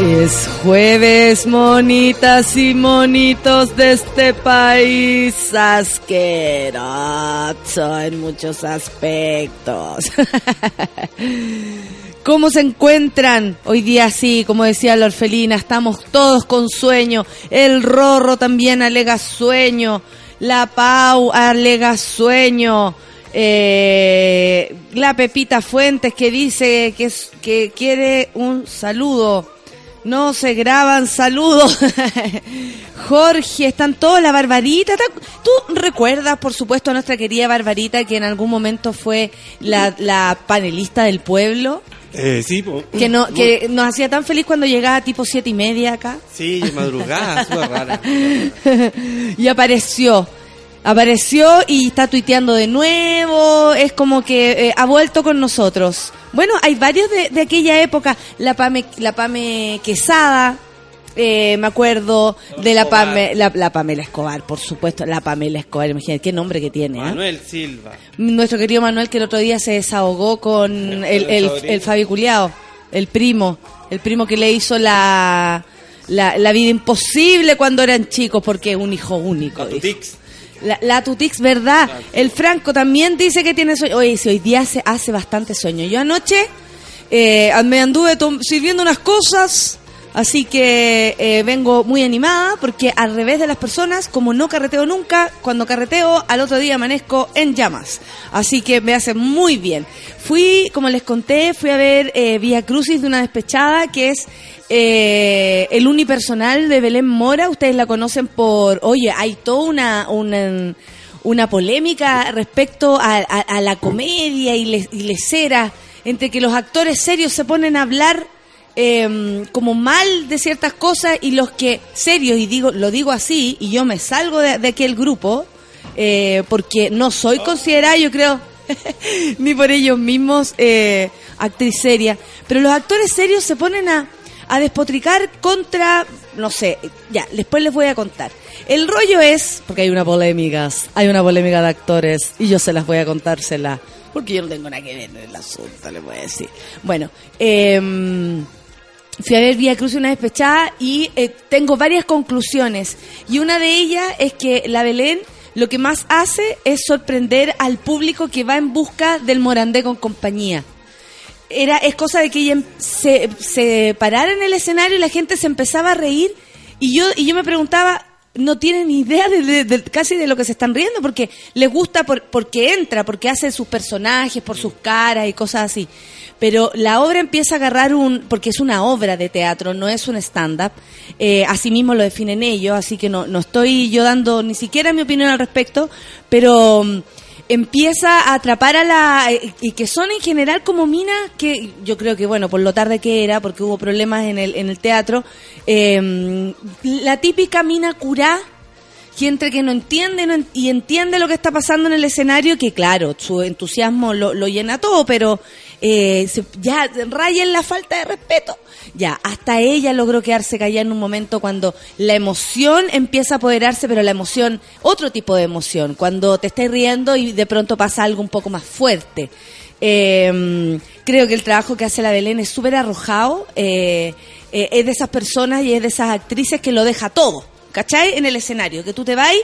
Es jueves, monitas y monitos de este país asqueroso en muchos aspectos. ¿Cómo se encuentran? Hoy día sí, como decía la orfelina, estamos todos con sueño. El Rorro también alega sueño. La Pau alega sueño. Eh, la Pepita Fuentes que dice que, que quiere un saludo. No se graban saludos. Jorge, están todos, la Barbarita. ¿Tú recuerdas, por supuesto, a nuestra querida Barbarita, que en algún momento fue la, la panelista del pueblo? Eh, sí. Que, no, que nos hacía tan feliz cuando llegaba tipo siete y media acá. Sí, madrugada, rara. y apareció. Apareció y está tuiteando de nuevo. Es como que eh, ha vuelto con nosotros. Bueno, hay varios de, de aquella época. La Pame, la Pame Quesada. Eh, me acuerdo de la. Pame, la, la Pamela Escobar, por supuesto. La Pamela Escobar, imagínate qué nombre que tiene. ¿ah? Manuel Silva. Nuestro querido Manuel que el otro día se desahogó con el, el, El sobrino. el Fabi Culeado, el primo, el primo que le hizo la, la, la vida imposible cuando eran chicos porque es un hijo único. La, la Tutix, ¿verdad? El Franco también dice que tiene sueño. Oye, si hoy día se hace bastante sueño. Yo anoche eh, me anduve sirviendo unas cosas, así que eh, vengo muy animada porque al revés de las personas, como no carreteo nunca, cuando carreteo al otro día amanezco en llamas. Así que me hace muy bien. Fui, como les conté, fui a ver eh, Vía Crucis de una despechada que es eh, el unipersonal de Belén Mora. Ustedes la conocen por, oye, hay toda una, una, una polémica respecto a, la comedia y, le, y lecera, entre que los actores serios se ponen a hablar eh, como mal de ciertas cosas y los que serios, y digo lo digo así, y yo me salgo de, aquel grupo, eh, porque no soy considerada, yo creo, ni por ellos mismos eh, actriz seria, pero los actores serios se ponen a, a despotricar contra, no sé, ya, después les voy a contar. El rollo es, porque hay una polémica, hay una polémica de actores, y yo se las voy a contársela, porque yo no tengo nada que ver en el asunto, les voy a decir. Bueno, eh, fui a ver Vía Cruz una despechada y eh, tengo varias conclusiones. Y una de ellas es que la Belén lo que más hace es sorprender al público que va en busca del Morandé con compañía. Era, es cosa de que ella em- se, se parara en el escenario y la gente se empezaba a reír y yo, y yo me preguntaba, no tienen idea de, de- de- casi de lo que se están riendo porque les gusta por, porque entra, porque hace sus personajes, por sus caras y cosas así. Pero la obra empieza a agarrar un, porque es una obra de teatro, no es un stand-up, eh, así mismo lo definen ellos, así que no, no estoy yo dando ni siquiera mi opinión al respecto, pero mm, empieza a atrapar a la eh, y que son en general como minas que yo creo que bueno por lo tarde que era porque hubo problemas en el en el teatro eh, la típica mina curá que entre que no entiende no y entiende lo que está pasando en el escenario, que claro, su entusiasmo lo llena todo, pero eh, ya raya en la falta de respeto. Ya, hasta ella logró quedarse callada en un momento cuando la emoción empieza a apoderarse, pero la emoción, otro tipo de emoción, cuando te estás riendo y de pronto pasa algo un poco más fuerte. Eh, creo que el trabajo que hace la Belén es súper arrojado, eh, eh, es de esas personas y es de esas actrices que lo deja todo, ¿cachai? En el escenario, que tú te vas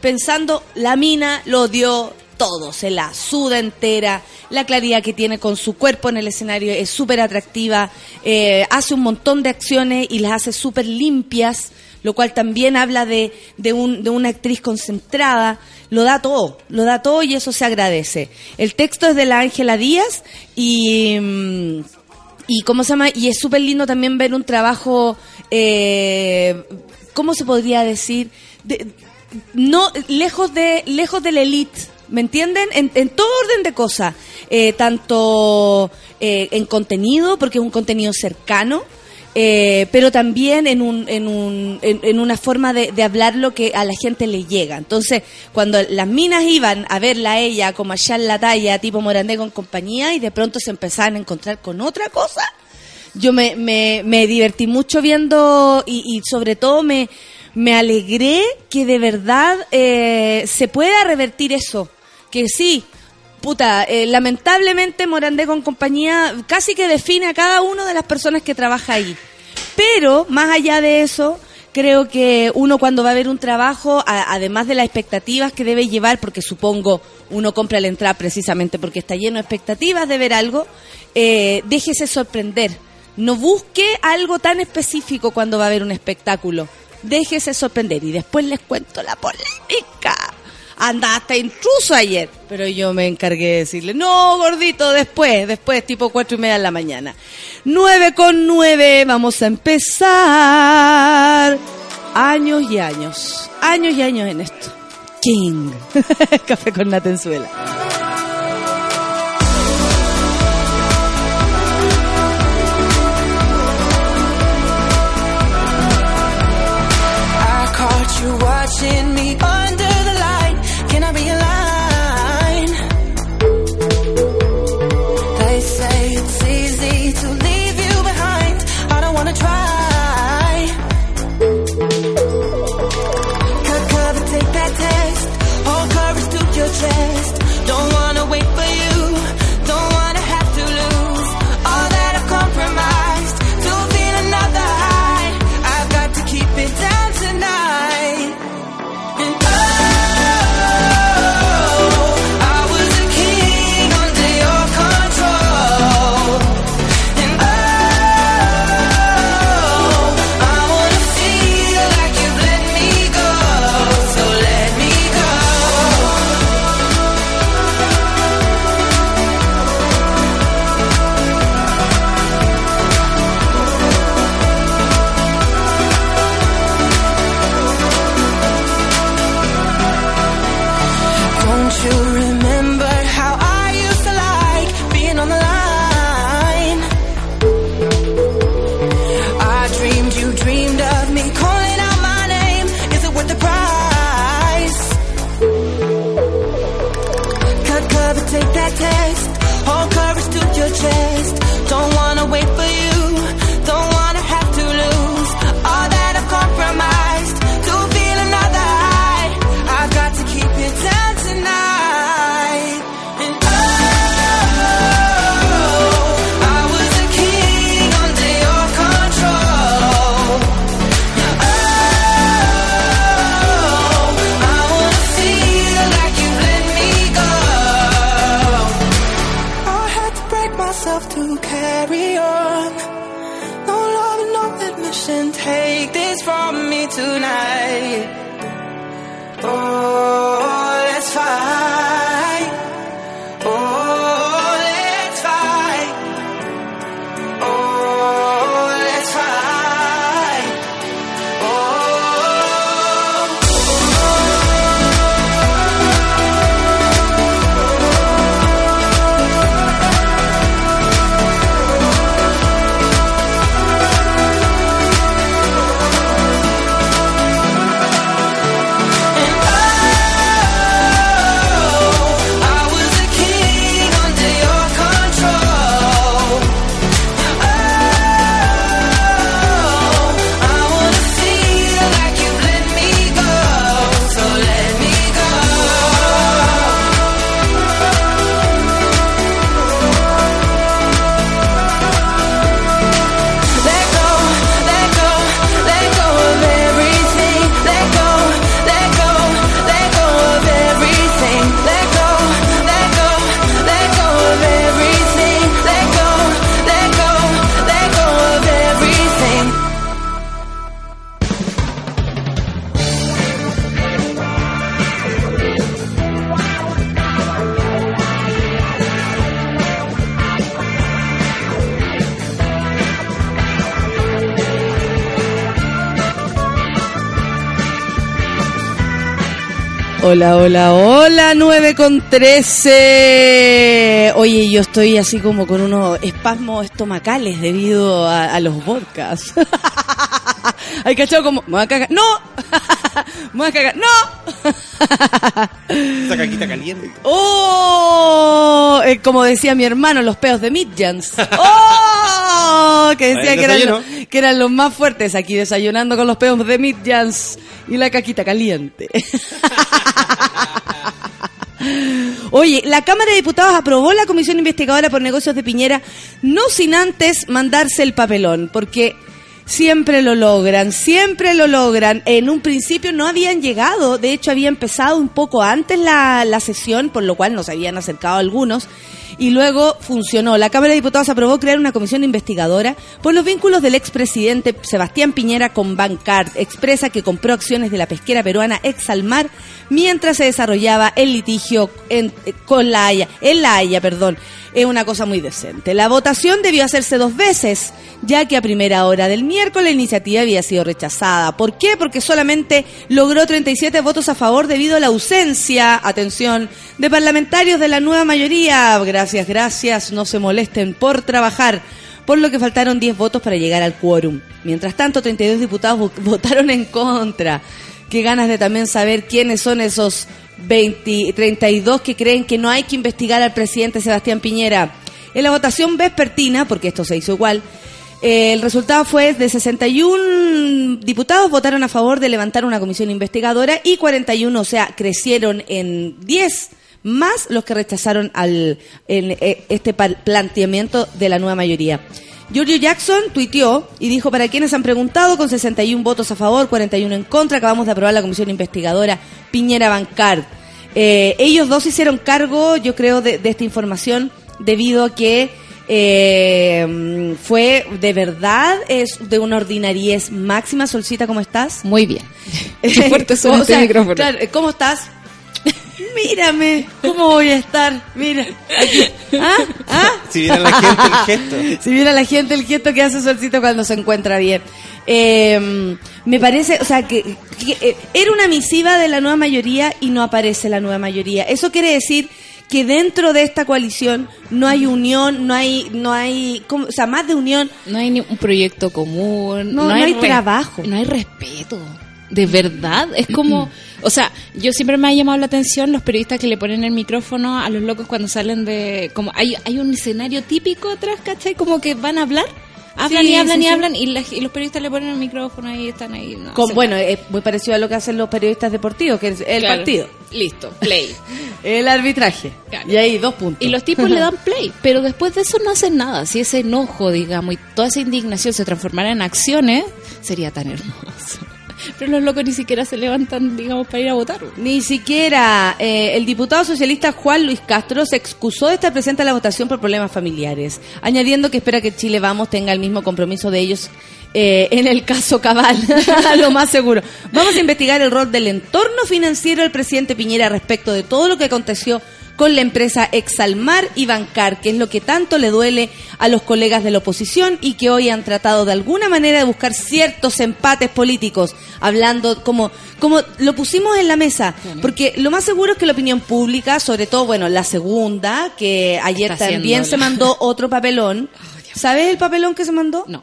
pensando, la mina lo dio todo, se la suda entera, la claridad que tiene con su cuerpo en el escenario es súper atractiva, eh, hace un montón de acciones y las hace súper limpias, lo cual también habla de, de, un, de una actriz concentrada, lo da todo, lo da todo y eso se agradece. El texto es de la Ángela Díaz y... mm, y cómo se llama y es súper lindo también ver un trabajo eh, cómo se podría decir De- no lejos de lejos de la elite me entienden en, todo orden de cosas Eh, tanto eh, en contenido porque es un contenido cercano eh, pero también en, un, en, un, en, una forma de, de hablar lo que a la gente le llega. Entonces, cuando las minas iban a verla a ella como allá en la talla, tipo Morandé con compañía, y de pronto se empezaban a encontrar con otra cosa, yo me, me, me divertí mucho viendo y, sobre todo me, me alegré que de verdad se pueda revertir eso. Que sí, puta, eh, lamentablemente Morandé con compañía casi que define a cada una de las personas que trabaja ahí. Pero, más allá de eso, creo que uno cuando va a ver un trabajo, además de las expectativas que debe llevar, porque supongo uno compra la entrada precisamente porque está lleno de expectativas de ver algo, eh, déjese sorprender. No busque algo tan específico cuando va a ver un espectáculo. Déjese sorprender y después les cuento la polémica. Andaste intruso ayer. Pero yo me encargué de decirle, no, gordito, después, después, tipo cuatro y media de la mañana. Nueve con nueve, vamos a empezar. Años y años, años y años en esto. King. Café con caught you watching me light. Can I be a Hola, hola, hola, 9 con 13. Oye, yo estoy así como con unos espasmos estomacales debido a, a los vodkas. Hay cachado como, me voy a cagar, no, me voy a cagar, no. Esa caquita caliente. ¡Oh! Eh, como decía mi hermano, los peos de Midjans. ¡Oh! Que decía que eran, los, que eran los más fuertes aquí, desayunando con los peos de Midjans y la caquita caliente. Oye, la Cámara de Diputados aprobó la comisión investigadora por negocios de Piñera, no sin antes mandarse el papelón, porque siempre lo logran, siempre lo logran. En un principio no habían llegado, de hecho había empezado un poco antes la, la sesión, por lo cual nos habían acercado algunos. Y luego funcionó. La Cámara de Diputados aprobó crear una comisión investigadora por los vínculos del expresidente Sebastián Piñera con Bancard. Expresa que compró acciones de la pesquera peruana Exalmar mientras se desarrollaba el litigio en, eh, con la Haya, en la Haya, perdón. Es una cosa muy decente. La votación debió hacerse dos veces, ya que a primera hora del miércoles la iniciativa había sido rechazada. ¿Por qué? Porque solamente logró 37 votos a favor debido a la ausencia, atención, de parlamentarios de la nueva mayoría. Gracias, gracias, no se molesten por trabajar por lo que faltaron 10 votos para llegar al quórum. Mientras tanto, 32 diputados vo- votaron en contra. Qué ganas de también saber quiénes son esos 20, 32 que creen que no hay que investigar al presidente Sebastián Piñera. En la votación vespertina, porque esto se hizo igual, eh, el resultado fue de 61 diputados votaron a favor de levantar una comisión investigadora y 41, o sea, crecieron en 10 más los que rechazaron al, eh, este planteamiento de la nueva mayoría. Giorgio Jackson tuiteó y dijo, para quienes han preguntado, con 61 votos a favor, 41 en contra, acabamos de aprobar la comisión investigadora Piñera Bancard. Eh, ellos dos hicieron cargo, yo creo, de, de esta información debido a que eh, fue de verdad, es de una ordinariez máxima. Solcita, ¿cómo estás? Muy bien. Qué fuerte suena O este sea, micrófono. claro, ¿Cómo estás? Mírame, ¿cómo voy a estar? Mira, aquí. ¿Ah? ¿Ah? Si viera la gente el gesto. Si viera la gente el gesto que hace Solcito cuando se encuentra bien. Eh, me parece, o sea, que, que, eh, era una misiva de la nueva mayoría y no aparece la nueva mayoría. Eso quiere decir que dentro de esta coalición no hay unión, no hay, no hay, ¿cómo? o sea, más de unión. No hay ni un proyecto común. No, no hay re- trabajo. No hay respeto. De verdad. Es como. O sea, yo siempre me ha llamado la atención los periodistas que le ponen el micrófono a los locos cuando salen de. como Hay, hay un escenario típico atrás, ¿cachai? Como que van a hablar. Hablan Sí, y hablan sí, y sí. hablan y, la- y los periodistas le ponen el micrófono y están ahí. no Con, bueno, nada. es muy parecido a lo que hacen los periodistas deportivos, que es el Claro. partido, Listo, play. el arbitraje. Claro. Y ahí dos puntos. Y los tipos le dan play, pero después de eso no hacen nada. Si ese enojo, digamos, y toda esa indignación se transformara en acciones, sería tan hermoso. Pero los locos ni siquiera se levantan, digamos, para ir a votar. Ni siquiera eh, el diputado socialista Juan Luis Castro se excusó de estar presente a la votación por problemas familiares, añadiendo que espera que Chile Vamos tenga el mismo compromiso de ellos eh, en el caso Cabal, lo más seguro. Vamos a investigar el rol del entorno financiero del presidente Piñera respecto de todo lo que aconteció con la empresa Exalmar y Bancar, que es lo que tanto le duele a los colegas de la oposición y que hoy han tratado de alguna manera de buscar ciertos empates políticos, hablando como, como lo pusimos en la mesa, porque lo más seguro es que la opinión pública, sobre todo, bueno, la segunda, que ayer Está también se mandó otro papelón. ¿Sabes el papelón que se mandó? No.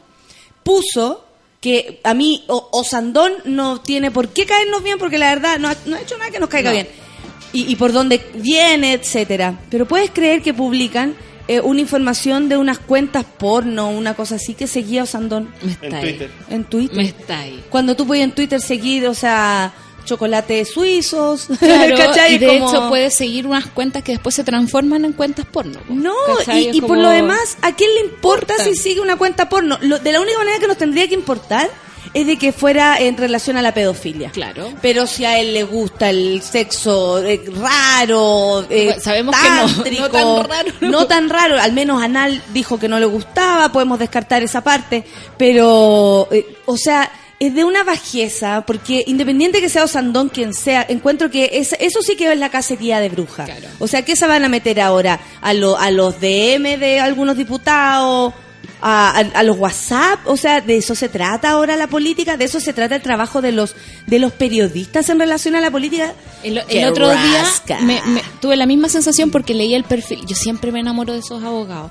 puso que a mí o, Osandón no tiene por qué caernos bien porque la verdad no ha, no ha hecho nada que nos caiga No. bien. Y, y por dónde viene, etcétera. Pero puedes creer que publican eh, una información de unas cuentas porno, una cosa así que seguía Osandón Me está En ahí. Twitter. en Twitter. Me está ahí. Cuando tú puedes en Twitter seguir, o sea, chocolates suizos, Claro, ¿cachai? y de Como- hecho puedes seguir unas cuentas que después se transforman en cuentas porno. po. No, ¿Cachai? y, por lo demás, ¿a quién le importa Importa. si sigue una cuenta porno? Lo- de la única manera que nos tendría que importar es de que fuera en relación a la pedofilia. Claro. Pero si a él le gusta el sexo eh, raro, eh, Bueno, sabemos que no, tan raro, no. no tan raro, al menos Anal dijo que no le gustaba, podemos descartar esa parte, pero, eh, o sea, es de una bajeza, porque independiente que sea Osandón quien sea, encuentro que es, eso sí que es la cacería de bruja. Claro. O sea, ¿qué se van a meter ahora? ¿A, lo- a los DM de algunos diputados? A, a- a los WhatsApp, o sea, de eso se trata ahora la política, de eso se trata el trabajo de los de los periodistas en relación a la política. El, el ¡Qué otro día me- me- tuve la misma sensación porque leí el perfil. Yo siempre me enamoro de esos abogados.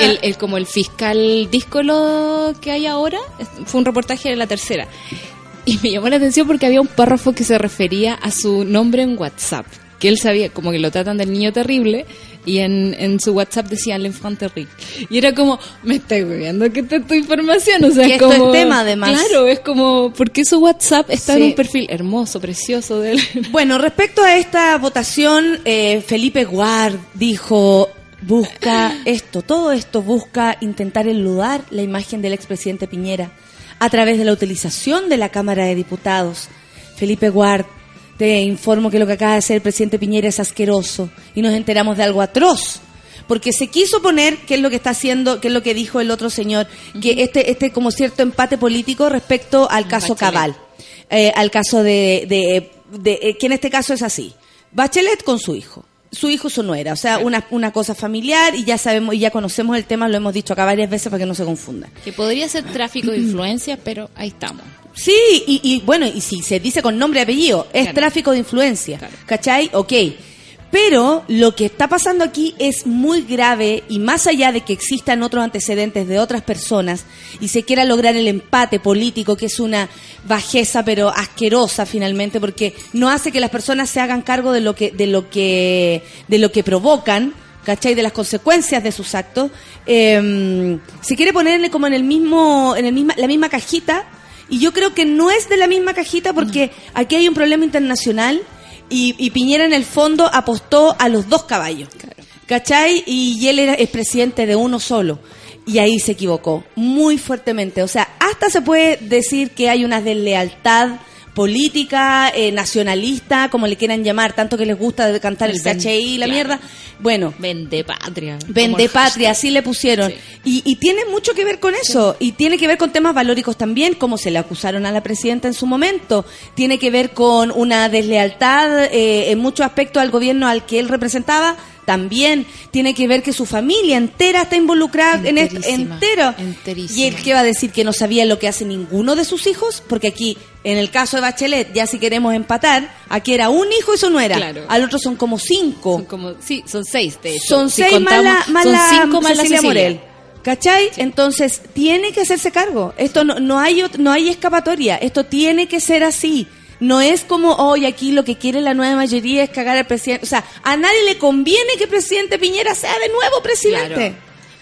El, el- como el fiscal díscolo que hay ahora, fue un reportaje de la tercera. Y me llamó la atención porque había un párrafo que se refería a su nombre en WhatsApp. Que él sabía, como que lo tratan del niño terrible. Y en, en su WhatsApp decía l'enfant terrible. Y era como, me estoy viendo que esta es tu información. O sea, Que es esto es tema, además. Claro, es como, ¿por qué su WhatsApp está Sí. en un perfil hermoso, precioso de él? Bueno, respecto a esta votación, eh, Felipe Guard dijo, busca esto, todo esto busca intentar enludar la imagen del expresidente Piñera a través de la utilización de la Cámara de Diputados. Felipe Guard, te informo que lo que acaba de hacer el presidente Piñera es asqueroso y nos enteramos de algo atroz. Porque se quiso poner, que es lo que está haciendo, que es lo que dijo el otro señor, que este, este como cierto empate político respecto al caso Bachelet. Cabal eh, al caso de, de- de- eh, que en este caso es así. Bachelet con su hijo. Su hijo, su nuera. O sea, una, una cosa familiar y ya sabemos y ya conocemos el tema, lo hemos dicho acá varias veces para que no se confundan. Que podría ser tráfico de influencias, pero ahí estamos. Sí, y, y bueno, y si se dice con nombre y apellido, es Claro. tráfico de influencia. Claro. ¿Cachai? Ok. Pero lo que está pasando aquí es muy grave y más allá de que existan otros antecedentes de otras personas y se quiera lograr el empate político, que es una bajeza pero asquerosa finalmente, porque no hace que las personas se hagan cargo de lo que, de lo que, de lo que provocan, ¿cachai? De las consecuencias de sus actos, eh, se quiere ponerle como en el mismo, en el misma, la misma cajita y yo creo que no es de la misma cajita porque aquí hay un problema internacional y, y Piñera en el fondo apostó a los dos caballos. ¿Cachai? Y él era, es presidente de uno solo. Y ahí se equivocó, muy fuertemente. O sea, hasta se puede decir que hay una deslealtad política, eh, nacionalista, como le quieran llamar, tanto que les gusta cantar el, El CHI y la claro. mierda. Bueno, Vende patria. Vende patria, así le pusieron. Sí. Y, y tiene mucho que ver con eso. Y tiene que ver con temas valóricos también, como se le acusaron a la presidenta en su momento. Tiene que ver con una deslealtad eh, en muchos aspectos al gobierno al que él representaba. También tiene que ver que su familia entera está involucrada en esto, entero. Y él que va a decir que no sabía lo que hace ninguno de sus hijos, porque aquí, en el caso de Bachelet, ya si queremos empatar, aquí era un hijo y su nuera. Claro. Al otro son como cinco. Son como, sí, son seis, de hecho. Son Si seis más contamos, la, más son la cinco más la Cecilia. Morel. ¿Cachai? Entonces, tiene que hacerse cargo. Esto no, no, hay, no hay escapatoria. Esto tiene que ser así. No es como, hoy aquí lo que quiere la nueva mayoría es cagar al presidente. O sea, a nadie le conviene que el presidente Piñera sea de nuevo presidente.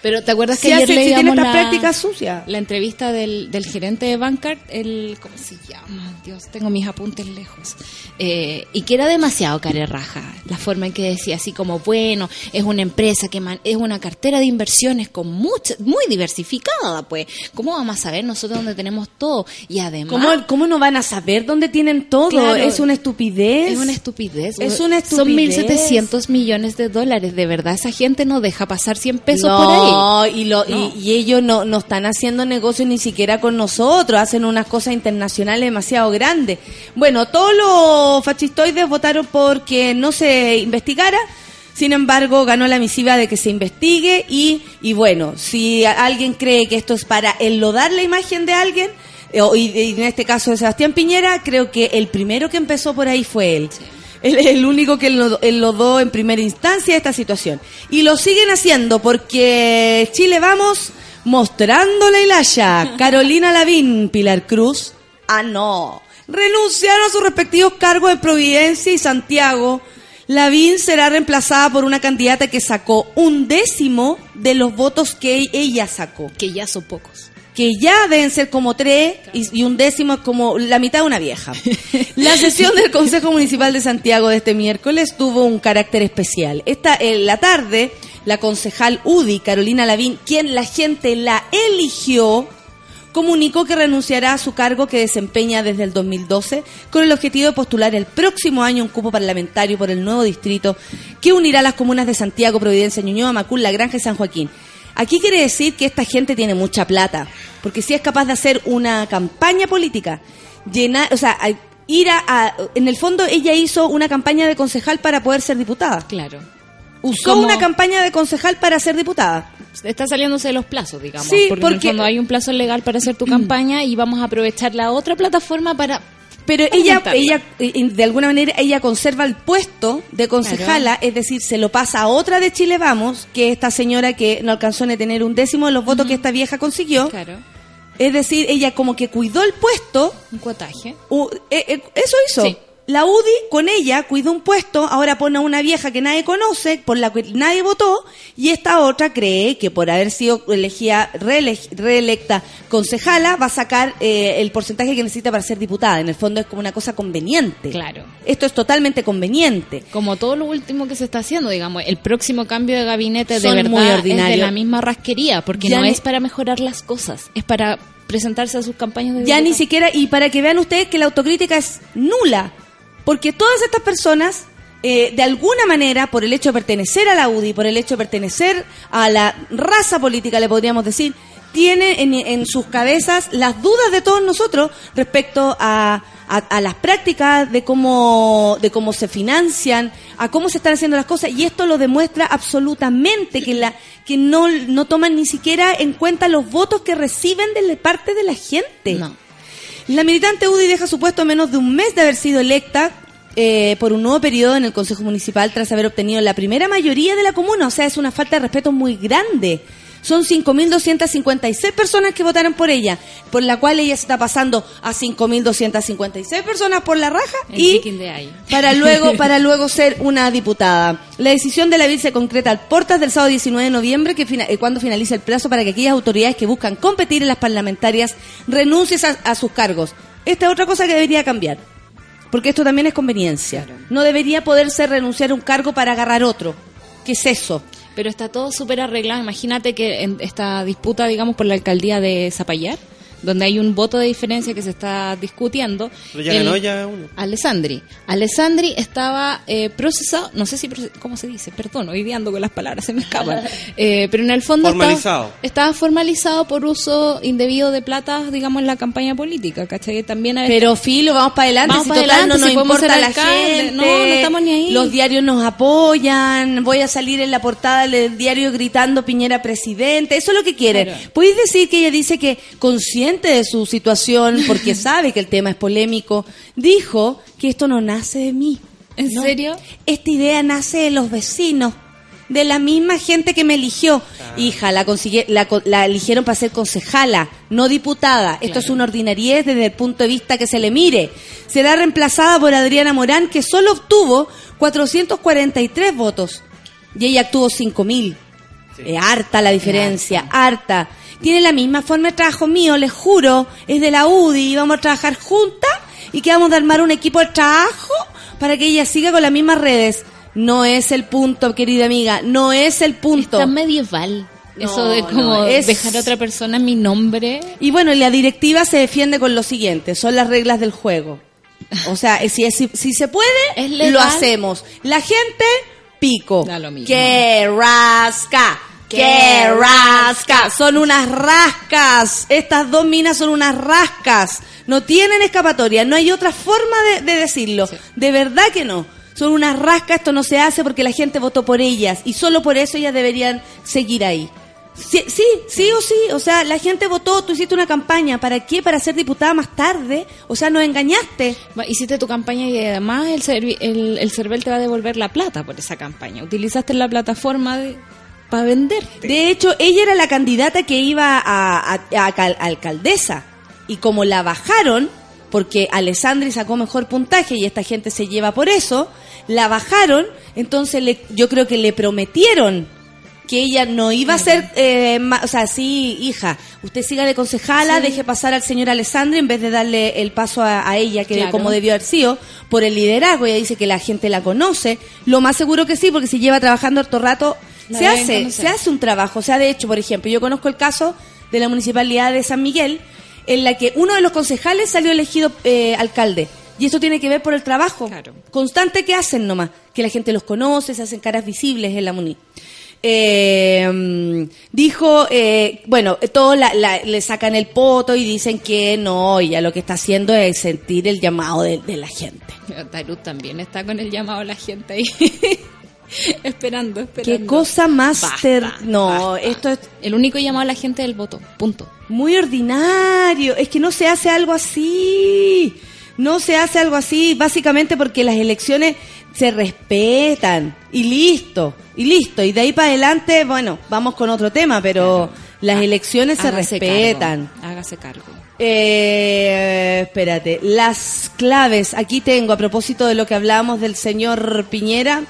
Pero ¿te acuerdas que ayer hace- si tiene leíamos estas la, prácticas sucias. la entrevista del, del gerente de Bancard, el, ¿cómo se llama? Dios, tengo mis apuntes lejos. Eh, y que era demasiado carerraja la forma en que decía, así como, bueno, es una empresa que man- es una cartera de inversiones con mucha, muy diversificada, pues. ¿Cómo vamos a saber nosotros dónde tenemos todo? Y además... ¿Cómo, ¿Cómo no van a saber dónde tienen todo? Claro. es una estupidez. Es una estupidez. Es una Son estupidez. 1.700 millones de dólares, de verdad. Esa gente no deja pasar 100 pesos por ahí. No, y, lo, No. Y, y ellos no, no están haciendo negocios ni siquiera con nosotros, hacen unas cosas internacionales demasiado grandes. Bueno, todos los fascistoides votaron porque no se investigara, sin embargo, ganó la misiva de que se investigue y, y bueno, si alguien cree que esto es para enlodar la imagen de alguien, eh, y, y en este caso de Sebastián Piñera, creo que el primero que empezó por ahí fue él. Él es el único que enlodó, enlodó en primera instancia esta situación. Y lo siguen haciendo porque Chile vamos mostrando la hilacha. Carolina Lavín, Pilar Cruz. Ah, no. Renunciaron a sus respectivos cargos en Providencia y Santiago. Lavín será reemplazada por una candidata que sacó un décimo de los votos que ella sacó Que ya son pocos. Que ya deben ser como tres y, un décimo es como la mitad de una vieja. La sesión del Consejo Municipal de Santiago de este miércoles tuvo un carácter especial. Esta en la tarde, la concejal UDI, Carolina Lavín, quien la gente la eligió, comunicó que renunciará a su cargo que desempeña desde el 2012 con el objetivo de postular el próximo año un cupo parlamentario por el nuevo distrito que unirá las comunas de Santiago, Providencia, Ñuñoa, Macul, La Granja y San Joaquín. Aquí quiere decir que esta gente tiene mucha plata, porque si es capaz de hacer una campaña política, llenar, o sea, ir a, a- en el fondo ella hizo una campaña de concejal para poder ser diputada. Claro. Usó Como- una campaña de concejal para ser diputada. está saliéndose de los plazos, digamos. Sí, porque, en porque- el fondo hay un plazo legal para hacer tu campaña y vamos a aprovechar la otra plataforma para... Pero ella, ella, de alguna manera, ella conserva el puesto de concejala, es decir, se lo pasa a otra de Chile Vamos, que es esta señora que no alcanzó ni a tener un décimo de los votos que esta vieja consiguió. Claro, Es decir, ella como que cuidó el puesto, un cuotaje. u- eh, eh, eso hizo. Sí. La UDI con ella cuidó un puesto, ahora pone a una vieja que nadie conoce, por la que nadie votó, y esta otra cree que por haber sido elegida, reele- reelecta concejala, va a sacar eh, el porcentaje que necesita para ser diputada. En el fondo es como una cosa conveniente. Claro. Esto es totalmente conveniente. Como todo lo último que se está haciendo, digamos, el próximo cambio de gabinete Son de muy verdad es de la misma rasquería, porque Ya no ni- es para mejorar las cosas, es para presentarse a sus campañas de Ya ni siquiera, y para que vean ustedes que la autocrítica es nula, porque todas estas personas, eh, de alguna manera, por el hecho de pertenecer a la UDI, por el hecho de pertenecer a la raza política, le podríamos decir, tienen en, en sus cabezas las dudas de todos nosotros respecto a, a- a las prácticas de cómo, de cómo se financian, a cómo se están haciendo las cosas, y esto lo demuestra absolutamente que la que no, no toman ni siquiera en cuenta los votos que reciben de parte de la gente. No. La militante UDI deja su puesto a menos de un mes de haber sido electa eh, por un nuevo periodo en el Consejo Municipal tras haber obtenido la primera mayoría de la comuna. O sea, es una falta de respeto muy grande. Son 5.256 personas que votaron por ella, por la cual ella se está pasando a 5.256 personas por la raja El y para luego para luego ser una diputada. La decisión de la BID se concreta al portas del sábado 19 de noviembre, que fina- eh, cuando finaliza el plazo para que aquellas autoridades que buscan competir en las parlamentarias renuncien a, a sus cargos. Esta es otra cosa que debería cambiar, porque esto también es conveniencia. No debería poderse renunciar a un cargo para agarrar otro. ¿Qué es eso? Pero está todo súper arreglado. Imagínate que en esta disputa, digamos, por la alcaldía de Zapallar, donde hay un voto de diferencia que se está discutiendo. Pero ya el- ganó ya uno. Alessandri. Alessandri estaba eh, procesado, no sé si, ¿cómo se dice? Perdón, hoy día ando con las palabras, se me escapan. Eh, pero en el fondo estaba- Formalizado. Estaba, formalizado por uso indebido de plata, digamos, en la campaña política, ¿cachai? También a- Pero filo, vamos para adelante. Vamos si para adelante, no nos si podemos importa la alcalde. gente. No, no estamos ni ahí. Los diarios nos apoyan. Voy a salir en la portada del diario gritando Piñera presidente. Eso es lo que quiere. Claro. Puedes decir que ella dice que consciente de su situación, porque sabe que el tema es polémico, dijo que esto no nace de mí. ¿En No. serio? Esta idea nace de los vecinos, de la misma gente que me eligió. Hija, la, consigue- la, eligieron para ser concejala, no diputada. Esto es una ordinariez desde el punto de vista que se le mire. Será reemplazada por Adriana Morán, que solo obtuvo 443 votos. Y ella obtuvo 5.000. Es harta la diferencia, harta. Tiene la misma forma de trabajo mío, les juro. Es de la UDI, vamos a trabajar juntas y que vamos a armar un equipo de trabajo para que ella siga con las mismas redes. No es el punto, querida amiga, no es el punto. Está medieval. No, Eso de no, como es- dejar a otra persona mi nombre. Y bueno, y la directiva se defiende con lo siguiente, son las reglas del juego. O sea, si, si, si se puede, ¿Es lo hacemos. La gente, pico. Da lo mismo. ¡Qué rasca! ¡Qué rasca! Son unas rascas. Estas dos minas son unas rascas. No tienen escapatoria. No hay otra forma de, de decirlo. De verdad que no. Son unas rascas. Esto no se hace porque la gente votó por ellas. Y solo por eso ellas deberían seguir ahí. Sí, sí, sí o sí. O sea, la gente votó, tú hiciste una campaña. ¿Para qué? Para ser diputada más tarde. O sea, nos engañaste. Hiciste tu campaña y además el, el, el CERVEL te va a devolver la plata por esa campaña. Utilizaste la plataforma de, para venderte. De hecho, ella era la candidata que iba a, a- a cal- alcaldesa. Y como la bajaron, porque Alessandri sacó mejor puntaje y esta gente se lleva por eso, la bajaron, entonces le, yo creo que le prometieron que ella no iba a ser, eh, ma- o sea, sí, hija, usted siga de concejala, deje pasar al señor Alessandri en vez de darle el paso a, a ella, que Claro. como debió haber sido, por el liderazgo, ella dice que la gente la conoce, lo más seguro que sí, porque si lleva trabajando harto rato, La se hace, se hace un trabajo, o sea, de hecho, por ejemplo, yo conozco el caso de la municipalidad de San Miguel, en la que uno de los concejales salió elegido eh, alcalde. Y esto tiene que ver por el trabajo Claro. constante que hacen nomás, que la gente los conoce, se hacen caras visibles en la MUNI. Eh, mm, dijo, eh, bueno, todos la- la- le sacan el poto y dicen que no, ella lo que está haciendo es sentir el llamado de, de la gente. Tarut también está con el llamado a la gente ahí. esperando, esperando. Qué cosa más Basta, ter- No, basta. esto es El único llamado a la gente del voto. Punto. muy ordinario. Es que no se hace algo así. No se hace algo así, básicamente porque las elecciones se respetan. Y listo, y listo. Y de ahí para adelante, bueno, vamos con otro tema, pero las elecciones se respetan. cargo, Hágase cargo. Eh, espérate, las claves, aquí tengo a propósito de lo que hablábamos del señor Piñera.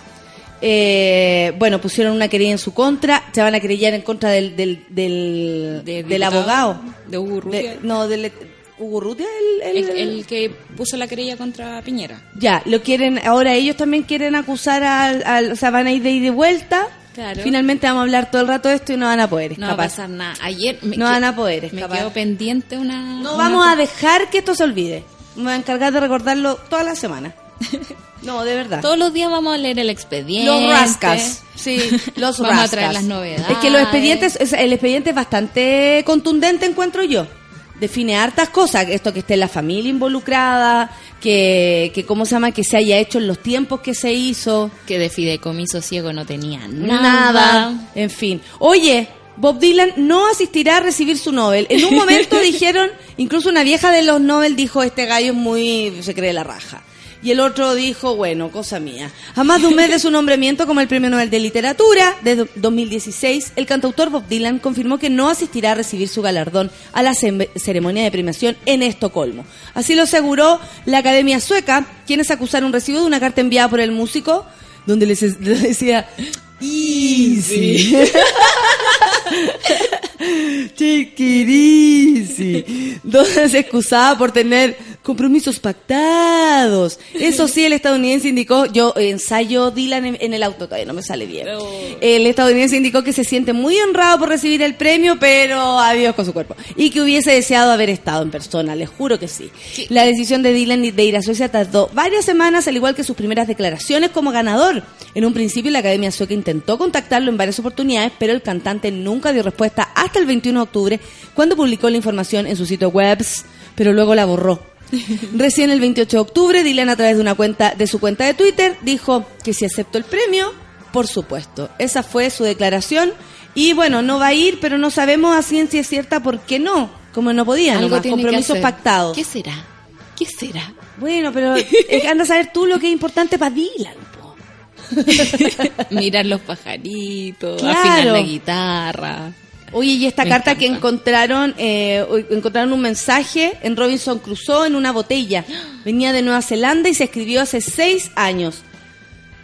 Eh, bueno, pusieron una querella en su contra, se van a querellar en contra del, del, del, De del diputado, abogado. de Hugo Urrutia. De- no, del Hugo Urrutia, el, El, el- el que puso la querella contra Piñera. Ya, lo quieren, ahora ellos también quieren acusar al, al- o sea, van a ir de ida y de vuelta. Claro. Finalmente vamos a hablar todo el rato de esto y no van a poder No va a escapar. pasar nada. Ayer me No van a poder Me escapar. quedo pendiente una. No una- vamos a dejar que esto se olvide. Me voy a encargar de recordarlo toda la semana. No, de verdad. Todos los días vamos a leer el expediente. Los rascas. Sí, los Vamos rascas. a traer las novedades. Es que los expedientes, es- el expediente es bastante contundente, encuentro yo. Define hartas cosas, esto que esté la familia involucrada, que, que cómo se llama, que se haya hecho en los tiempos que se hizo. Que de fideicomiso ciego no tenía Nada. nada. En fin. Oye, Bob Dylan no asistirá a recibir su Nobel. En un momento dijeron, incluso una vieja de los Nobel dijo, este gallo es muy, se cree la raja. Y el otro dijo, bueno, cosa mía. A más de un mes de su nombramiento como el Premio Nobel de Literatura de do- 2016, el cantautor Bob Dylan confirmó que no asistirá a recibir su galardón a la ce- ceremonia de premiación en Estocolmo. Así lo aseguró la Academia Sueca, quienes acusaron un recibo de una carta enviada por el músico, donde les decía, easy. Take easy. Donde se excusaba por tener compromisos pactados. Eso sí, el estadounidense indicó, yo ensayo Dylan en, en el auto, todavía no me sale bien. El estadounidense indicó que se siente muy honrado por recibir el premio, pero adiós con su cuerpo. Y que hubiese deseado haber estado en persona, les juro que sí. La decisión de Dylan de ir a Suecia tardó varias semanas, al igual que sus primeras declaraciones como ganador. En un principio, la Academia Sueca intentó contactarlo en varias oportunidades, pero el cantante nunca dio respuesta hasta el 21 de octubre, cuando publicó la información en su sitio web, pero luego la borró. Recién el 28 de octubre, Dylan a través de una cuenta de su cuenta de Twitter dijo que si aceptó el premio, por supuesto. Esa fue su declaración y bueno, no va a ir, pero no sabemos a ciencia cierta por qué no, como no podía, Algo nomás, tiene que compromisos hacer. pactados. ¿Qué será? ¿Qué será? Bueno, pero eh, anda a saber tú lo que es importante para Dylan. po. Mirar los pajaritos, Claro. afinar la guitarra. Oye, y esta Me carta que encontraron, eh, encontraron un mensaje en Robinson Crusoe en una botella. Venía de Nueva Zelanda y se escribió hace seis años.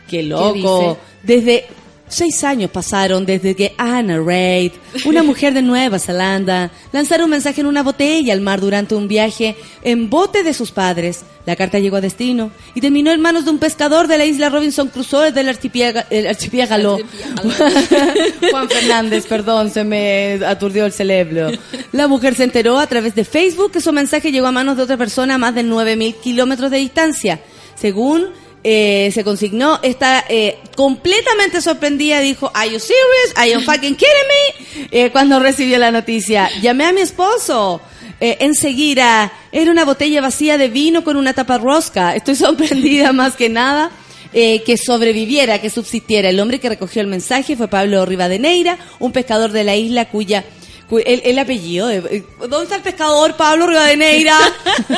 ¡Qué loco! Desde seis años pasaron desde que Anna Reid, una mujer de Nueva Zelanda, lanzara un mensaje en una botella al mar durante un viaje en bote de sus padres. La carta llegó a destino y terminó en manos de un pescador de la isla Robinson Crusoe del archipiélago. Juan Fernández, perdón, se me aturdió el cerebro. La mujer se enteró a través de Facebook que su mensaje llegó a manos de otra persona a más de 9.000 kilómetros de distancia. Según eh, se consignó, está eh, completamente sorprendida, dijo, ¿Are you serious? ¿Are you fucking kidding me? Eh, cuando recibió la noticia, llamé a mi esposo. Eh, enseguida, era una botella vacía de vino con una tapa rosca. Estoy sorprendida más que nada que sobreviviera, que subsistiera. El hombre que recogió el mensaje fue Pablo Rivadeneira, un pescador de la isla cuya... El, el apellido, de- eh, ¿dónde está el pescador Pablo Rivadeneira?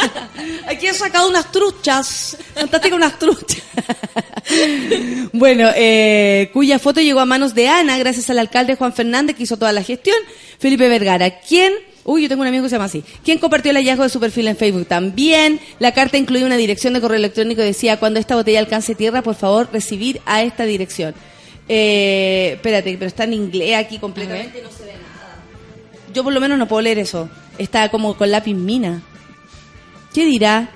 Aquí he sacado unas truchas, fantásticas unas truchas. bueno, eh, cuya foto llegó a manos de Ana gracias al alcalde Juan Fernández que hizo toda la gestión, Felipe Vergara, quien Uy, yo tengo un amigo que se llama así. ¿Quién compartió el hallazgo de su perfil en Facebook? También. La carta incluía una dirección de correo electrónico decía, cuando esta botella alcance tierra, por favor, recibir a esta dirección. Eh, espérate, pero está en inglés aquí completamente, no se ve nada. Yo por lo menos no puedo leer eso. Está como con lápiz mina. ¿Qué dirá?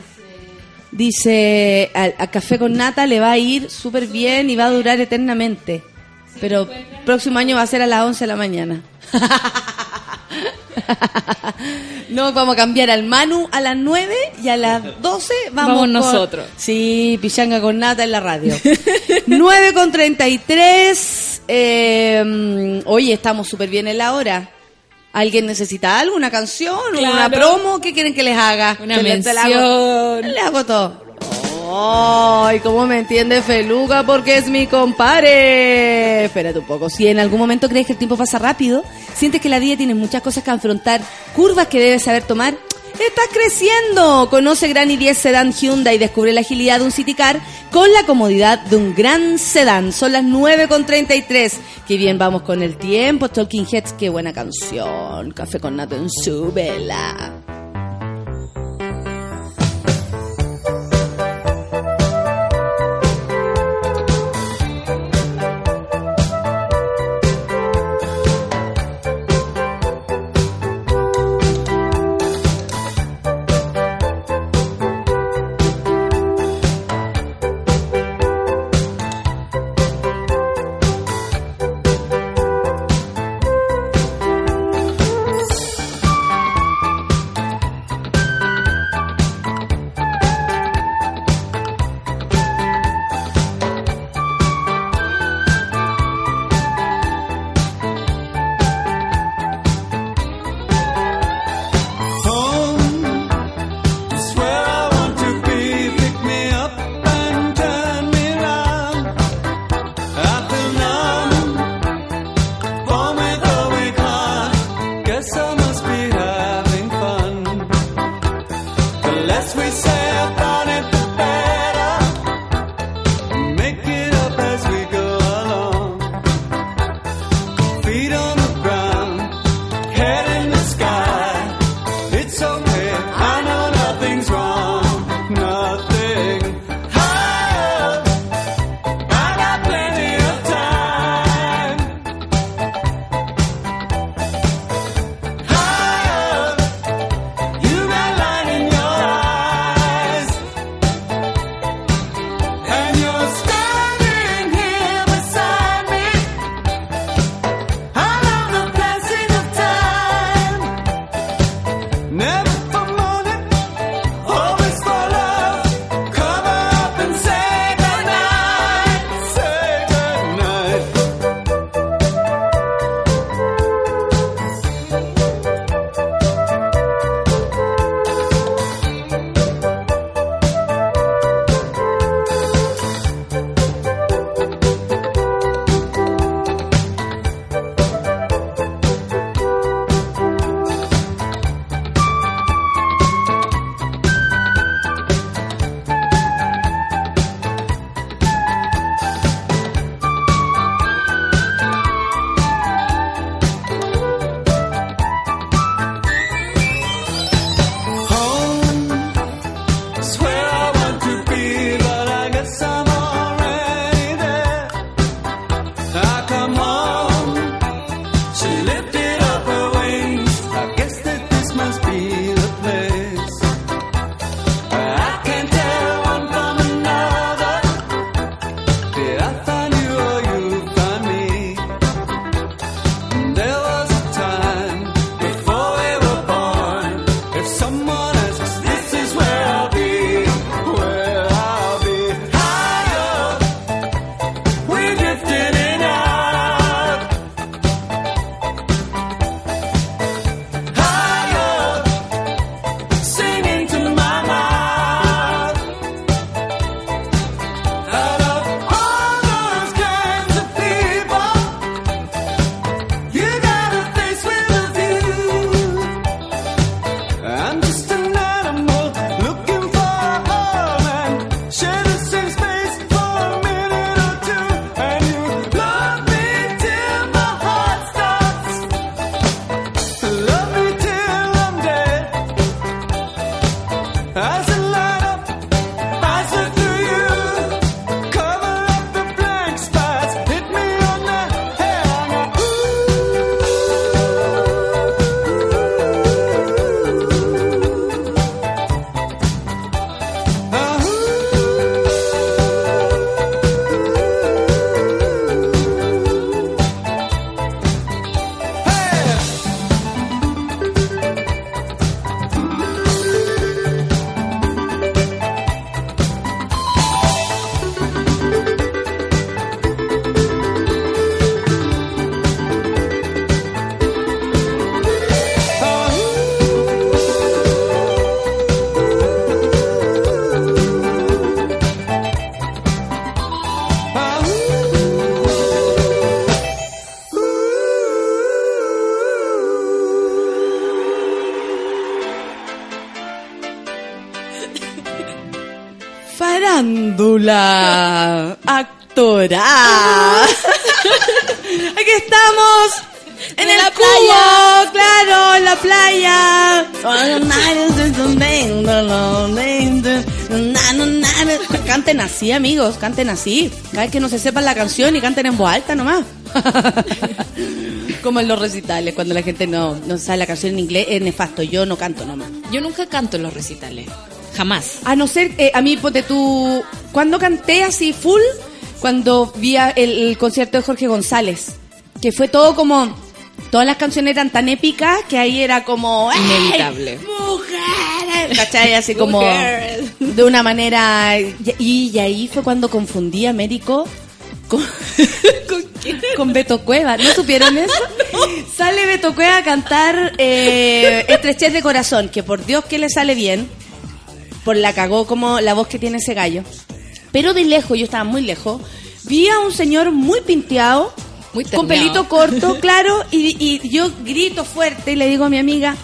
Dice, a, Café con Nata le va a ir súper bien y va a durar eternamente. Pero próximo año va a ser a las 11 de la mañana. no, vamos a cambiar al Manu a las 9 y a las 12 vamos, Vamos con- nosotros. Sí, pichanga con nata en la radio. 9 con 33. Eh, mm, oye, estamos súper bien en la hora. ¿Alguien necesita algo? ¿Una canción? ¿Una promo? ¿Qué quieren que les haga? Una te la hago- mención. Le hago todo. Ay, ¿cómo me entiende Feluga? Porque es mi compadre. Espérate un poco. Si en algún momento crees que el tiempo pasa rápido, sientes que la vida tiene muchas cosas que afrontar, curvas que debes saber tomar, estás creciendo. Conoce Gran i10 Sedan Hyundai y descubre la agilidad de un City Car con la comodidad de un gran sedán. Son las 9.33. Qué bien vamos con el tiempo. Talking Heads, qué buena canción. Café con nato en su vela. I'm just así, amigos, canten así. Cada vez que no se sepan la canción y canten en voz alta nomás. Como en los recitales, cuando la gente no, no sabe la canción en inglés, es nefasto. Yo no canto nomás. Yo nunca canto en los recitales. Jamás. A no ser, eh, a mí, ponte tú, cuando canté así full, cuando vi el, el concierto de Jorge González, que fue todo como, todas las canciones eran tan épicas que ahí era como, ¡Ey, Inevitable. ¿Cachai? Así como, de una manera, y, y ahí fue cuando confundí a Américo con, con Beto Cueva. ¿No supieron eso? Sale Beto Cueva a cantar eh, Estrechez de Corazón, que por Dios que le sale bien, por la cagó como la voz que tiene ese gallo. Pero de lejos, yo estaba muy lejos, vi a un señor muy pinteado, Muy con pelito corto, claro, y, y yo grito fuerte y le digo a mi amiga,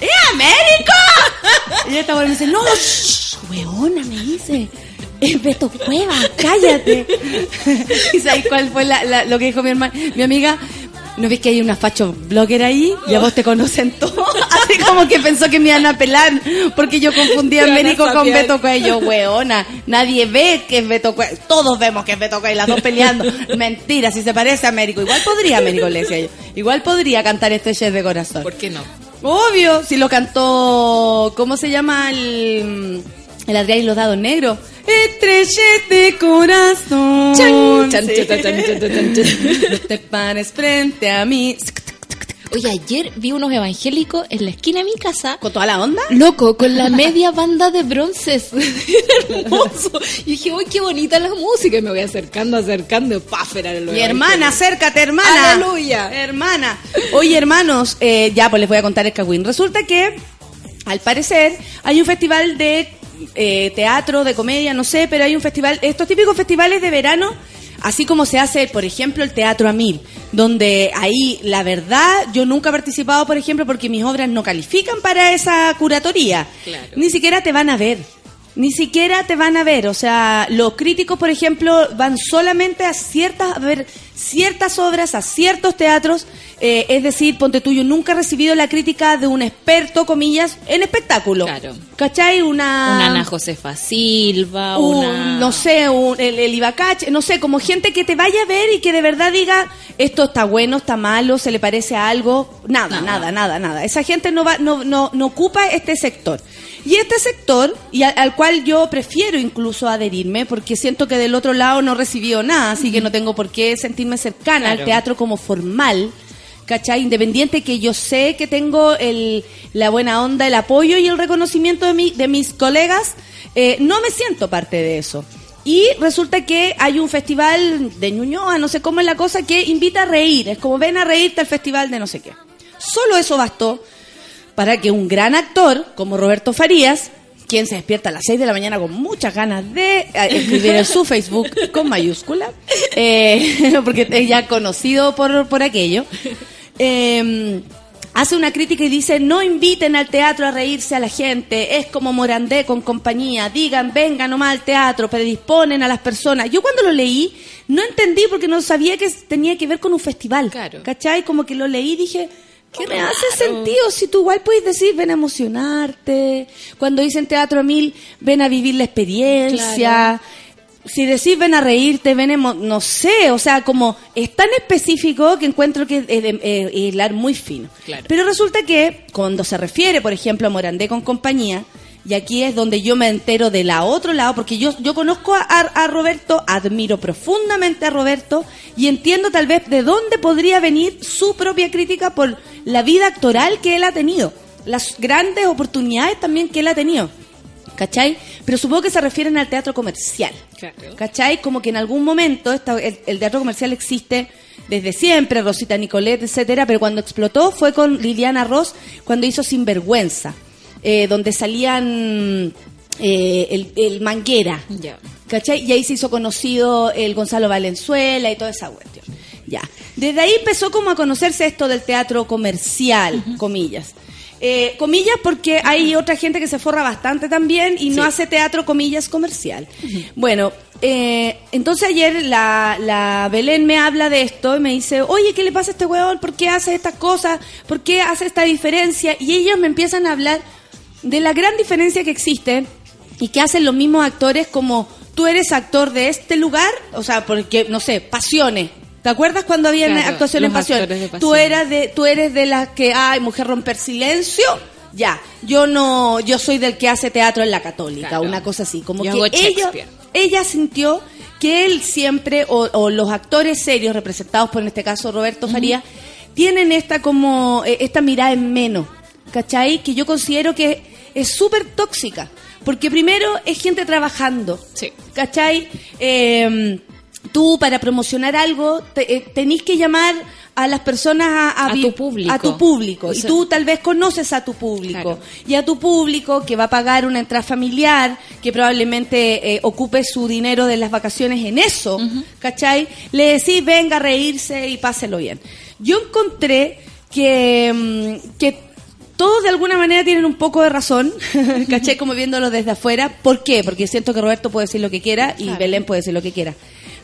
¡Eh, Américo! Y y me dice, no, shh, weona, me dice. Es Beto Cueva, cállate. ¿Y sabes cuál fue la- la- lo que dijo mi hermana? Mi amiga, ¿no ves que hay una facho blogger ahí? Y a vos te conocen todos. Así como que pensó que me iban a pelar porque yo confundía a Américo con. Beto Cueva. Y yo, weona, nadie ve que es Beto Cueva. Todos vemos que es Beto Cueva y las dos peleando. Mentira, si se parece a Américo. Igual podría, Américo, le decía yo. Igual podría cantar este chef de corazón. ¿Por qué no? Obvio, si lo cantó, ¿cómo se llama el, el Adrián y los dados negros? Estrellez de corazón. Chan, chan, Sí. chan, chan, chan, chan, chan. No te pares frente a mí. Oye, ayer vi unos evangélicos en la esquina de mi casa. ¿Con toda la onda? Loco, con la media banda de bronces. Hermoso. Y dije, uy, qué bonita la música. Y me voy acercando, acercando. ¡Paf! Era lo Mi hermana, acércate, hermana. Aleluya. Hermana. Oye, hermanos, eh, ya pues les voy a contar el cagüín. Resulta que, al parecer, hay un festival de eh, teatro, de comedia, no sé, pero hay un festival, estos típicos festivales de verano, así como se hace, por ejemplo, el Teatro a Mil, donde ahí, la verdad, yo nunca he participado, por ejemplo, porque mis obras no califican para esa curatoría. Claro. Ni siquiera te van a ver. Ni siquiera te van a ver, o sea, los críticos, por ejemplo, van solamente a ciertas, a ver, ciertas obras, a ciertos teatros, eh, es decir, ponte tú, yo nunca he recibido la crítica de un experto, comillas, en espectáculo. Claro. ¿Cachai? Una... Una Ana Josefa Silva, un, una... no sé, un, el, el Ibacache, no sé, como gente que te vaya a ver y que de verdad diga, esto está bueno, está malo, se le parece a algo, nada, nada, nada, nada. Esa gente no va, no, no, no ocupa este sector. Y este sector, y al, al cual yo prefiero incluso adherirme, porque siento que del otro lado no he recibido nada, así que no tengo por qué sentirme cercana al teatro como formal. ¿Cachai? Independiente que yo sé que tengo el, la buena onda, el apoyo y el reconocimiento de, mi, de mis colegas, eh, no me siento parte de eso. Y resulta que hay un festival de Ñuñoa, no sé cómo es la cosa, que invita a reír. Es como ven a reírte al festival de no sé qué. Solo eso bastó para que un gran actor como Roberto Farías, quien se despierta a las 6 de la mañana con muchas ganas de eh, escribir en su Facebook con mayúscula, eh, porque es ya conocido por, por aquello, eh, hace una crítica y dice, no inviten al teatro a reírse a la gente, es como Morandé con compañía, digan, vengan nomás al teatro, predisponen a las personas. Yo cuando lo leí, no entendí porque no sabía que tenía que ver con un festival. Claro. ¿Cachai? Como que lo leí y dije, ¿qué me hace sentido? Si tú igual puedes decir, ven a emocionarte. Cuando dicen teatro a mil, ven a vivir la experiencia. Claro. Si decís ven a reírte, ven emo- no sé, o sea, como es tan específico que encuentro que es de- eh, hilar muy fino. Claro. Pero resulta que cuando se refiere, por ejemplo, a Morandé con compañía, y aquí es donde yo me entero de la otro lado, porque yo, yo conozco a, a Roberto, admiro profundamente a Roberto y entiendo tal vez de dónde podría venir su propia crítica por la vida actoral que él ha tenido, las grandes oportunidades también que él ha tenido. ¿Cachai? Pero supongo que se refieren al teatro comercial. Claro. ¿Cachai? Como que en algún momento esta- el, el teatro comercial existe desde siempre, Rosita Nicolet, etcétera, pero cuando explotó fue con Liliana Ross cuando hizo Sinvergüenza, eh, donde salían eh, el, el Manguera. ¿cachai? Y ahí se hizo conocido el Gonzalo Valenzuela y toda esa cuestión. Ya. Desde ahí empezó como a conocerse esto del teatro comercial, comillas. Eh, comillas porque hay otra gente que se forra bastante también y no hace teatro, comillas, comercial. Bueno, eh, entonces ayer la, la Belén me habla de esto y me dice, oye, ¿qué le pasa a este weón? ¿Por qué hace estas cosas? ¿Por qué hace esta diferencia? Y ellos me empiezan a hablar de la gran diferencia que existe y que hacen los mismos actores como tú eres actor de este lugar, o sea, porque, no sé, pasiones. ¿Te acuerdas cuando había Claro, actuación en pasión? Tú eras de, tú eres de las que, ay, mujer romper silencio. Ya, yo no, yo soy del que hace teatro en la católica, Claro. una cosa así. Como Yo que ella, ella sintió que él siempre, o, o los actores serios representados por en este caso Roberto Faría, tienen esta como, eh, esta mirada en menos, ¿cachai? Que yo considero que es súper tóxica. Porque primero es gente trabajando, Sí. ¿cachai? Eh, tú para promocionar algo te- eh, tenés que llamar a las personas a, tu público. a tu público. O y tú tal vez conoces a tu público. Claro. Y a tu público que va a pagar una entrada familiar, que probablemente eh, ocupe su dinero de las vacaciones en eso, ¿cachai? Le decís, venga a reírse y páselo bien. Yo encontré que, mm, que todos de alguna manera tienen un poco de razón, ¿cachai? Como viéndolo desde afuera. ¿Por qué? Porque siento que Roberto puede decir lo que quiera y Claro. Belén puede decir lo que quiera.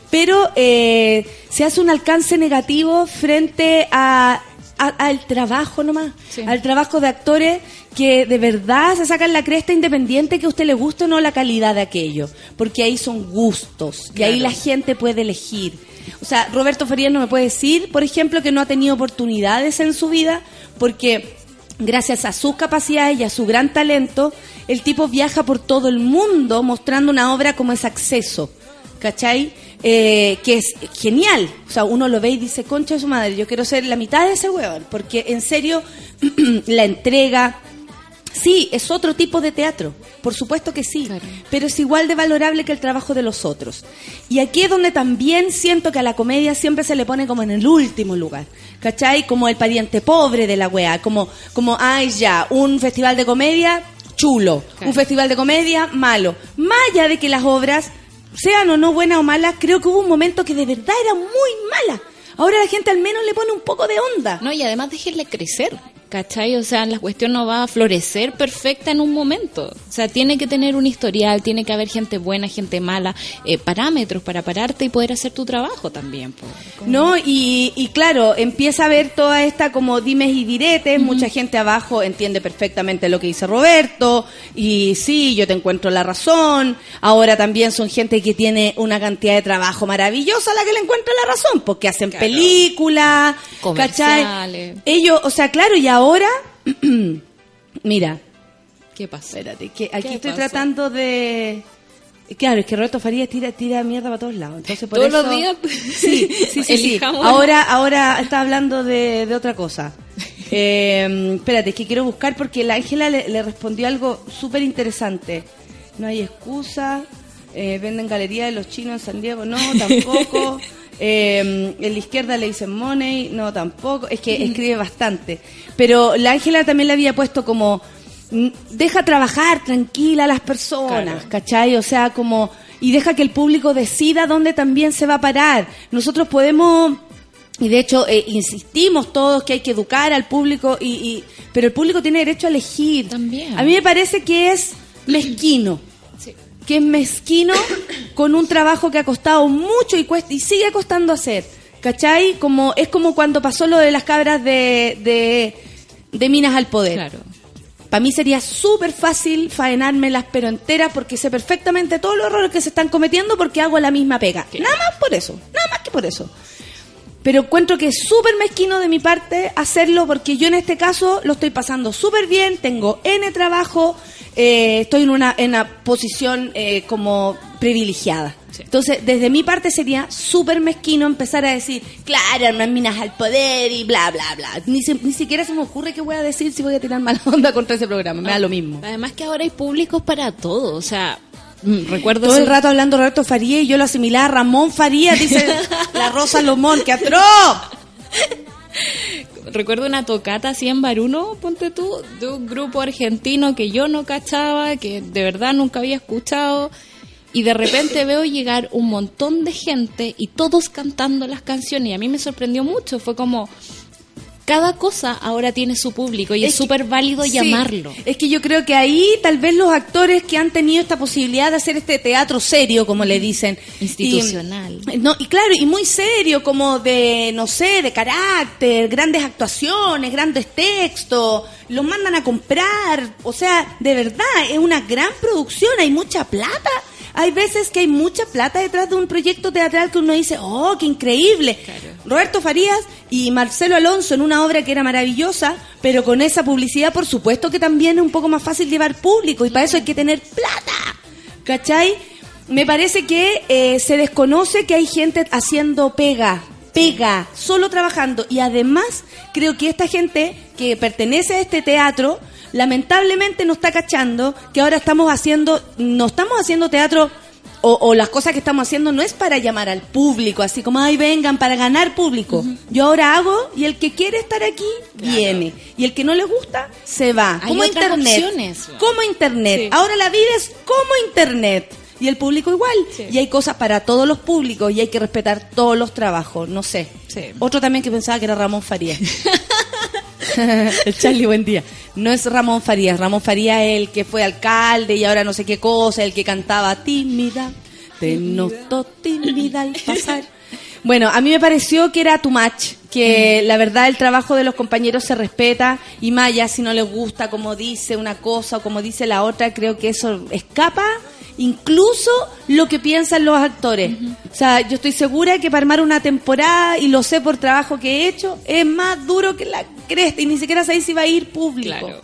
Pero eh, se hace un alcance negativo frente a, a- al trabajo nomás, Sí. al trabajo de actores que de verdad se sacan la cresta independiente que a usted le guste o no la calidad de aquello, porque ahí son gustos y ahí la gente puede elegir. O sea, Roberto Farías no me puede decir, por ejemplo, que no ha tenido oportunidades en su vida porque gracias a sus capacidades y a su gran talento, el tipo viaja por todo el mundo mostrando una obra como es acceso. ¿Cachai? Eh, que es genial. O sea, uno lo ve y dice, concha de su madre, yo quiero ser la mitad de ese huevón. Porque en serio, la entrega, Sí, es otro tipo de teatro, por supuesto que sí, Claro. pero es igual de valorable que el trabajo de los otros. Y aquí es donde también siento que a la comedia siempre se le pone como en el último lugar, ¿cachai? Como el pariente pobre de la weá, como, como, ay ya, un festival de comedia, chulo, Claro. un festival de comedia, malo. Más allá de que las obras sean o no buenas o malas, creo que hubo un momento que de verdad era muy mala. Ahora la gente al menos le pone un poco de onda. No, y además déjenle crecer, ¿cachai? O sea, la cuestión no va a florecer perfecta en un momento. O sea, tiene que tener un historial, tiene que haber gente buena, gente mala, eh, parámetros para pararte y poder hacer tu trabajo también. No, y, y claro, empieza a ver toda esta como dimes y diretes, mucha gente abajo entiende perfectamente lo que dice Roberto, y sí, yo te encuentro la razón, ahora también son gente que tiene una cantidad de trabajo maravillosa a la que le encuentra la razón, porque hacen Claro. películas, ¿cachai? Ellos, o sea, claro, y ahora, mira, ¿Qué pasa? espérate, que aquí ¿Qué estoy pasa? tratando de... Claro, es que Roberto Farías tira, tira mierda para todos lados. Entonces, por Todos eso- los días. Sí, sí, sí. sí. Ahora, ahora está hablando de, de otra cosa. Eh, espérate, es que quiero buscar porque la Ángela le, le respondió algo súper interesante. No hay excusa. eh, venden galería de los chinos en San Diego. No, tampoco. Eh, en la izquierda le dicen money. No, tampoco. Es que escribe bastante. Pero la Ángela también le había puesto como... Deja trabajar tranquila a las personas, Claro. ¿cachai? O sea, como... Y deja que el público decida dónde también se va a parar. Nosotros podemos... Y de hecho, eh, insistimos todos que hay que educar al público, y, y- pero el público tiene derecho a elegir. También. A mí me parece que es mezquino. Que es mezquino con un trabajo que ha costado mucho y, cuesta, y sigue costando hacer. ¿Cachai? Como, es como cuando pasó lo de las cabras de, de, de Minas al Poder. Claro. Para mí sería súper fácil faenármelas pero enteras porque sé perfectamente todos los errores que se están cometiendo porque hago la misma pega. Nada más por eso, nada más que por eso. Pero encuentro que es súper mezquino de mi parte hacerlo porque yo en este caso lo estoy pasando súper bien, tengo N trabajo, eh, estoy en una, en una posición eh, como privilegiada. Sí. Entonces, desde mi parte sería súper mezquino empezar a decir, claro, hermanas minas al poder y bla, bla, bla. Ni, se- ni siquiera se me ocurre qué voy a decir si voy a tirar mala onda contra ese programa, me da lo mismo. Además que ahora hay públicos para todo, o sea, recuerdo Todo el rato hablando Roberto Faría y yo lo asimilaba a Ramón Faría, dice la Rosa Lomón, que atroz. recuerdo una tocata así en Baruno, ponte tú, de un grupo argentino que yo no cachaba, que de verdad nunca había escuchado, y de repente veo llegar un montón de gente y todos cantando las canciones, y a mí me sorprendió mucho, fue como, cada cosa ahora tiene su público y es, súper válido Sí, llamarlo. Es que yo creo que ahí tal vez los actores que han tenido esta posibilidad de hacer este teatro serio, como le dicen. Institucional. Y, no, y claro, y muy serio, como de, no sé, de carácter, grandes actuaciones, grandes textos, los mandan a comprar. O sea, de verdad, es una gran producción, hay mucha plata. Hay veces que hay mucha plata detrás de un proyecto teatral que uno dice, oh, qué increíble. Roberto Farías y Marcelo Alonso en una obra que era maravillosa, pero con esa publicidad, por supuesto que también es un poco más fácil llevar público y para eso hay que tener plata. ¿Cachai? Me parece que eh, se desconoce que hay gente haciendo pega, pega, solo trabajando. Y además, creo que esta gente que pertenece a este teatro, lamentablemente no está cachando que ahora estamos haciendo, no estamos haciendo teatro. O, o las cosas que estamos haciendo no es para llamar al público, así como, ay, vengan, para ganar público. Yo ahora hago y el que quiere estar aquí, viene. Y el que no le gusta, se va. Hay como otras internet. opciones. Como internet. Sí. Ahora la vida es como internet. Y el público igual. Sí. Y hay cosas para todos los públicos y hay que respetar todos los trabajos. No sé. Sí. Otro también que pensaba que era Ramón Farías. el Charlie, buen día. No es Ramón Farías. Ramón Farías es el que fue alcalde y ahora no sé qué cosa, el que cantaba tímida. Te noto tímida al pasar. Bueno, a mí me pareció que era too much, que la verdad el trabajo de los compañeros se respeta y más allá si no les gusta como dice una cosa o como dice la otra, creo que eso escapa incluso lo que piensan los actores. O sea, yo estoy segura que para armar una temporada, y lo sé por trabajo que he hecho, es más duro que la cresta y ni siquiera sabéis si va a ir público. Claro.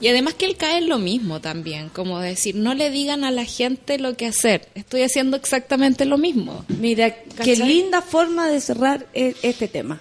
Y además que él cae en lo mismo también, como decir, no le digan a la gente lo que hacer, estoy haciendo exactamente lo mismo. Mira, qué linda forma de cerrar e- este tema.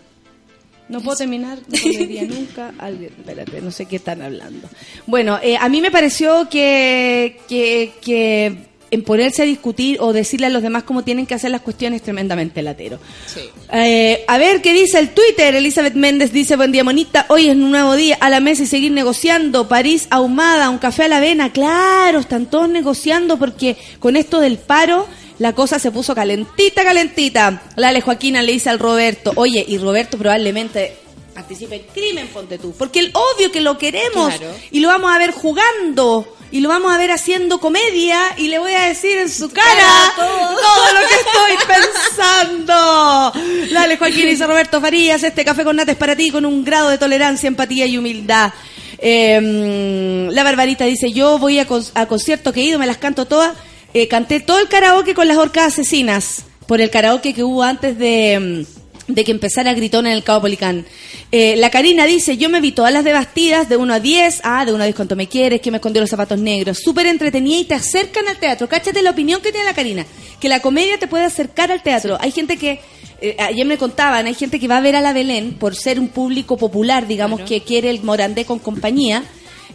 No puedo terminar, no volvería nunca. al- espérate, no sé qué están hablando. Bueno, eh, a mí me pareció que, que, que en ponerse a discutir o decirle a los demás cómo tienen que hacer las cuestiones es tremendamente latero. Sí. Eh, a ver qué dice el Twitter. Elizabeth Méndez dice: Buen día, monita. Hoy es un nuevo día. A la mesa y seguir negociando. París ahumada, un café a la avena. Claro, están todos negociando porque con esto del paro. La cosa se puso calentita, calentita. La Ale Joaquina le dice al Roberto, oye, y Roberto probablemente participe en crimen, ponte tú. Porque el obvio que lo queremos Claro. y lo vamos a ver jugando y lo vamos a ver haciendo comedia y le voy a decir en su cara todo, lo que estoy pensando. Dale, Joaquín, dice Roberto Farías, este café con nata es para ti con un grado de tolerancia, empatía y humildad. Eh, la Barbarita dice, yo voy a, con- a conciertos que he ido, me las canto todas. Eh, canté todo el karaoke con las orcas asesinas, por el karaoke que hubo antes de, mm, de que empezara Gritón en el Cabo Policán. Eh, la Karina dice, yo me vi todas las de Bastidas, de 1 a 10, ah, de 1 a 10 cuánto me quieres, que me escondió los zapatos negros, súper entretenida y te acercan al teatro. Cáchate la opinión que tiene la Karina, que la comedia te puede acercar al teatro. Hay gente que, eh, ayer me contaban, hay gente que va a ver a la Belén por ser un público popular, digamos, que quiere el Morandé con compañía,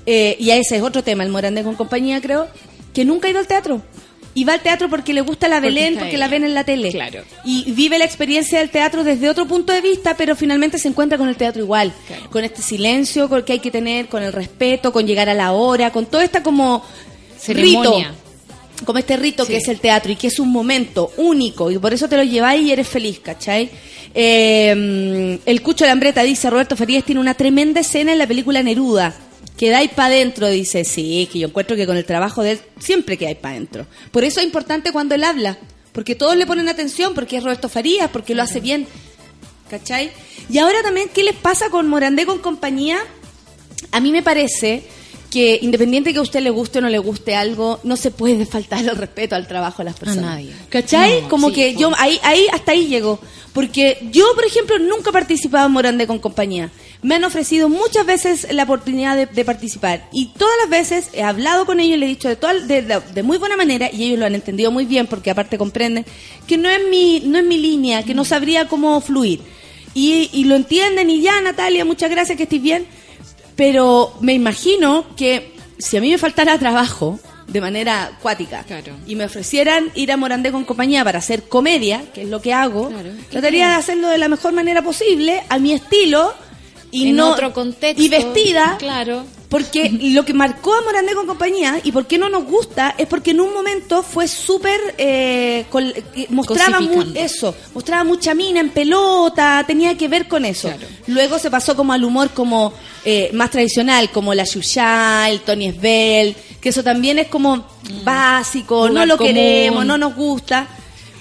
eh, y ese es otro tema, el Morandé con compañía, creo, que nunca ha ido al teatro. Y va al teatro porque le gusta la Belén, porque la ven en la tele. Claro. Y vive la experiencia del teatro desde otro punto de vista, pero finalmente se encuentra con el teatro igual. Claro. Con este silencio con- que hay que tener, con el respeto, con llegar a la hora, con toda esta como Ceremonia. rito. Como este rito Sí. que es el teatro y que es un momento único y por eso te lo lleváis y eres feliz, ¿cachai? Eh, el Cucho Lambreta dice, Roberto Farías tiene una tremenda escena en la película Neruda. Quedáis para adentro, dice, sí, que yo encuentro que con el trabajo de él siempre quedáis para adentro. Por eso es importante cuando él habla, porque todos le ponen atención, porque es Roberto Farías, porque lo hace bien, ¿cachai? Y ahora también, ¿qué les pasa con Morandé con compañía? A mí me parece que independiente que a usted le guste o no le guste algo, no se puede faltar el respeto al trabajo de las personas. nadie. ¿Cachai? No, Como sí, que yo ahí, ahí hasta ahí llego. Porque yo, por ejemplo, nunca he participado en Morandé con compañía. Me han ofrecido muchas veces la oportunidad de, de participar. Y todas las veces he hablado con ellos y le he dicho de, toda- de muy buena manera, y ellos lo han entendido muy bien, porque aparte comprenden, que no es mi, no es mi línea, que no sabría cómo fluir. Y, y lo entienden, y ya, Natalia, muchas gracias, que estés bien. Pero me imagino que si a mí me faltara trabajo de manera acuática Claro. y me ofrecieran ir a Morandé con compañía para hacer comedia, que es lo que hago, Claro. trataría de hacerlo de la mejor manera posible, a mi estilo y En no otro contexto. y vestida Claro. Porque lo que marcó a Morandé con compañía y por qué no nos gusta es porque en un momento fue súper. eh, mostraba mu- eso, mostraba mucha mina en pelota, tenía que ver con eso. Claro. Luego se pasó como al humor como eh, más tradicional, como la Yuya, el Tony Svel, que eso también es como básico, no lo común. queremos, no nos gusta.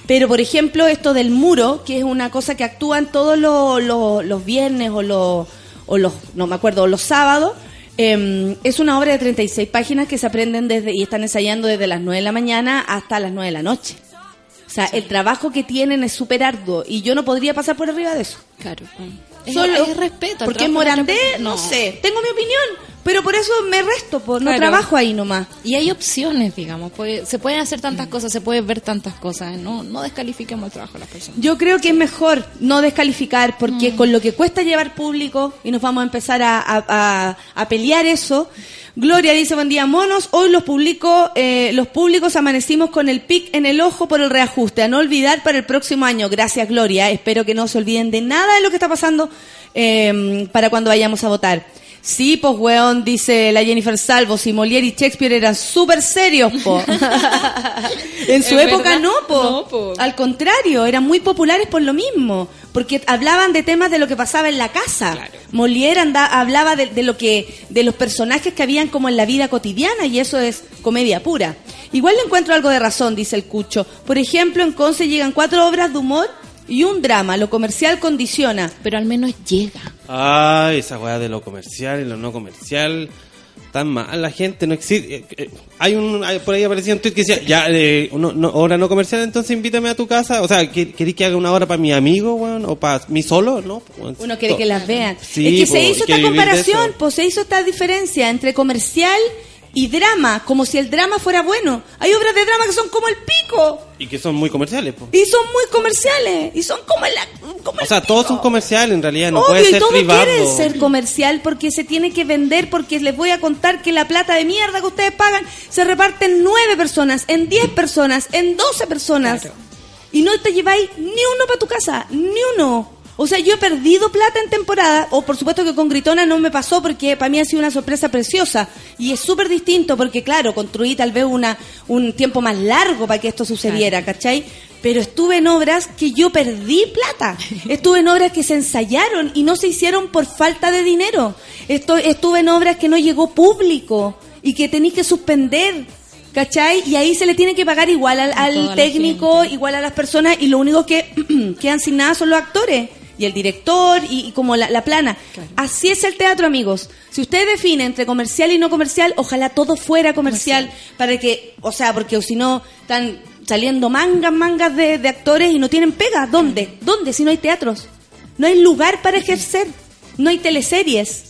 Pero, por ejemplo, esto del muro, que es una cosa que actúan todos los, los- los viernes o los, o los, no me acuerdo, o los sábados, eh, es una obra de 36 páginas que se aprenden desde y están ensayando desde las 9 de la mañana hasta las 9 de la noche. O sea, el trabajo que tienen es súper arduo y yo no podría pasar por arriba de eso. Claro. Es, Solo es respeto. al Porque Morandé, no. persona. sé, tengo mi opinión, pero por eso me resto, pues, no Claro. trabajo ahí nomás. Y hay opciones, digamos. puede- se pueden hacer tantas cosas, se pueden ver tantas cosas. No, no descalifiquemos el trabajo de las personas. Yo creo que es mejor no descalificar Mm. porque con lo que cuesta llevar público y nos vamos a empezar a, a- a- a pelear eso. Gloria dice, buen día, monos. Hoy los, publico, eh, los públicos amanecimos con el pic en el ojo por el reajuste. A no olvidar para el próximo año. Gracias, Gloria. Espero que no se olviden de nada de lo que está pasando eh, para cuando vayamos a votar. Sí, pues, weón, dice la Jennifer Salvo, si Molière y Shakespeare eran súper serios, po. en su ¿Es época verdad? no, po. No, po. Al contrario, eran muy populares por lo mismo, porque hablaban de temas de lo que pasaba en la casa. Claro. Molière anda- hablaba de, de lo que, de los personajes que habían como en la vida cotidiana y eso es comedia pura. Igual le encuentro algo de razón, dice el Cucho. Por ejemplo, en Conce llegan cuatro obras de humor y un drama. Lo comercial condiciona. Pero al menos llega. Ay, esa weá de lo comercial y lo no comercial. Tan mal, la gente no existe. eh, eh, Hay un, hay- por ahí aparecía un tweet que decía, ya, eh, uno- no, hora no comercial, entonces invítame a tu casa. O sea, ¿quer- ¿querés que haga una hora para mi amigo, weón? ¿O para mí solo? No. weón. Uno quiere que las vean. Sí, es que po, se hizo hay que esta comparación, pues se hizo esta diferencia entre comercial y drama, como si el drama fuera bueno. Hay obras de drama que son como el pico Y que son muy comerciales, po. y son muy comerciales y son como, la, como O el sea, pico. todos son comerciales, en realidad, no Obvio, puede y ser todo privado. quiere ser comercial porque se tiene que vender, porque les voy a contar que la plata de mierda que ustedes pagan se reparte en nueve personas, en diez personas, en doce personas. Claro. Y no te lleváis ni uno para tu casa, ni uno. O sea, yo he perdido plata en temporada, o por supuesto que con Gritona no me pasó porque para mí ha sido una sorpresa preciosa. Y es súper distinto porque, claro, construí tal vez una, un tiempo más largo para que esto sucediera, ¿cachai? Pero estuve en obras que yo perdí plata. Estuve en obras que se ensayaron y no se hicieron por falta de dinero. Esto, estuve en obras que no llegó público y que tenéis que suspender. ¿Cachai? Y ahí se le tiene que pagar igual al, al técnico, igual a las personas, y lo único que quedan sin nada son los actores y el director y, y como la, la plana. Claro. Así es el teatro, amigos. Si usted define entre comercial y no comercial, ojalá todo fuera comercial, para que, o sea, porque si no están saliendo mangas, mangas de, de actores y no tienen pega. ¿Dónde? ¿Dónde? Si no hay teatros. No hay lugar para ejercer. No hay teleseries.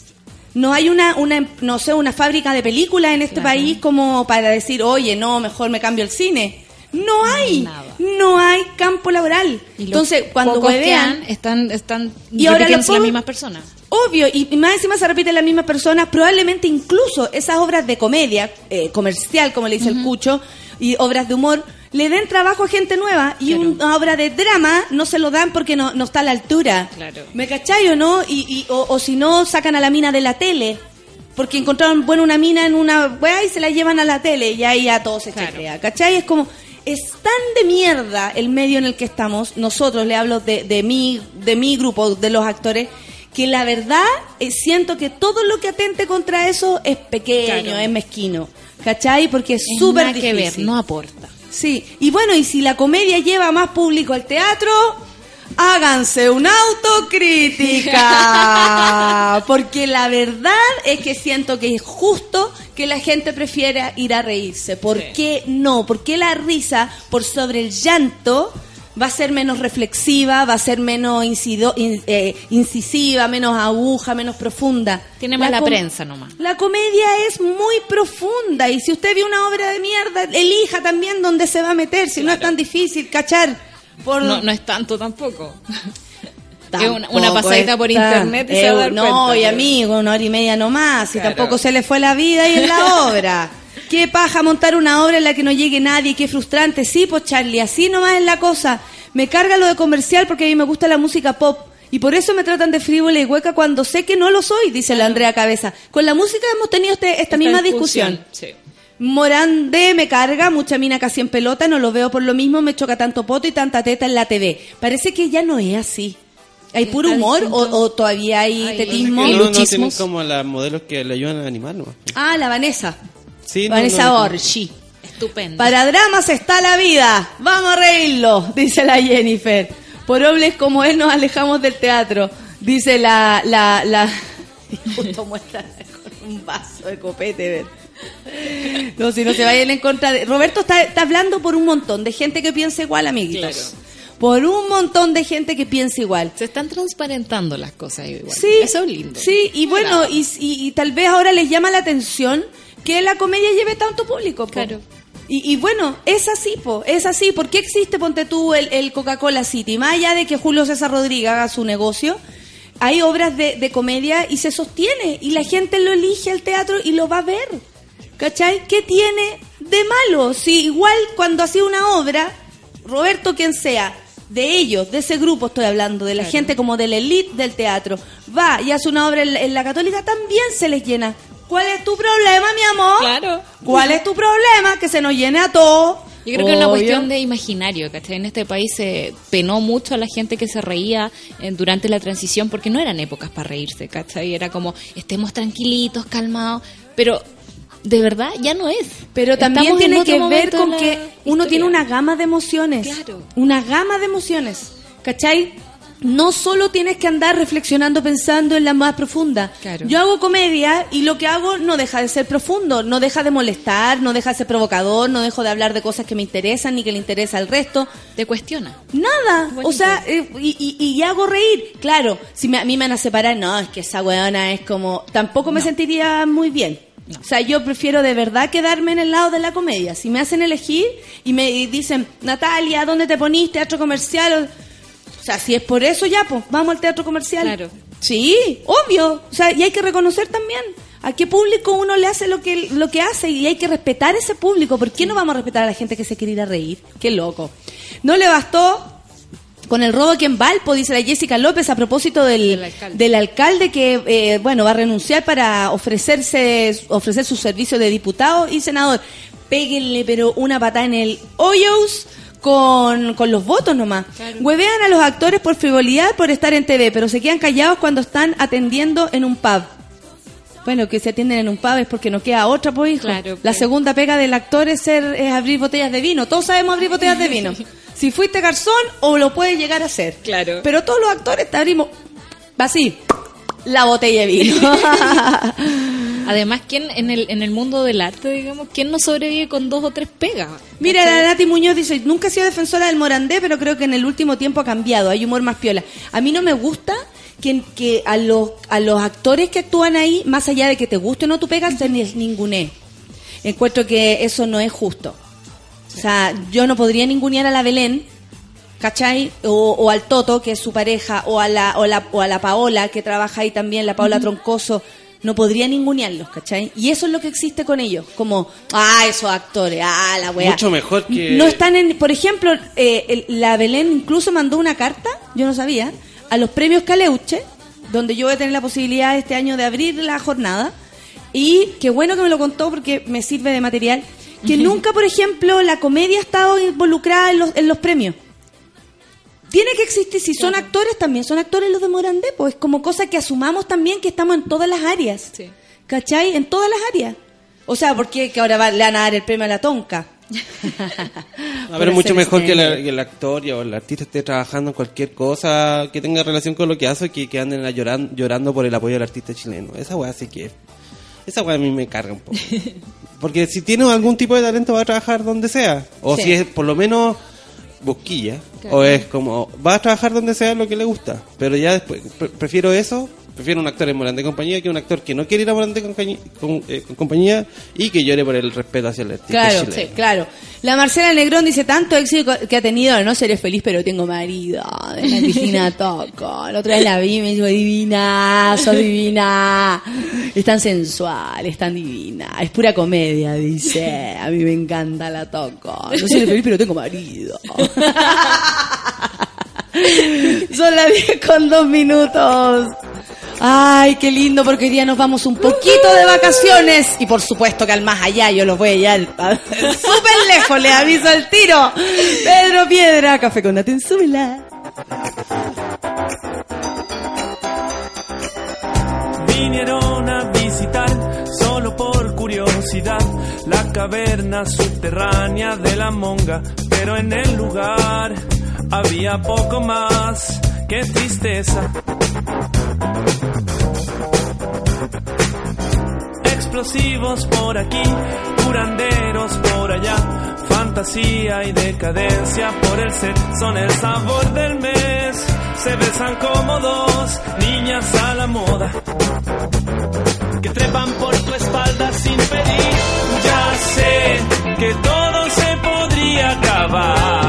No hay una, una no sé, una fábrica de películas en este Claro. país como para decir, oye, no, mejor me cambio el cine. No hay, Nada. no hay campo laboral. Entonces, cuando huevean, están, están Y ahora las mismas personas. Obvio, y, más encima se repiten las mismas personas, probablemente incluso esas obras de comedia, eh, comercial, como le dice el Cucho, y obras de humor, le den trabajo a gente nueva y Claro. una obra de drama no se lo dan porque no, no está a la altura. Claro. ¿Me cachai o no? Y, y- o, o si no, sacan a la mina de la tele. Porque encontraron, bueno, una mina en una weá y se la llevan a la tele y ahí ya todo se Claro. chacrea. ¿Cachai? Es como, es tan de mierda el medio en el que estamos, nosotros le hablo de, de, mi, de mi grupo, de los actores, que la verdad eh, siento que todo lo que atente contra eso es pequeño, Claro. es mezquino. ¿Cachai? Porque es súper nada que difícil. ver, no aporta. Sí, y bueno, y si la comedia lleva más público al teatro, háganse una autocrítica. Porque la verdad es que siento que es justo que la gente prefiera ir a reírse. ¿Por Sí. qué no? ¿Por qué la risa por sobre el llanto va a ser menos reflexiva, va a ser menos incido- in- eh, incisiva, menos aguja, menos profunda? Tiene más la prensa nomás. la comedia es muy profunda y si usted vio una obra de mierda, elija también dónde se va a meter, si no es tan difícil cachar. Por... No, no es tanto tampoco. Una, una pasadita por internet y se va a dar No, cuenta, y pero- amigo, una hora y media nomás, y Claro. tampoco se le fue la vida y en la obra. Qué paja montar una obra en la que no llegue nadie, qué frustrante. Sí, pues Charlie, así nomás es la cosa. Me carga lo de comercial porque a mí me gusta la música pop Y por eso me tratan de frívola y hueca cuando sé que no lo soy, dice la Andrea Cabeza. Con la música hemos tenido este- esta, misma discusión. Sí. Morandé me carga, mucha mina casi en pelota, no lo veo por lo mismo, me choca tanto poto y tanta teta en la TV. Parece que ya no es así. ¿Hay puro humor o, todavía hay Ay, tetismo? ¿Y No, no, tienen como las modelos que le ayudan a animar, ¿no? Ah, la Vanessa. Sí, Vanessa no, no. Orchi. Estupendo. Para dramas está la vida. Vamos a reírlo, dice la Jennifer. Por hombres como él nos alejamos del teatro, dice la... la, la... Y justo muestra con un vaso de copete. ver. No, si no se vayan en contra de... Roberto está, está hablando por un montón de gente que piensa igual, amiguitos. Claro. Por un montón de gente que piensa igual. Se están transparentando las cosas igual. Sí, Eso es lindo. Sí, y bueno, y, y- y tal vez ahora les llama la atención que la comedia lleve tanto público. po. Claro. Y, y bueno, es así, po, es así. ¿Por qué existe, ponte tú, el, el Coca-Cola City? Más allá de que Julio César Rodríguez haga su negocio, hay obras de, de comedia y se sostiene. Y la gente lo elige al teatro y lo va a ver. ¿Cachai? ¿Qué tiene de malo? Si igual cuando hacía una obra, Roberto quien sea, de ellos, de ese grupo estoy hablando, de la gente como de la elite del teatro, va y hace una obra en la, en la católica, también se les llena. ¿Cuál es tu problema, mi amor? Claro. ¿Cuál es tu problema? Que se nos llene a todos. Yo creo que es una cuestión de imaginario, ¿cachai? En este país se penó mucho a la gente que se reía eh, durante la transición porque no eran épocas para reírse, ¿cachai? Era como, estemos tranquilitos, calmados, pero de verdad ya no es. Pero también Estamos tiene que ver con que uno historia. tiene una gama de emociones. Claro. Una gama de emociones. ¿Cachai? No solo tienes que andar reflexionando pensando en la más profunda. Claro. Yo hago comedia y lo que hago no deja de ser profundo, no deja de molestar, no deja de ser provocador, no dejo de hablar de cosas que me interesan ni que le interesa al resto. Te cuestiona. Nada, o sea, eh, y, y- y hago reír. Claro, si me- a mí me van a separar, no, es que esa weona es como... Tampoco me sentiría muy bien. O sea, yo prefiero de verdad quedarme en el lado de la comedia. Si me hacen elegir y me dicen, Natalia, ¿dónde te ponís? Teatro comercial. O, o sea, si es por eso ya, pues vamos al teatro comercial. Claro. Sí, obvio. O sea, y hay que reconocer también a qué público uno le hace lo que, lo que hace y hay que respetar ese público. ¿Por qué no vamos a respetar a la gente que se quiere ir a reír? Qué loco. No le bastó con el robo aquí en Valpo, dice la Jessica López, a propósito del, Del alcalde. del alcalde que, eh, bueno, va a renunciar para ofrecerse, ofrecer su servicio de diputado y senador. Péguenle, pero una patada en el hoyos con, con los votos nomás. Claro. Huevean a los actores por frivolidad, por estar en TV, pero se quedan callados cuando están atendiendo en un pub. Bueno, que se atienden en un pub es porque no queda otra, pues, hijo. Claro, La pues. segunda pega del actor es, ser, es abrir botellas de vino. Todos sabemos abrir botellas de vino. Si fuiste garzón o lo puedes llegar a hacer. Claro. Pero todos los actores te abrimos así, la botella de vino. Además, ¿quién en el, en el mundo del arte, digamos, quién no sobrevive con dos o tres pegas? Mira, la Nati Muñoz dice, nunca he sido defensora del morandé, pero creo que en el último tiempo ha cambiado, hay humor más piola. A mí no me gusta que, que a, los, a los actores que actúan ahí, más allá de que te guste o no tu pegas, se les ninguné. Encuentro que eso no es justo. O sea, yo no podría ningunear a la Belén, ¿cachai? O, o al Toto, que es su pareja, o a la, o la, o a la Paola, que trabaja ahí también, la Paola Troncoso. No podría ningunearlos, ¿cachai? Y eso es lo que existe con ellos. Como, ah, esos actores, ah, la weá. Mucho mejor que- No están en. Por ejemplo, eh, el- la Belén incluso mandó una carta, yo no sabía, a los premios Caleuche, donde yo voy a tener la posibilidad este año de abrir la jornada. Y qué bueno que me lo contó porque me sirve de material. Que nunca, por ejemplo, la comedia ha estado involucrada en los, en los premios. Tiene que existir, si son actores, también son actores los de Morandé, pues como cosa que asumamos también que estamos en todas las áreas. Sí. ¿Cachai? En todas las áreas. O sea, porque que ahora va- le van a dar el premio a la tonca. A ver, mucho mejor que, la- que el actor o el artista esté trabajando en cualquier cosa que tenga relación con lo que hace que, que anden llorando por el apoyo del artista chileno. Esa weá sí que... Esa weá a mí me carga un poco. Porque si tiene algún tipo de talento va a trabajar donde sea. O Sí. si es por lo menos busquilla. O es como, va a trabajar donde sea lo que le gusta. Pero ya después, pre- prefiero eso. Prefiero un actor en Morandé compañía que un actor que no quiere ir a Morandé con, cañi- con, eh, con compañía y que llore por el respeto hacia el artista Claro, chileno. sí, claro. La Marcela Negrón dice tanto éxito que ha tenido, no seré feliz, pero tengo marido. En la Cristina Toco. La otra vez la vi y me dijo, divina, sos divina. Es tan sensual, es tan divina. Es pura comedia, dice. A mí me encanta la Toco. No seré feliz, pero tengo marido. Son las 10 con dos minutos. Ay, qué lindo, porque hoy día nos vamos un poquito de vacaciones. Y por supuesto que al más allá yo los voy a a- súper lejos, le aviso al tiro. Pedro Piedra, café con nata en súbela. Vinieron a visitar solo por curiosidad la caverna subterránea de la monga, pero en el lugar había poco más que tristeza. Explosivos por aquí, curanderos por allá, fantasía y decadencia por el set son el sabor del mes. Se besan como dos niñas a la moda que trepan por tu espalda sin pedir. Ya sé que todo se podría acabar.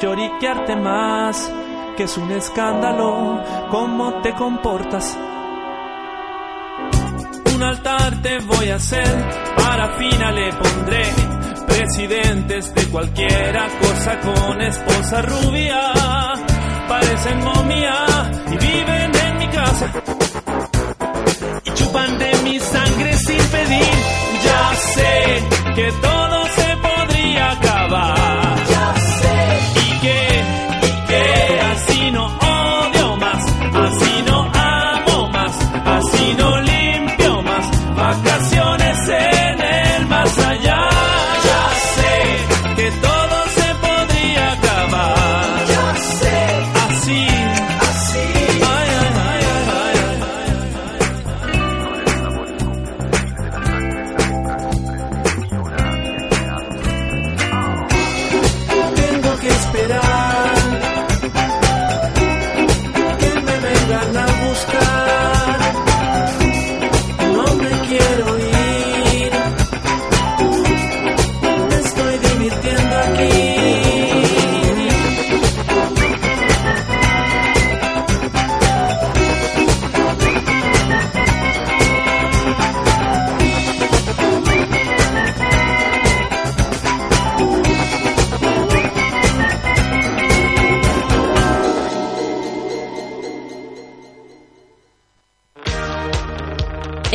Lloriquearte más, que es un escándalo. Cómo te comportas. Un altar te voy a hacer, parafina le pondré, presidentes de cualquiera cosa con esposa rubia, parecen momia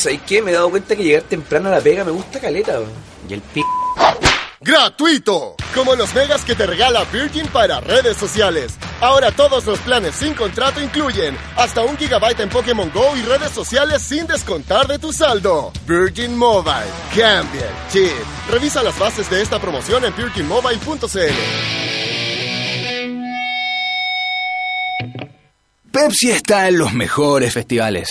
¿Sabes qué? Me he dado cuenta que llegar temprano a la pega me gusta caleta. Y el p... ¡Gratuito! Como los megas que te regala Virgin para redes sociales. Ahora todos los planes sin contrato incluyen hasta un gigabyte en Pokémon Go y redes sociales sin descontar de tu saldo. Virgin Mobile. Cambia el chip. Revisa las bases de esta promoción en virginmobile.cl. Pepsi está en los mejores festivales.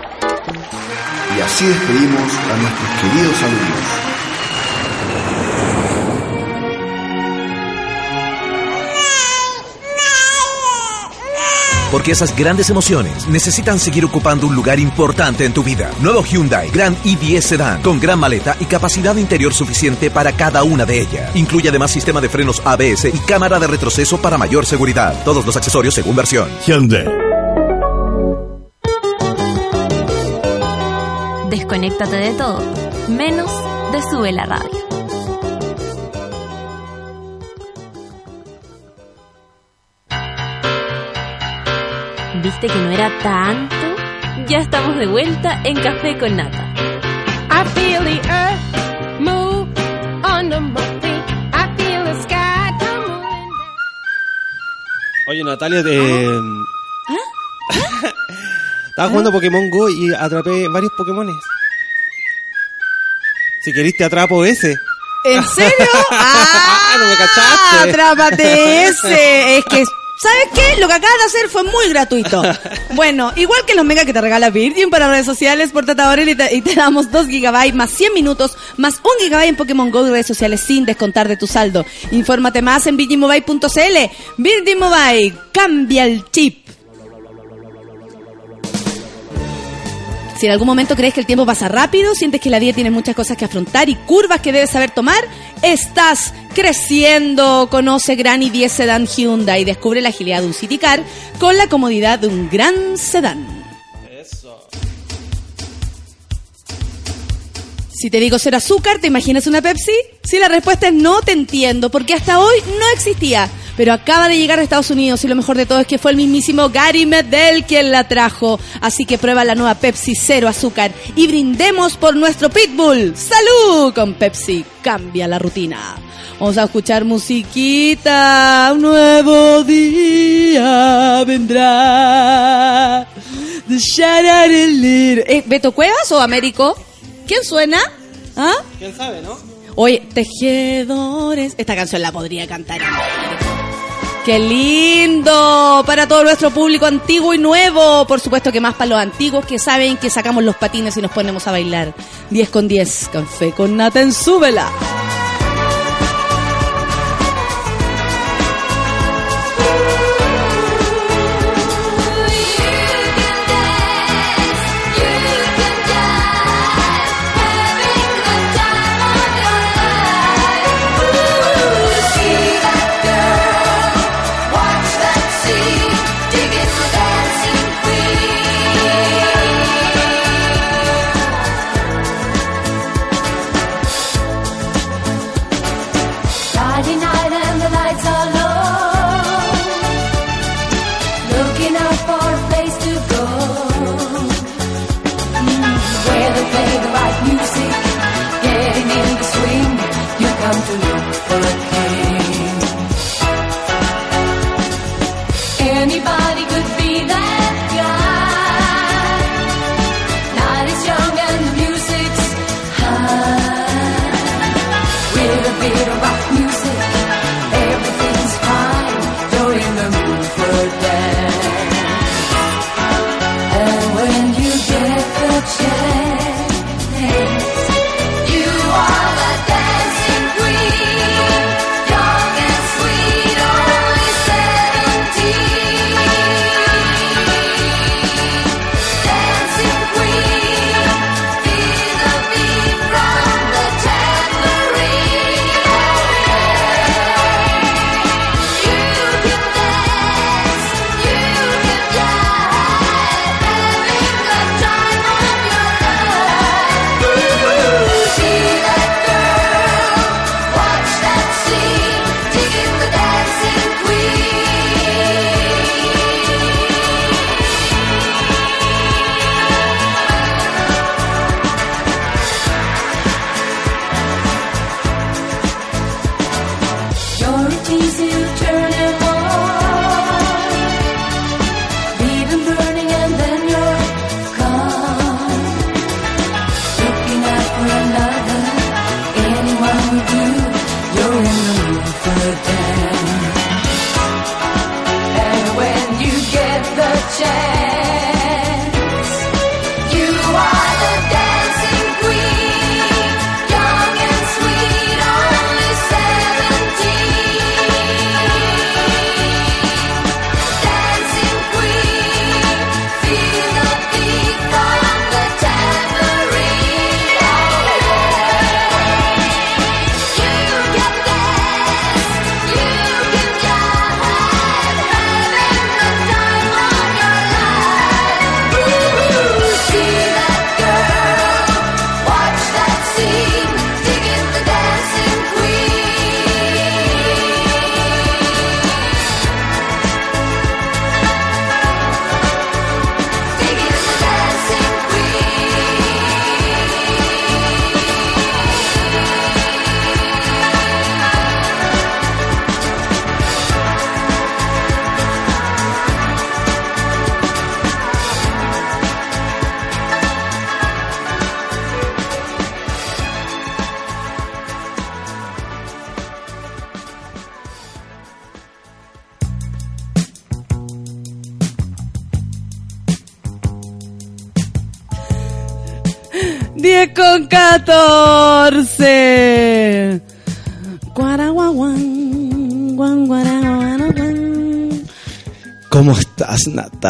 Y así despedimos a nuestros queridos alumnos. Porque esas grandes emociones necesitan seguir ocupando un lugar importante en tu vida. Nuevo Hyundai Grand i10 Sedan con gran maleta y capacidad interior suficiente para cada una de ellas. Incluye además sistema de frenos ABS y cámara de retroceso para mayor seguridad. Todos los accesorios según versión. Hyundai. Desconéctate de todo, menos de Sube la Radio. ¿Viste que no era tanto? Ya estamos de vuelta en Café con Nata. I feel the earth move under my feet. I feel the sky tumbling. Oye, Natalia, de... Estaba jugando Pokémon Go y atrapé varios Pokémones. Si querés te atrapo ese. ¿En serio? ¡Ah! no me cachaste. ¡Atrápate ese! Es que, ¿sabes qué? Lo que acabas de hacer fue muy gratuito. Bueno, igual que los mega que te regala Virgin para redes sociales, por Tratadores y te, y te damos 2 GB más 100 minutos, más 1 GB en Pokémon Go y redes sociales sin descontar de tu saldo. Infórmate más en virginmobile.cl. Virgin Mobile, cambia el chip. Si en algún momento crees que el tiempo pasa rápido, sientes que la vida tiene muchas cosas que afrontar y curvas que debes saber tomar, estás creciendo. Conoce Gran i10 Sedan Hyundai y descubre la agilidad de un City Car con la comodidad de un gran sedán. Si te digo ser azúcar, ¿te imaginas una Pepsi? Si la respuesta es no, te entiendo, porque hasta hoy no existía. Pero acaba de llegar a Estados Unidos y lo mejor de todo es que fue el mismísimo Gary Medel quien la trajo. Así que prueba la nueva Pepsi Cero Azúcar y brindemos por nuestro Pitbull. ¡Salud! Con Pepsi cambia la rutina. Vamos a escuchar musiquita. Un nuevo día vendrá. ¿Eh, ¿Beto Cuevas o Américo? ¿Quién suena? ¿Ah? ¿Quién sabe, no? Oye, tejedores. Esta canción la podría cantar. ¡Qué lindo! Para todo nuestro público antiguo y nuevo. Por supuesto que más para los antiguos que saben que sacamos los patines y nos ponemos a bailar. 10 con 10. Café con nata en súbela.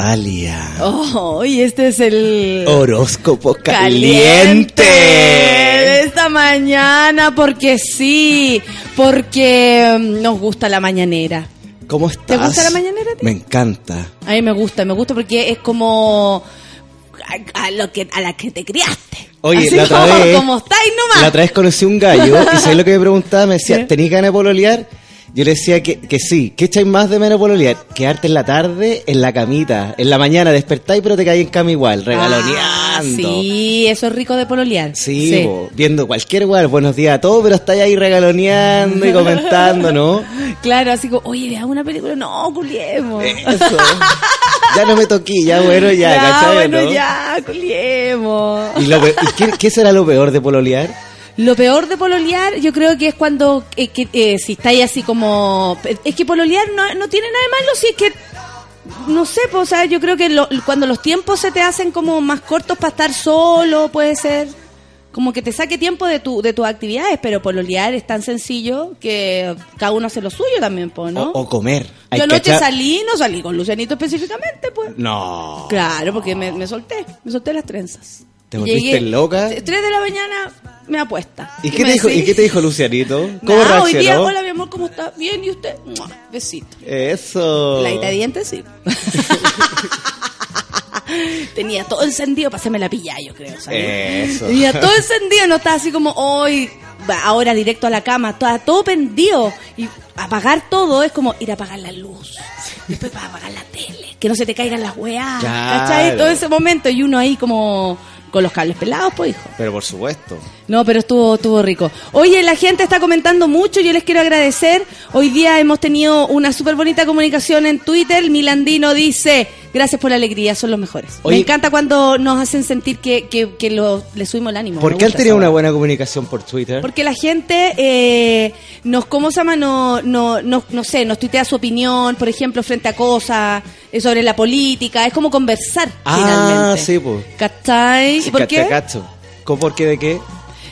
Natalia? Oh, y este es el Horóscopo caliente caliente. de esta mañana, porque sí, porque mm, nos gusta la mañanera. ¿Cómo estás? ¿Te gusta la mañanera? Me encanta. A mí me gusta, me gusta porque es como a, a lo que a la que te criaste. Oye, Así la otra como, vez- como estáis nomás. La otra vez conocí un gallo y ¿sabes lo que me preguntaba? Me decía, ¿tenéis ganas de pololear? Yo le decía que, que sí. ¿Qué echáis más de menos pololear? Quedarte en la tarde, en la camita. En la mañana despertáis, pero te caí en cama igual, regaloneando. Ah, sí, eso es rico de pololear. Sí, viendo cualquier weá, buenos días a todos, pero estáis ahí regaloneando y comentando, ¿no? Claro, así como, oye, veamos una película. No, culiemos. Eso. Ya no me toqué, ya bueno, ya, Ya, ¿cachai? bueno, no? ya, culiemos. ¿Y, lo y qué, qué será lo peor de pololear? Lo peor de pololear, yo creo que es cuando, eh, que, eh, si estáis así como... Es que pololear no, no tiene nada de malo, si es que... No sé, pues, o sea, yo creo que lo- cuando los tiempos se te hacen como más cortos para estar solo, puede ser como que te saque tiempo de tu de tus actividades, pero pololear es tan sencillo que cada uno hace lo suyo también, pues, ¿no? O, o comer. Hay yo anoche echar- salí, no salí con Lucianito específicamente, pues. No. Claro, porque me, me solté, me solté las trenzas. ¿Te volviste loca? Tres de la mañana me apuesta. ¿Y qué, te dijo? ¿Y qué te dijo Lucianito? ¿Cómo hoy día, hola mi amor, ¿cómo está? Bien, ¿y usted? Mua, Besito. Eso. La de dientes, sí. Tenía todo encendido para hacerme la pilla, yo creo. ¿sabes? Eso. Tenía todo encendido, no estaba así como hoy, ahora directo a la cama, estaba todo prendido. Y apagar todo es como ir a apagar la luz. Después para apagar la tele, que no se te caigan las weas. Claro. ¿Cachai? Todo ese momento y uno ahí como con los cables pelados, pues hijo. Pero por supuesto. No, pero estuvo, estuvo rico. Oye, la gente está comentando mucho, yo les quiero agradecer. Hoy día hemos tenido una súper bonita comunicación en Twitter. Milandino dice, gracias por la alegría, son los mejores. Oye- Me encanta cuando nos hacen sentir que, que, que lo- le subimos el ánimo. ¿Por qué han tenido una buena comunicación por Twitter? Porque la gente eh, nos, ¿cómo se llama? No, no, no, no sé, nos tuitea su opinión, por ejemplo, frente a cosas eh, sobre la política. Es como conversar, ah, finalmente. sí, pues. ¿Cachai? ¿Y Sí, por qué? ¿Cómo, ¿Por qué de qué?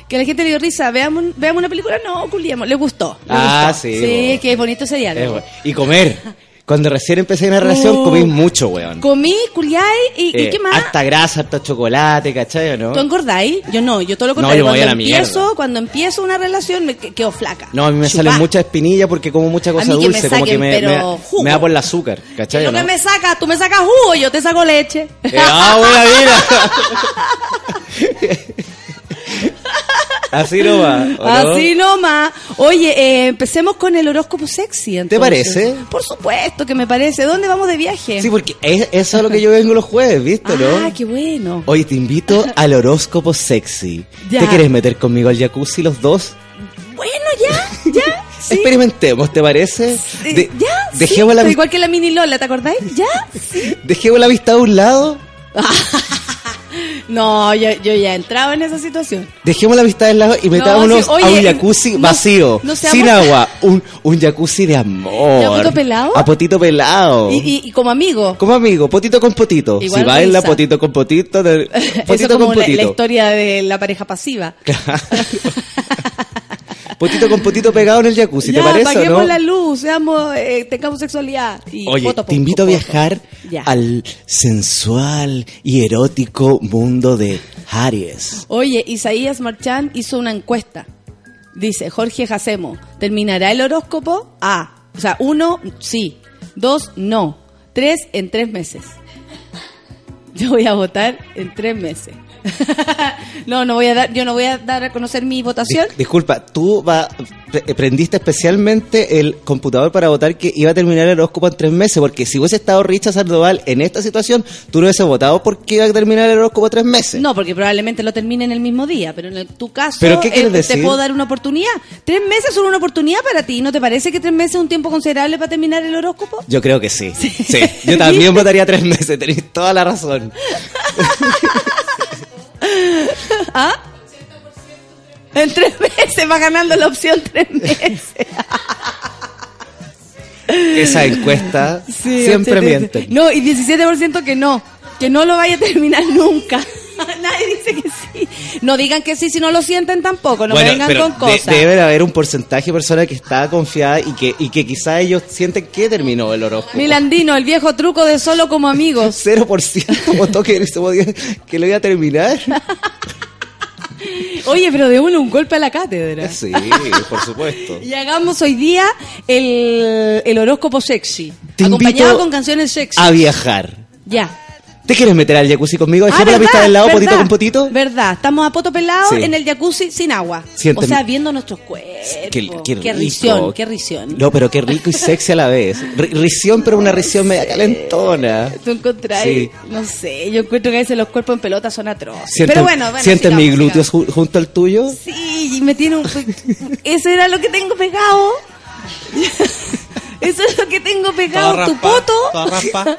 Que la gente le dio risa. Veamos, veamos una película. No, culiemos. Le gustó. le Ah, gustó. sí, Sí, qué bonito bueno. Y comer. Cuando recién empecé una relación, Oh. comí mucho, weón. Comí, culiáis y, y Eh, qué más. Harta grasa, harta chocolate, ¿cachai o no? ¿Tú engordáis? Yo no, yo todo lo No, contrario. yo me voy a cuando, la empiezo, mierda. cuando empiezo una relación me que- quedo flaca. No, a mí me Chupá. salen muchas espinillas porque como mucha cosa mí que me dulce, como que me, pero me- jugo. me da por el azúcar, ¿Qué ¿cachai lo no? que me sacas? Tú me sacas jugo, yo te saco leche. Eh, ah, buena vida. Así no va. ¿o no? Así nomás. Oye, eh, empecemos con el horóscopo sexy. entonces. parece? Por supuesto que me parece. ¿Dónde vamos de viaje? Sí, porque es, eso es lo que yo vengo los jueves, ¿viste, Ah, no? qué bueno. Hoy te invito al horóscopo sexy. Ya. ¿Te quieres meter conmigo al jacuzzi los dos? Bueno, ya, ya. sí. Experimentemos, ¿te parece? De- ya, dejemos, sí, la, igual que la mini Lola, ¿te acordáis? Ya, sí. dejemos la vista a un lado. No, yo, yo ya he entrado en esa situación. Dejemos la amistad de lado y metámonos sí, oye, a un jacuzzi no- vacío, no sin agua, un, un jacuzzi de amor. ¿Y a potito pelado? A potito pelado. Y, y- y como amigo. Como amigo, potito con potito. Igual si baila potito con potito, de- Eso potito como con la, historia de la pareja pasiva. Potito con potito pegado en el jacuzzi, ya, ¿te parece apaguemos no? la luz, seamos, eh, tengamos sexualidad. Y Oye, poto, te invito a viajar al sensual y erótico mundo de Aries. Oye, Isaías Marchán hizo una encuesta. Dice, Jorge Jacemo, ¿terminará el horóscopo? A. O sea, uno, sí. Dos, no. Tres, en tres meses. Yo voy a votar en tres meses. no, no voy a dar, yo no voy a dar a conocer mi votación. Dis- disculpa, tú va, pre- prendiste especialmente el computador para votar que iba a terminar el horóscopo en tres meses, porque si hubiese estado Richard Sandoval en esta situación, tú no hubiese votado porque iba a terminar el horóscopo en tres meses. No, porque probablemente lo termine en el mismo día, pero en el- tu caso, ¿Pero qué quieres eh, decir? te puedo dar una oportunidad. Tres meses son una oportunidad para ti. ¿No te parece que tres meses es un tiempo considerable para terminar el horóscopo? Yo creo que sí. Sí, yo también votaría tres meses, tenéis toda la razón. ¿Ah? En tres meses va ganando la opción tres meses. Esa encuesta Sí, siempre 80. miente. No, y 17% que no, que no lo vaya a terminar nunca. Nadie dice que sí. No digan que sí si no lo sienten tampoco, no Bueno, vengan con de- cosas. debe haber un porcentaje de personas que está confiada y que, y que quizá ellos sienten que terminó el horóscopo. Milandino, el viejo truco de solo como amigos. 0% votó que, que lo iba a terminar. Oye, pero de uno un golpe a la cátedra. Sí, por supuesto. Y hagamos hoy día el, el horóscopo sexy. Te acompañado con canciones sexy. A viajar. Ya. ¿Te quieres meter al jacuzzi conmigo? Ah, Dejemos la ¿verdad? pista del lado, ¿verdad? potito con potito. Verdad, estamos a poto pelado Sí. en el jacuzzi sin agua. Siénteme. O sea, viendo nuestros cuerpos. Qué, qué rico. risión, qué risión. No, pero qué rico y sexy a la vez. Ri- risión, pero una risión media calentona. ¿Tú encontrás? Sí. No sé, yo encuentro que a veces los cuerpos en pelota son atroces. Sienten- Pero bueno, bueno. ¿Sienten sigamos, mis glúteos ju- junto al tuyo? Sí, y me tiene un... Eso era lo que tengo pegado. Eso es lo que tengo pegado, Toda tu raspa, poto. toda raspa.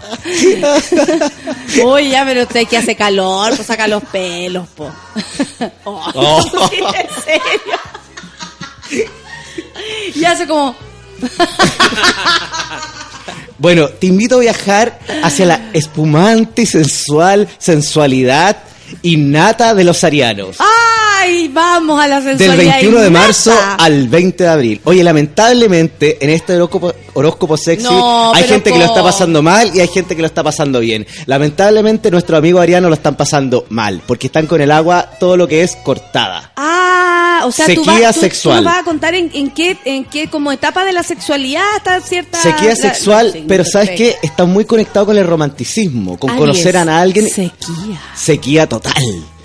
Oye, ya, pero usted que hace calor, pues saca los pelos, po. Oh, Oh. sí, en serio. Y hace como... Bueno, te invito a viajar hacia la espumante y sensual sensualidad innata de los arianos. ¡Ay! Vamos a la Del sensualidad 21 de marzo al 20 de abril. Oye, lamentablemente en este horóscopo, horóscopo sexy No, hay gente que lo está pasando mal y hay gente que lo está pasando bien. Lamentablemente nuestros amigos arianos lo están pasando mal porque están con el agua todo lo que es cortada. Ah, o sea, tú Sequía vas, tú- sexual. tú vas a contar en, en qué, en qué como etapa de la sexualidad está cierta... Sequía la- sexual, sí, pero ¿sabes qué? Está muy conectado con el romanticismo, con Aries, conocer a alguien. Sequía. Sequía total.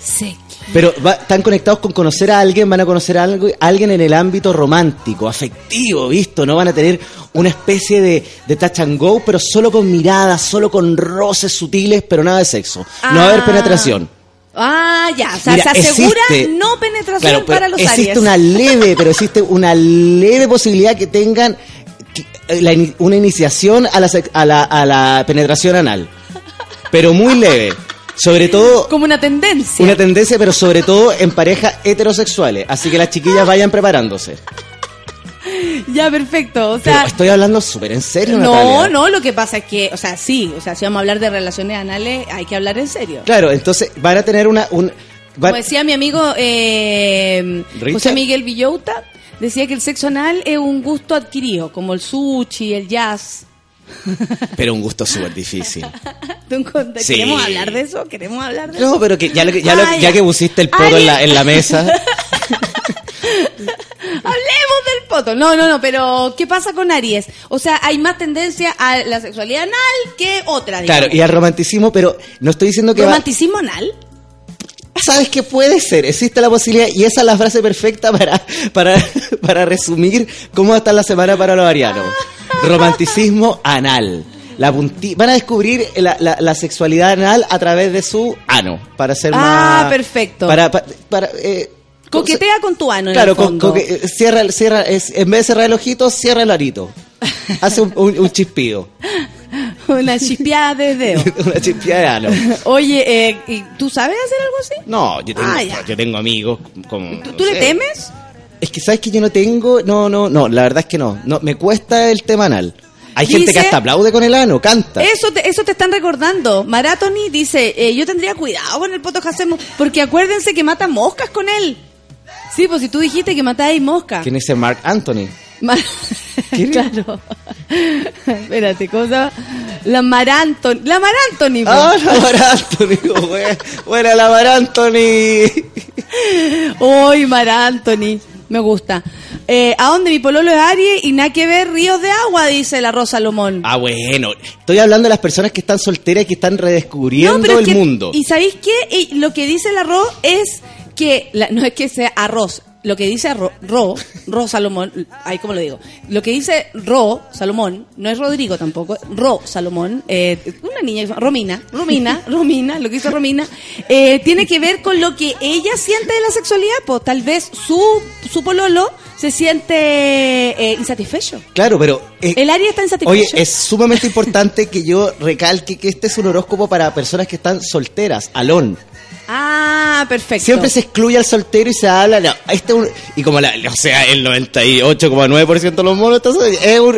Sequía. Pero va- están conectados con conocer a alguien, van a conocer a algo, a alguien en el ámbito romántico, afectivo, ¿visto? No van a tener una especie de, de touch and go, pero solo con miradas, solo con roces sutiles, pero nada de sexo. No va a haber Ah. penetración. Ah, ya, o sea, Mira, se asegura existe- no penetración Claro, pero para los existe Aries. una leve, pero existe una leve posibilidad que tengan eh, la una iniciación a la, a, la, a la penetración anal. Pero muy leve. Sobre todo Como una tendencia. una tendencia, pero sobre todo en parejas heterosexuales. Así que las chiquillas vayan preparándose. Ya, perfecto. O Pero sea, estoy hablando súper en serio, no, Natalia. no, lo que pasa es que, o sea, sí, o sea, si vamos a hablar de relaciones anales, hay que hablar en serio. Claro, entonces van a tener una... Un, Como decía mi amigo eh, José. Miguel Villota, decía que el sexo anal es un gusto adquirido, como el sushi, el jazz. Pero un gusto súper difícil. ¿Tú encont- Sí. ¿Queremos hablar de eso? ¿Queremos hablar de eso? No, pero que ya, lo que- ya, lo- Ah, ya que pusiste el poto en la, en la mesa... Hablemos del poto. No, no, no, pero ¿qué pasa con Aries? O sea, hay más tendencia a la sexualidad anal que otra, digamos. Claro, y al romanticismo, pero no estoy diciendo que va... ¿Romanticismo anal? ¿Sabes qué puede ser? Existe la posibilidad y esa es la frase perfecta para, para, para resumir cómo está la semana para los arianos. Romanticismo anal. La punti- van a descubrir la, la- la sexualidad anal a través de su ano, para ser Ah, más... perfecto. Para, para, para, eh, Coquetea con tu ano, en Claro, el fondo. con que- eh, cierra, cierra, es- en vez de cerrar el ojito, cierra el arito. Hace un, un- un chispido. Una chispeada de dedo. Una chispeada de ano. Oye, eh, ¿y ¿tú sabes hacer algo así? No, yo tengo, Ah, yo tengo amigos como... ¿Tú, no tú le temes? Es que sabes que yo no tengo, no, no, no, la verdad es que no, no, me cuesta el tema anal. Hay gente que hasta aplaude con el ano, canta. Eso te, eso te están recordando. Maratoni dice, eh, yo tendría cuidado con el poto que hacemos, porque acuérdense que matan moscas con él. Sí, pues si tú dijiste que matáis moscas. ¿Quién es ese Mark Anthony? Claro. Espérate, ¿cómo se llama? La Marantoni. La Marantoni. Ah, la Mar Anthony, buena, la Mar Anthony. Uy, Marantoni. Me gusta. Eh, ¿A dónde mi pololo es Aries y nada que ver ríos de agua? Dice la Rosa Lomón. Ah, bueno, estoy hablando de las personas que están solteras y que están redescubriendo pero es el que- mundo. ¿Y sabéis qué? Y lo que dice el arroz es que, la- no es que sea arroz, lo que dice arro- Ro, Ro Salomón, ahí como lo digo, lo que dice Ro Salomón, no es Rodrigo tampoco, Ro Salomón, eh, una niña, Romina, Romina, Romina, lo que dice Romina, eh, tiene que ver con lo que ella siente de la sexualidad, pues tal vez su, su pololo se siente eh, insatisfecho. Claro, pero... eh, El área está insatisfecho. Oye, es sumamente importante que yo recalque que este es un horóscopo para personas que están solteras, alón. Ah, perfecto. Siempre se excluye al soltero y se habla, no, este es un- y como la, o sea, el 98,9% de los monos entonces, es, un-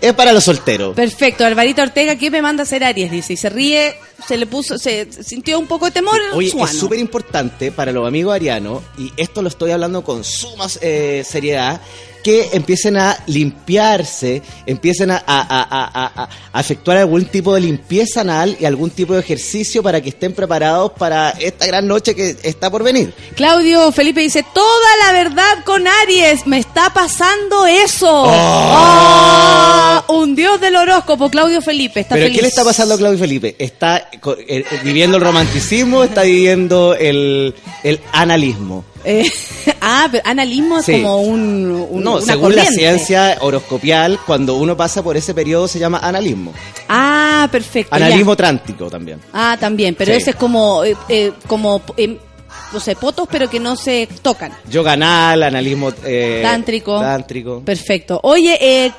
es para los solteros. Perfecto, Alvarito Ortega, ¿qué me manda a hacer Aries? Dice, y se ríe, se le puso, se sintió un poco de temor Oye, su ano. es súper importante para los amigos arianos, y esto lo estoy hablando con suma eh, seriedad, que empiecen a limpiarse, empiecen a, a- efectuar algún tipo de limpieza anal y algún tipo de ejercicio para que estén preparados para esta gran noche que está por venir. Claudio Felipe dice, toda la verdad con Aries, me está pasando eso. Oh. Ah, un dios del horóscopo, Claudio Felipe, está Pero feliz. ¿qué le está pasando a Claudio Felipe? Está eh, viviendo el romanticismo, está viviendo el, el analismo. Eh, ah, pero analismo es como un, un- no, una según la ciencia horoscopial, cuando uno pasa por ese periodo se llama analismo. Ah, perfecto. ya. Analismo trántico también. Ah, también, pero Sí. ese es como, eh, eh, como, eh, no sé, potos, pero que no se tocan. Yoga anal, analismo eh, Tántrico. tántrico. Perfecto. Oye, eh,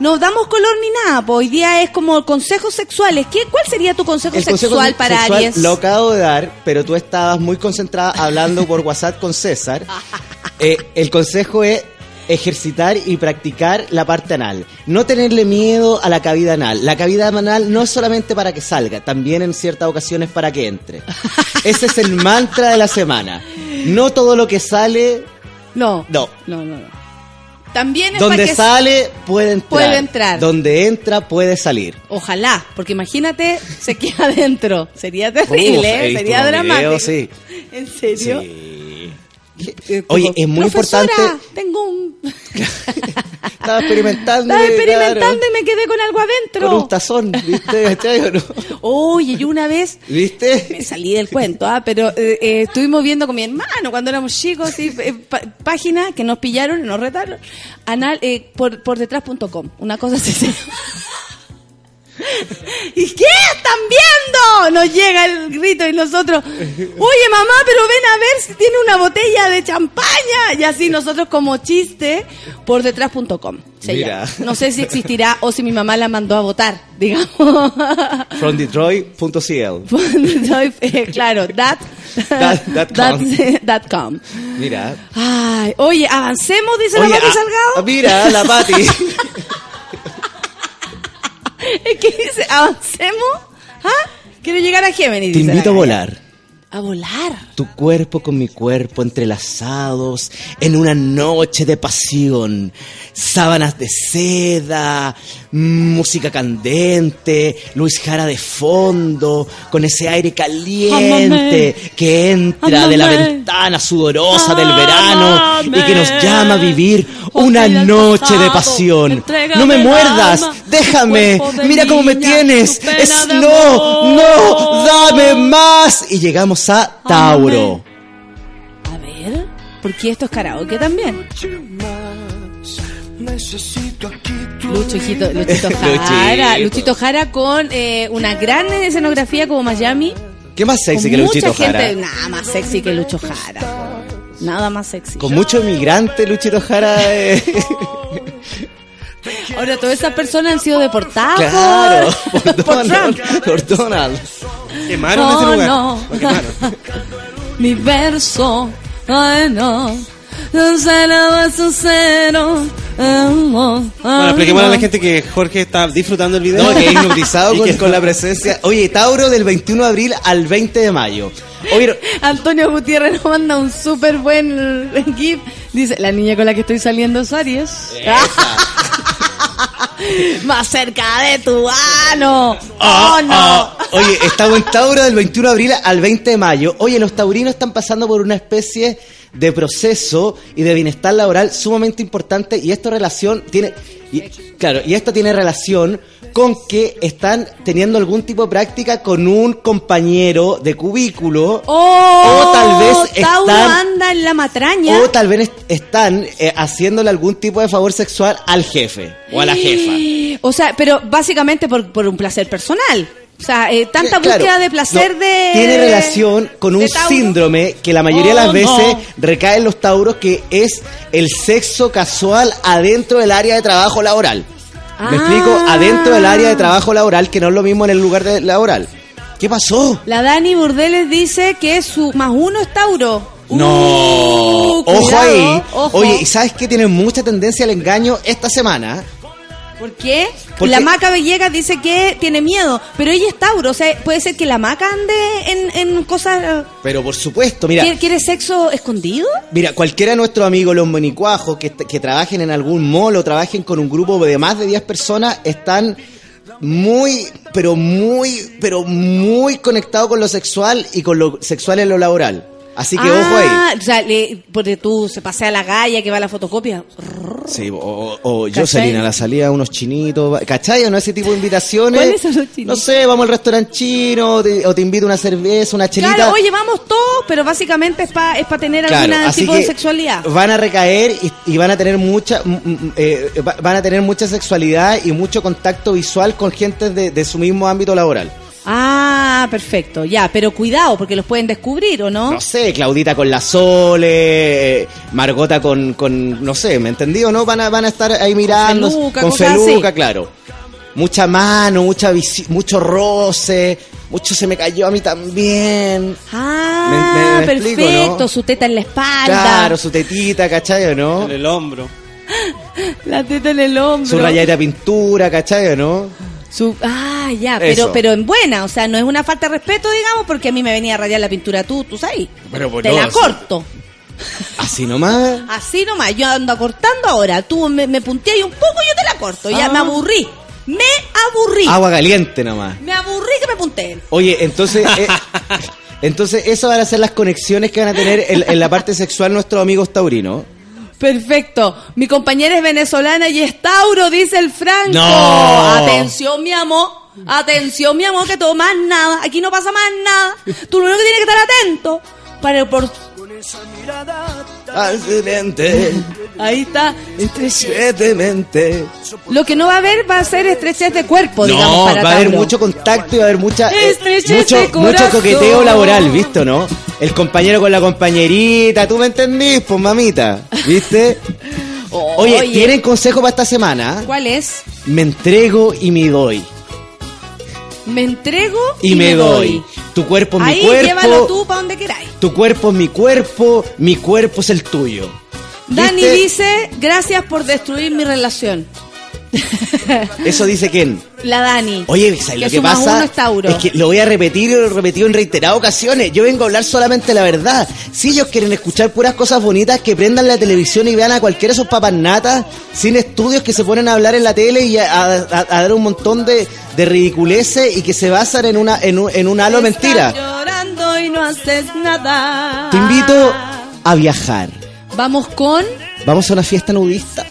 no damos color ni nada, pues hoy día es como consejos sexuales. ¿Qué, ¿Cuál sería tu consejo El consejo sexual para sexual Aries? Lo acabo de dar, pero tú estabas muy concentrada hablando por WhatsApp con César. Eh, el consejo es ejercitar y practicar la parte anal. No tenerle miedo a la cavidad anal. La cavidad anal no es solamente para que salga, también en ciertas ocasiones para que entre. Ese es el mantra de la semana. No todo lo que sale, No, no. no, no. no. También es para Donde que... sale puede entrar. Puede entrar. Donde entra puede salir. Ojalá, porque imagínate, se queda adentro. Sería terrible, Uf, ¿eh? sería dramático. videos, sí. ¿En serio? Eh, Oye, como, es muy "Profesora, importante. tengo un... Estaba experimentando. Estaba y, experimentando claro, y me quedé con algo adentro. con un tazón, ¿viste? ¿Cachai o no? Oye, yo una vez ¿Viste? me salí del cuento, ¿ah? pero eh, eh, estuvimos viendo con mi hermano cuando éramos chicos, sí, eh, pa- página que nos pillaron, nos retaron, anal, eh, por, por detrás.com, una cosa así. ¿Y qué están viendo? Nos llega el grito y nosotros, oye mamá, pero ven a ver si tiene una botella de champaña. Y así nosotros como chiste por detrás.com. No sé si existirá o si mi mamá la mandó a votar, digamos. From Detroit.cl. Soy, eh, claro, that, That- that com. that- that com. Mira. Ay, oye, avancemos, dice Oye, la Pati ah, Salgado. ah, mira, la Pati. Es que dice, avancemos. ¿Ah? Quiero llegar a Géminis. Te invito a la volar. A volar. Tu cuerpo con mi cuerpo entrelazados en una noche de pasión. Sábanas de seda, música candente, Luis Jara de fondo, con ese aire caliente que entra de la ventana sudorosa del verano y que nos llama a vivir una noche de pasión. No me muerdas, alma, déjame, mira cómo me tienes. Es no, no, dame más. Y llegamos a Tauro. A ver, porque esto es karaoke también. Lucho, hijito, Luchito Jara. Luchito. Jara con eh, una gran escenografía como Miami. ¿Qué más sexy que mucha Luchito gente, Jara? Nada más sexy que Lucho Jara. Nada más sexy. Con mucho migrante Luchito Jara. eh. Ahora, todas esas personas han sido deportadas Claro, por, Donald. Por Donald. Quemaron Oh, ese lugar. no. Lo quemaron. Mi verso, ay no, no se la va a su cero. Bueno, expliquemos a la gente que Jorge está disfrutando el video. No, que es hipnotizado con la presencia. Oye, Tauro del 21 de abril al 20 de mayo. Oye, Antonio Gutiérrez nos manda un súper buen GIF. Dice, la niña con la que estoy saliendo es Aries. Más cerca de tu ano. Oh, no. Ah, Oye, estamos en Tauro del 21 de abril al 20 de mayo. Oye, los taurinos están pasando por una especie de proceso y de bienestar laboral sumamente importante y esto relación tiene y- claro, y esto tiene relación con que están teniendo algún tipo de práctica con un compañero de cubículo Oh, o tal vez están anda en la matraña. o tal vez est- están eh, haciéndole algún tipo de favor sexual al jefe o a la jefa. O sea, pero básicamente por, por un placer personal. O sea, eh, tanta Claro, búsqueda de placer no, de... Tiene relación con un síndrome que la mayoría de Oh, las veces no. recae en los tauros, que es el sexo casual adentro del área de trabajo laboral. ¿Me Ah. explico? Adentro del área de trabajo laboral, que no es lo mismo en el lugar de laboral. ¿Qué pasó? La Dani Burdeles dice que su más uno es Tauro. No, Uh, ojo cuidado, ahí. ojo. Oye, ¿y sabes que tiene mucha tendencia al engaño esta semana? ¿Por qué? Porque- La Maca Villegas dice que tiene miedo, pero ella es Tauro, o sea, puede ser que la Maca ande en, en cosas... Pero por supuesto, mira, ¿Quiere, quiere sexo escondido? Mira, cualquiera de nuestros amigos, los monicuajos, que, que trabajen en algún mall o trabajen con un grupo de más de 10 personas, están muy, pero muy, pero muy conectados con lo sexual y con lo sexual en lo laboral. Así que ojo ahí. Ah, O sea, le, porque tú se pasea la galla que va a la fotocopia. Sí, o, o. Jocelyn a la salida, unos chinitos, ¿cachai? ¿O no? Ese tipo de invitaciones. ¿Cuáles son los chinitos? No sé, vamos al restaurante chino, o te, o te invito una cerveza, una chelita. Claro, oye, vamos todos, pero básicamente es para es pa tener Claro, algún tipo de sexualidad. Van a recaer y, y van a tener mucha eh, va- van a tener mucha sexualidad y mucho contacto visual con gente de, de su mismo ámbito laboral. Ah, perfecto, ya, pero cuidado, porque los pueden descubrir, ¿o no? No sé, Claudita con la Sole, eh, Margota con, con no sé, ¿me entendió? ¿No? Van a, van a estar ahí mirando feluca, con feluca, así. claro. Mucha mano, mucha visi- mucho roce, mucho se me cayó a mí también. Ah, Me- me- me explico, perfecto, ¿no? su teta en la espalda. Claro, su tetita, ¿cachai o no? En el hombro. La teta en el hombro. Su rayadita de pintura, ¿cachai o no? Su- ah, ya, pero, Eso. pero en buena, o sea, no es una falta de respeto, digamos, porque a mí me venía a rayar la pintura tú, tú sabes. Pero pues Te no, la corto. Así nomás. Así nomás, yo ando cortando ahora. Tú me, me punteas y un poco yo te la corto. Ya Ah. me aburrí. Me aburrí. Agua caliente nomás. Me aburrí que me punteen. Oye, entonces, eh, entonces eso van a ser las conexiones que van a tener en, en la parte sexual nuestros amigos taurinos. Perfecto. Mi compañera es venezolana y es Tauro, dice el Franco. No. Atención, mi amor. Atención, mi amor, que todo más nada. Aquí no pasa más nada. Tú lo único que tienes que estar atento. Para por... Accidente, Ahí está. estrechetamente. Lo que no va a haber va a ser estrechez de cuerpo, digamos, No, para va a haber mucho contacto y va a haber mucha, eh, mucho, de mucho coqueteo laboral, ¿viste o no? El compañero con la compañerita, ¿tú me entendís? Pues mamita, ¿viste? Oye, Oye. ¿tienen consejo para esta semana? ¿Cuál es? Me entrego y me doy. Me entrego Y, me doy. Tu cuerpo es mi Ahí cuerpo. llévalo tú para donde queráis. Tu cuerpo es mi cuerpo, mi cuerpo es el tuyo. Dani ¿Viste? dice, gracias por destruir mi relación. Eso dice quién. La Dani. Oye, ¿sabes lo que pasa? es Tauro. Es que lo voy a repetir y lo he repetido en reiteradas ocasiones. Yo vengo a hablar solamente la verdad. Si ellos quieren escuchar puras cosas bonitas, que prendan la televisión y vean a cualquiera de esos papas sin estudios que se ponen a hablar en la tele y a, a- a dar un montón de, de ridiculeces y que se basan en una en un, en un halo Estás mentira. llorando y no haces nada. Te invito a viajar. Vamos con... Vamos a una fiesta nudista.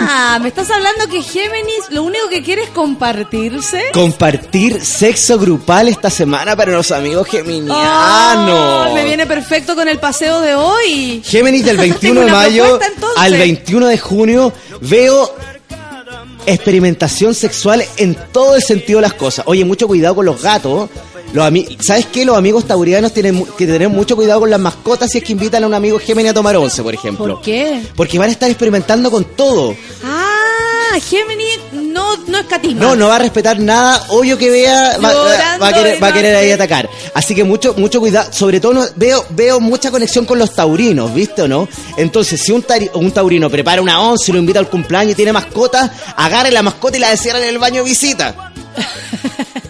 Ah, me estás hablando que Géminis lo único que quiere es compartirse. Compartir sexo grupal esta semana para los amigos geminianos. Ah, me viene perfecto con el paseo de hoy. Géminis del 21 Tengo de mayo propuesta, al 21 de junio veo experimentación sexual en todo el sentido de las cosas. Oye, mucho cuidado con los gatos, Los ¿Sabes qué? Los amigos taurianos tienen que tener mucho cuidado con las mascotas si es que invitan a un amigo Géminis a tomar once, por ejemplo. ¿Por qué? Porque van a estar experimentando con todo. Ah, Géminis no, no escatima. No, no va a respetar nada. Obvio que vea, va, va a querer, y va a no querer ahí atacar. Así que mucho, mucho cuidado. Sobre todo no- veo, veo mucha conexión con los taurinos, ¿viste o no? Entonces, si un, tari- un taurino prepara una once y lo invita al cumpleaños y tiene mascota, agarre la mascota y la encierra en el baño de visita.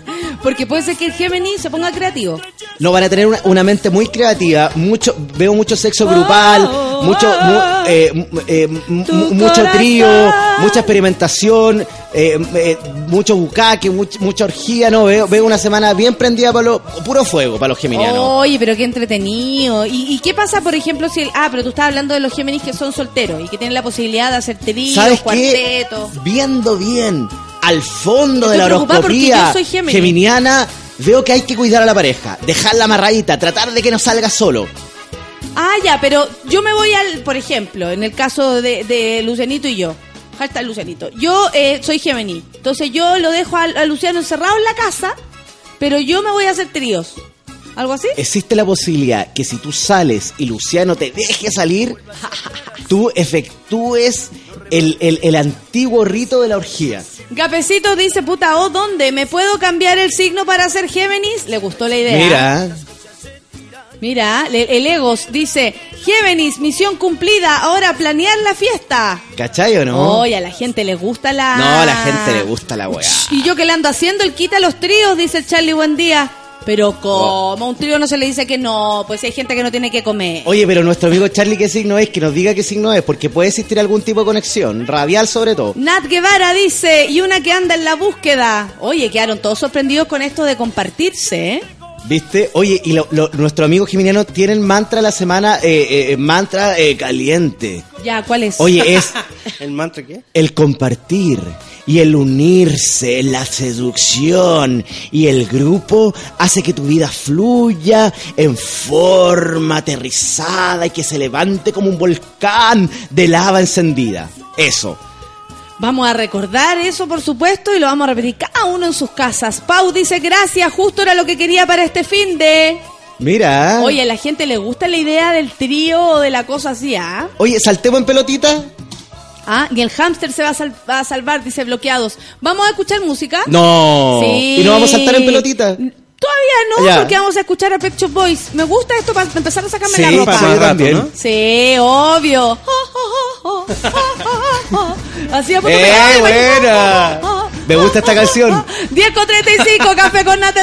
Porque puede ser que el Géminis se ponga creativo. No, van a tener una, una mente muy creativa, mucho, veo mucho sexo grupal, mucho, mu- eh, mu- eh, mu- Tu mucho trío, mucha experimentación, eh, eh, mucho bucaque, much- mucha orgía, no, veo, veo una semana bien prendida para los, puro fuego para los geminianos. Oye, pero qué entretenido. ¿Y, y qué pasa, por ejemplo, si el... Ah, pero tú estabas hablando de los Géminis que son solteros y que tienen la posibilidad de hacer tríos, ¿Sabes qué? cuartetos. Viendo bien al fondo Estoy de la horoscopía geminiana, veo que hay que cuidar a la pareja, dejarla amarradita, tratar de que no salga solo. Ah, ya, pero yo me voy al, por ejemplo, en el caso de, de Lucianito y yo. Hashtag Lucianito. Yo eh, soy Gemini. Entonces yo lo dejo a, a Luciano encerrado en la casa, pero yo me voy a hacer tríos. ¿Algo así? Existe la posibilidad que si tú sales y Luciano te deje salir, tú efectúes el, el- el antiguo rito de la orgía. Gapecito dice, puta, ¿o dónde? ¿Me puedo cambiar el signo para ser Géminis? Le gustó la idea. Mira, Mira, le- el Egos dice, Géminis, misión cumplida, ahora planear la fiesta. ¿cachai o no? Oye, a la gente le gusta la... No, a la gente le gusta la weá. Y yo que le ando haciendo el quita los tríos, dice Charlie, buen día. Pero como a un trío no se le dice que no, pues hay gente que no tiene que comer. Oye, pero nuestro amigo Charlie, ¿qué signo es? Que nos diga qué signo es, porque puede existir algún tipo de conexión, radial sobre todo. Nat Guevara dice, y una que anda en la búsqueda. Oye, quedaron todos sorprendidos con esto de compartirse, ¿eh? ¿Viste? Oye, y lo, lo- nuestro amigo Geminiano tiene el mantra de la semana, eh, eh, mantra eh, caliente. Ya, ¿cuál es? Oye, es ¿El mantra qué? el compartir y el unirse, la seducción y el grupo hace que tu vida fluya en forma aterrizada y que se levante como un volcán de lava encendida. Eso. Vamos a recordar eso, por supuesto, y lo vamos a repetir cada uno en sus casas. Pau dice, gracias, justo era lo que quería para este fin de... Mira. Oye, a la gente le gusta la idea del trío o de la cosa así, ¿ah? Oye, saltemos en pelotita. Ah, y el hámster se va a, sal- va a salvar, dice bloqueados. ¿Vamos a escuchar música? No. Sí. ¿Y no vamos a saltar en pelotita? Todavía no, Ya. porque vamos a escuchar a Pet Shop Boys. Me gusta esto para empezar a sacarme Sí, la ropa. para. ¿no? Sí, obvio. Así a punto ¡Eh, buena! Me gusta esta canción. 10 con 35, café con nata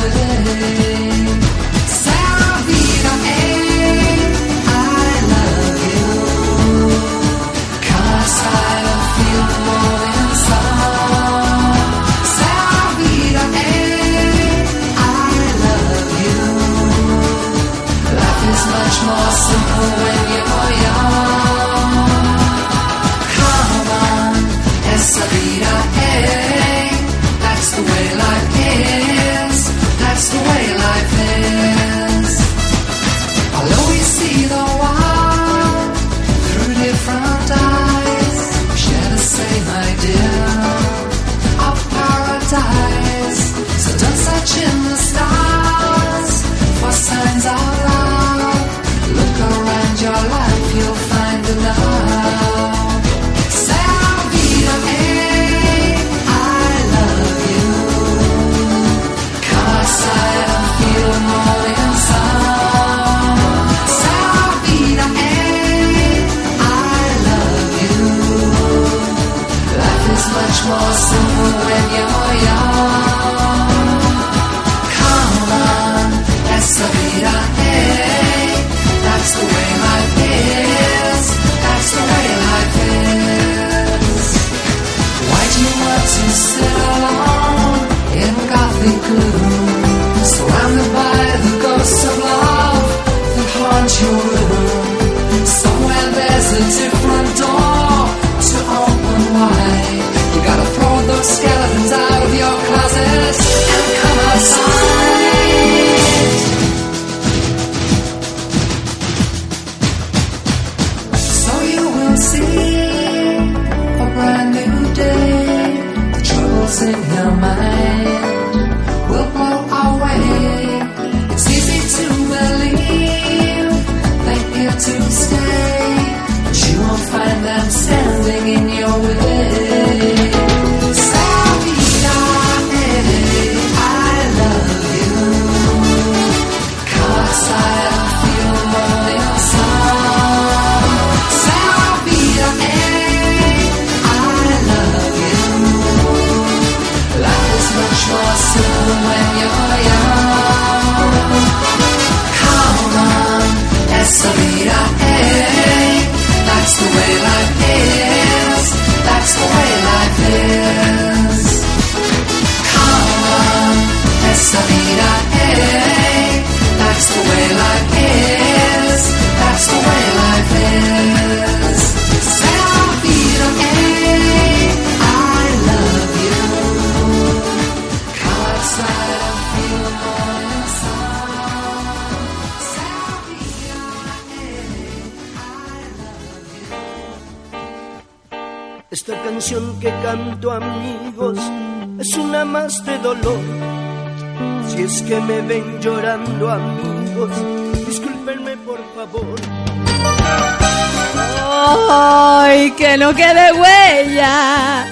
no quede huella!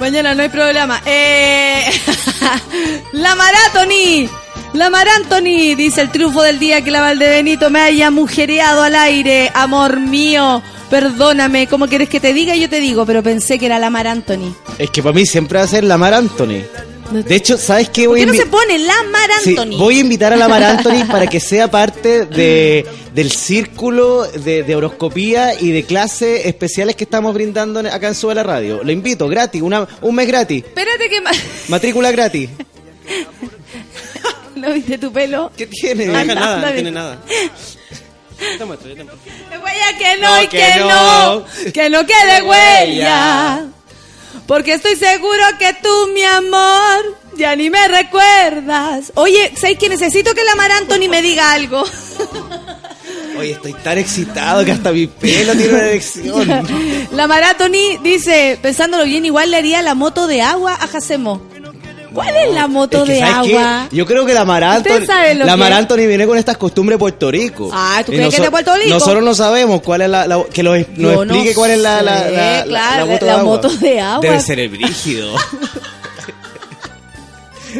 Mañana no hay problema. Eh, la Maratoni. La Marantoni, dice el triunfo del día que la Valdebenito me haya mujereado al aire. Amor mío, perdóname. ¿Cómo quieres que te diga? Yo te digo, pero pensé que era la Marantoni. Es que para mí siempre va a ser la Mar Anthony. De hecho, ¿sabes qué? ¿Por Voy qué no a se pone la Sí, Marantoni? voy a invitar a la Mar Anthony para que sea parte de, del círculo de, de horoscopía y de clases especiales que estamos brindando acá en Sube la Radio. Lo invito, gratis, una, un mes gratis, Espérate que... ma- matrícula gratis. ¿No viste tu pelo? ¿Qué tiene? No deja Anda, nada, no tiene nada. Yo te muestro, yo te muestro. Huella que no, No, y que que no, no. que no quede huella. Porque estoy seguro que tú, mi amor, ya ni me recuerdas. Oye, ¿sabes que necesito que la Mar Anthony me diga algo? Oye, estoy tan excitado que hasta mi pelo tiene una erección. La Mar Anthony dice, pensándolo bien, igual le haría la moto de agua a Jacemo. ¿Cuál es la moto Es que, de agua? Yo creo que la Mar ¿Usted Anthony, sabe lo la que Mar es? Anthony viene con estas costumbres de Puerto Rico. Ah, ¿tú Y crees que es de Puerto Rico? Nosotros no sabemos cuál es la, la- que lo- nos Yo no explique cuál es la, la, sé, la- la- claro, la moto, la de, agua. moto de agua. Debe ser el brígido.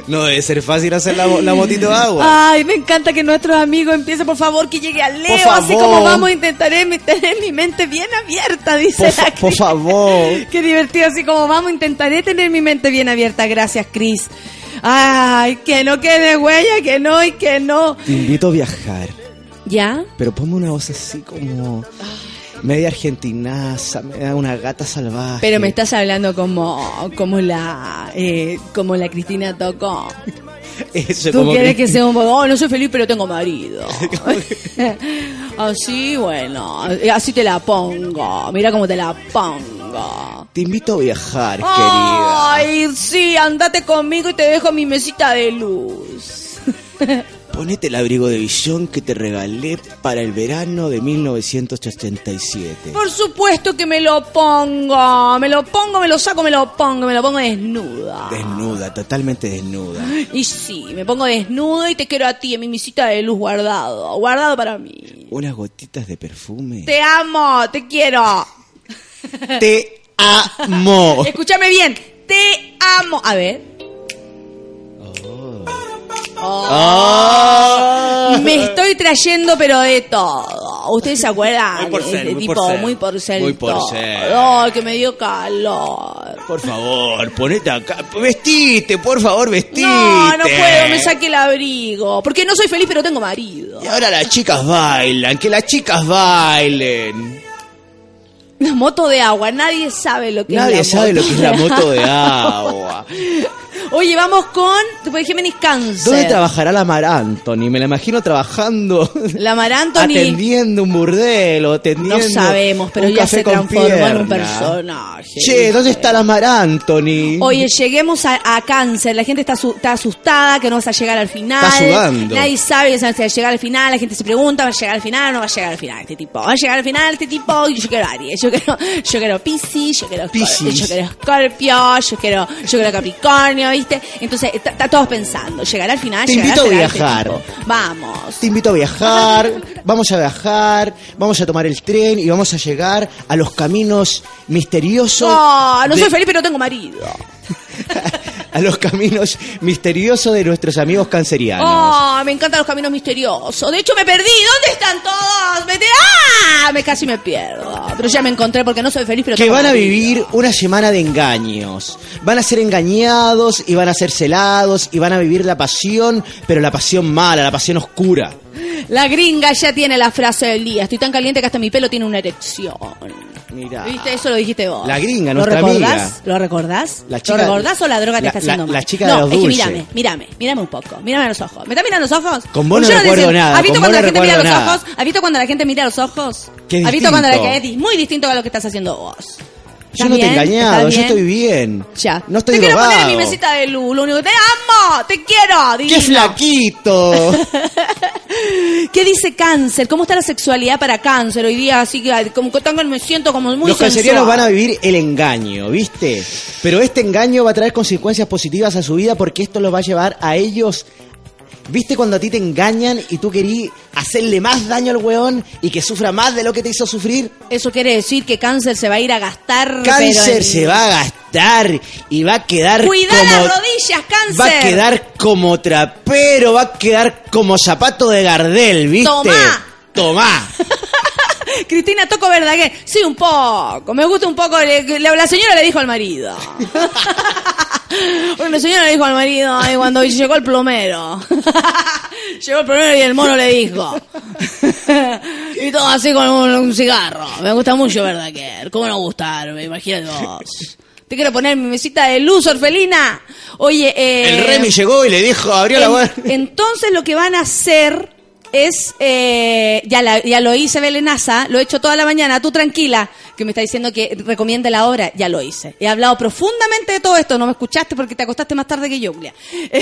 no debe ser fácil hacer la, la motito de agua. Ay, me encanta que nuestros amigos empiecen, por favor, que llegue al Leo, así como vamos a intentar tener mi mente bien abierta, dice por, la por favor. Qué divertido, así como vamos, intentaré tener mi mente bien abierta. Gracias, Cris. Ay, que no quede huella, que no y que no. Te invito a viajar, ¿Ya? pero ponme una voz así como media argentinaza, me da una gata salvaje. Pero me estás hablando como, como la, eh, como la Cristina Tocó. Eso, Tú como quieres que sea un poco, oh, no soy feliz, pero tengo marido. así, bueno, así te la pongo. Mira cómo te la pongo. Te invito a viajar, querida. Ay, sí, andate conmigo y te dejo mi mesita de luz. Ponete el abrigo de visión que te regalé para el verano de 1987. Por supuesto que me lo pongo. Me lo pongo, me lo saco, me lo pongo, me lo pongo desnuda. Desnuda, totalmente desnuda. Y sí, me pongo desnudo y te quiero a ti en mi mesita de luz guardado. Guardado para mí. Unas gotitas de perfume. Te amo, te quiero. Te amo. Escúchame bien. Te amo. A ver. Ah. Me estoy trayendo, pero de todo. ¿Ustedes se acuerdan? Muy por ser, Este muy tipo, por ser. muy por ser. Muy por ser. Que me dio calor. Por favor, ponete acá. Vestite, por favor, vestite. No, no puedo, me saqué el abrigo. Porque no soy feliz, pero tengo marido. Y ahora las chicas bailan, que las chicas bailen. La moto de agua, nadie sabe lo que Nadie es la sabe moto lo que es la moto de agua. Oye, vamos con Géminis Cáncer. ¿Dónde trabajará la Mar Anthony? Me la imagino trabajando, La Mar Anthony. atendiendo un burdel o atendiendo No sabemos, pero un ya café se transformó en un personaje. Che, ¿dónde está la Mar Anthony? Oye, lleguemos a, a cáncer. La gente está, asu- está asustada que no vas a llegar al final. Está sudando. Nadie sabe si va a llegar al final. La gente se pregunta, ¿va a llegar al final o no va a llegar al final este tipo? ¿Va a llegar al final este tipo? Yo quiero Aries, yo quiero, yo quiero Piscis, yo quiero, Piscis. yo quiero Scorpio, yo quiero, yo quiero Capricornio, ¿viste? Entonces, está, todos pensando, ¿llegará al final? Te ¿Llegará invito a este viajar. Vamos. Te invito a viajar, vamos a viajar, vamos a tomar el tren y vamos a llegar a los caminos misteriosos. No, no de- soy feliz, pero tengo marido. A los caminos misteriosos de nuestros amigos cancerianos. Oh, me encantan los caminos misteriosos. De hecho, me perdí. ¿Dónde están todos? Me te- ¡Ah! Me casi me pierdo. Pero ya me encontré porque no soy feliz, pero que van a vivir una semana de engaños. Van a ser engañados y van a ser celados y van a vivir la pasión, pero la pasión mala, la pasión oscura. La gringa ya tiene la frase del día. Estoy tan caliente que hasta mi pelo tiene una erección. Mira. ¿Viste? Eso lo dijiste vos. La gringa, ¿Lo nuestra recordás? amiga. ¿Lo recordás? La chica- ¿Lo recordás o la droga te la- está haciendo la- mal? la chica no, de los es que mírame, mírame, mírame un poco. Mírame a los ojos. ¿Me estás mirando los ojos? Con vos no Yo recuerdo decía, nada, ¿Has visto cuando vos la no gente mira los nada. ojos? ¿Has visto cuando la gente mira los ojos? ¿Has visto cuando la que es muy distinto a lo que estás haciendo vos? Yo no te he engañado, ¿Estás yo estoy bien. Ya. No estoy te quiero poner en mi mesita de luz. Lo único que te amo, te quiero. ¡Qué flaquito! ¿Qué dice cáncer? ¿Cómo está la sexualidad para cáncer hoy día? Así que como que tengo- me siento como muy Los cancerianos sensual. van a vivir el engaño, ¿viste? Pero este engaño va a traer consecuencias positivas a su vida porque esto los va a llevar a ellos. ¿Viste cuando a ti te engañan y tú querí hacerle más daño al weón y que sufra más de lo que te hizo sufrir? Eso quiere decir que cáncer se va a ir a gastar. pero Cáncer en- se va a gastar y va a quedar Cuidá como... las rodillas, cáncer. Va a quedar como trapero, va a quedar como zapato de Gardel, ¿viste? Tomá. Tomá. Cristina Toco Verdaguer. Sí, un poco. Me gusta un poco. le- le- la señora le dijo al marido. Bueno, la señora le dijo al marido y cuando llegó el plomero. llegó el plomero y el mono le dijo. y todo así con un, un cigarro. Me gusta mucho Verdaguer. ¿Cómo no gustarme? Imagínate vos. Te quiero poner mi mesita de luz, orfelina. Oye, eh, El Remy llegó y le dijo, abrió la puerta. Entonces lo que van a hacer es, eh, ya, la- ya lo hice Belenaza, lo he hecho toda la mañana, tú tranquila, que me está diciendo que recomiende la obra, ya lo hice. He hablado profundamente de todo esto, no me escuchaste porque te acostaste más tarde que yo, Julia.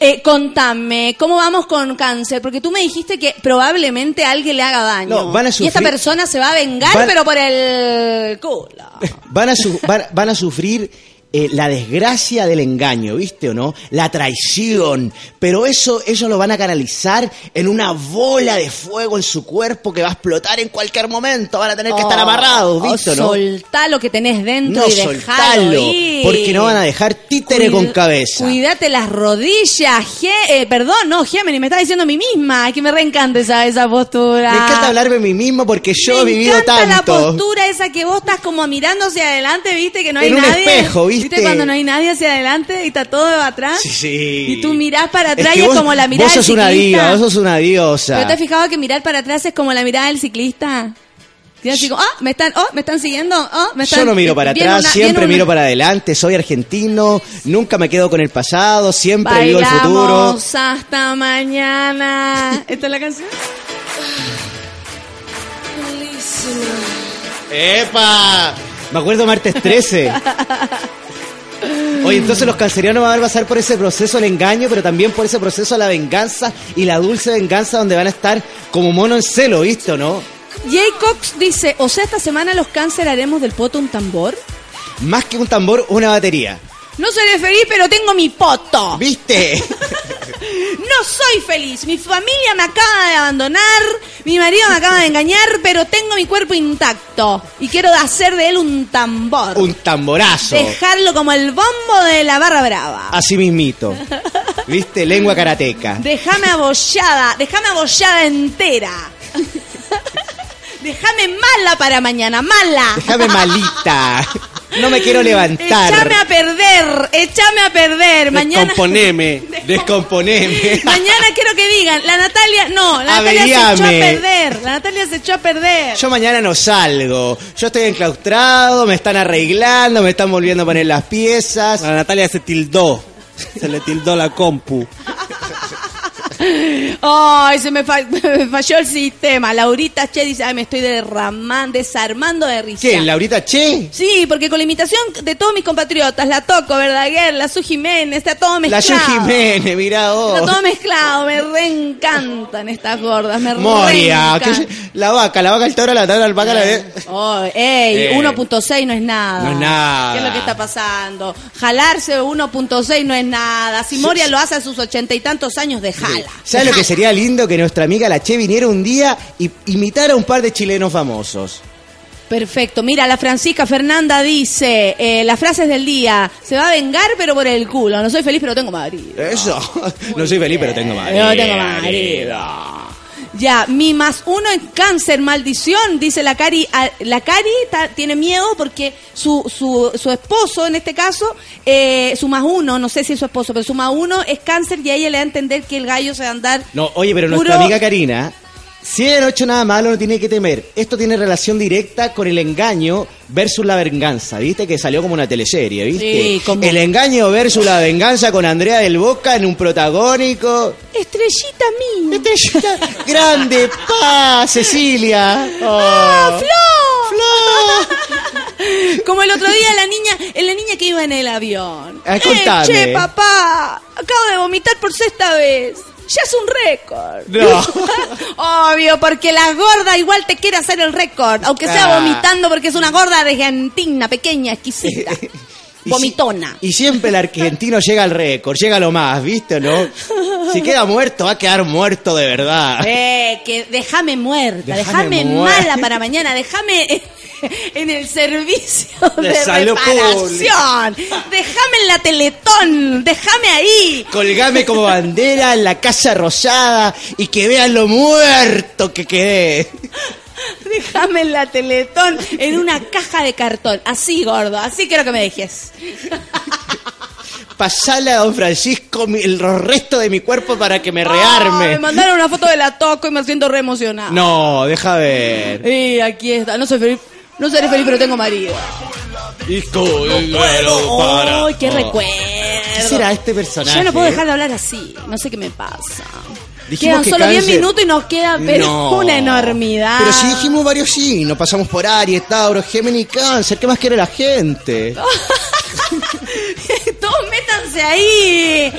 Eh, contame, ¿cómo vamos con cáncer? Porque tú me dijiste que probablemente alguien le haga daño. No, van a Y esta sufrir- persona se va a vengar, van- pero por el culo. Van a, su- van, van a sufrir eh, la desgracia del engaño, ¿viste o no? La traición. Pero eso ellos lo van a canalizar en una bola de fuego en su cuerpo que va a explotar en cualquier momento. Van a tener que estar Oh, amarrados, ¿viste o no? Soltá lo que tenés dentro No, y soltalo, ir. porque no van a dejar títere con cabeza. Cuídate las rodillas. Ge- eh, perdón, no, Géminis, me está diciendo a mí misma. Que me reencanta esa, esa postura. Me encanta hablarme a mí mismo porque yo he Me vivido encanta la tanto. postura esa que vos estás como mirando hacia adelante, viste, que no hay En un nadie. espejo, ¿viste? Cuando no hay nadie hacia adelante y está todo atrás? Sí, sí. Y tú mirás para Es atrás que y es como la mirada Vos del sos una ciclista. diva, vos sos una diosa. ¿Pero te has fijado que mirar para atrás es como la mirada del ciclista? Así como, ah, me están, oh, me están siguiendo, oh, me están Yo no miro para atrás, una- siempre una- miro para adelante, soy argentino, nunca me quedo con el pasado, siempre vivo el futuro. Hasta mañana. ¿Esta es la canción? ¡Epa! Me acuerdo martes 13. Oye, entonces los cancerianos van a pasar por ese proceso del engaño, pero también por ese proceso de la venganza y la dulce venganza donde van a estar como mono en celo, ¿viste o no? Jay Cox dice, o sea, esta semana los cáncer haremos del poto un tambor. Más que un tambor, una batería. No seré feliz, pero tengo mi poto. ¿Viste? No soy feliz. Mi familia me acaba de abandonar. Mi marido me acaba de engañar, pero tengo mi cuerpo intacto. Y quiero hacer de él un tambor. Un tamborazo. Dejarlo como el bombo de la barra brava. Así mismito. ¿Viste? Lengua karateca. Déjame abollada, déjame abollada entera. déjame mala para mañana, mala. Déjame malita. No me quiero levantar. Échame a perder, échame a perder. Mañana, Descomponeme. Descomponeme. mañana quiero que digan, la Natalia, no, la Natalia se echó a perder. La Natalia se echó a perder. Yo mañana no salgo. Yo estoy enclaustrado, me están arreglando, me están volviendo a poner las piezas. A Natalia se tildó. Se le tildó la compu. Ay, se me, fa- me falló el sistema. Laurita Che dice, ay, me estoy derramando, desarmando de risa. ¿Qué? ¿Laurita Che? Sí, porque con la imitación de todos mis compatriotas, la Toco, Verdaguer, la Su Jiménez, está todo La mezclado. Yu Jiménez, mirá vos. Está todo mezclado, me reencantan estas gordas, me Moria, que- la vaca, la vaca, el toro, la toro, la alpaca, la... Oh, ey, Eh. 1.6 no es nada. No es nada. ¿Qué es lo que está pasando? Jalarse 1.6 no es nada. Si Moria lo hace a sus ochenta y tantos años, déjala. ¿Sabes lo que sería lindo? Que nuestra amiga la Che viniera un día y imitara a un par de chilenos famosos. Perfecto. Mira, la Francisca Fernanda dice, eh, las frases del día, se va a vengar pero por el culo. No soy feliz pero tengo marido. Eso. No soy feliz, pero tengo marido. Yo tengo marido. Ya, mi más uno en cáncer, maldición, dice la Cari. Ah, La Cari ta- tiene miedo porque su, su, su esposo, en este caso, eh, su más uno, no sé si es su esposo, pero su más uno es cáncer y a ella le da a entender que el gallo se va a andar No, oye, pero Puro- nuestra amiga Karina Si ella no ha hecho nada malo, no tiene que temer. Esto tiene relación directa con el engaño versus la venganza. ¿Viste? Que salió como una teleserie, ¿viste? Sí, como- El engaño versus la venganza con Andrea del Boca en un protagónico. Estrellita mía. Estrellita grande, pa, Cecilia. Oh. ¡Ah, Flor! Como el otro día la niña, en la niña que iba en el avión. Ah, Eh, che, papá, acabo de vomitar por sexta vez. Ya es un récord. No. Obvio, porque la gorda igual te quiere hacer el récord, aunque sea Ah. vomitando porque es una gorda argentina, pequeña, exquisita. Y Vomitona. si- y siempre el argentino llega al récord, llega a lo más, ¿viste o no? Si queda muerto, va a quedar muerto de verdad. Eh, que déjame muerta, Déjame mala para mañana, déjame en el servicio De de, reparación, déjame en la Teletón, déjame ahí. Colgame como bandera en la Casa Rosada y que vean lo muerto que quedé. Déjame en la Teletón en una caja de cartón, así gordo, así quiero que me dejes. Pasale a don Francisco el- los restos de mi cuerpo para que me rearme. me mandaron una foto de la toco y me siento re emocionada. No, deja ver. Y aquí está, no soy feliz, no seré feliz, pero tengo marido. ¡Ay, qué Oh. recuerdo! ¿Qué será este personaje? Yo no puedo dejar de hablar así, no sé qué me pasa. Dijimos Quedan que solo 10 cáncer- minutos y nos queda pero No. una enormidad. Pero si dijimos varios sí, nos pasamos por Aries, Tauro, Géminis, Cáncer. ¿Qué más quiere la gente? Todos métanse ahí.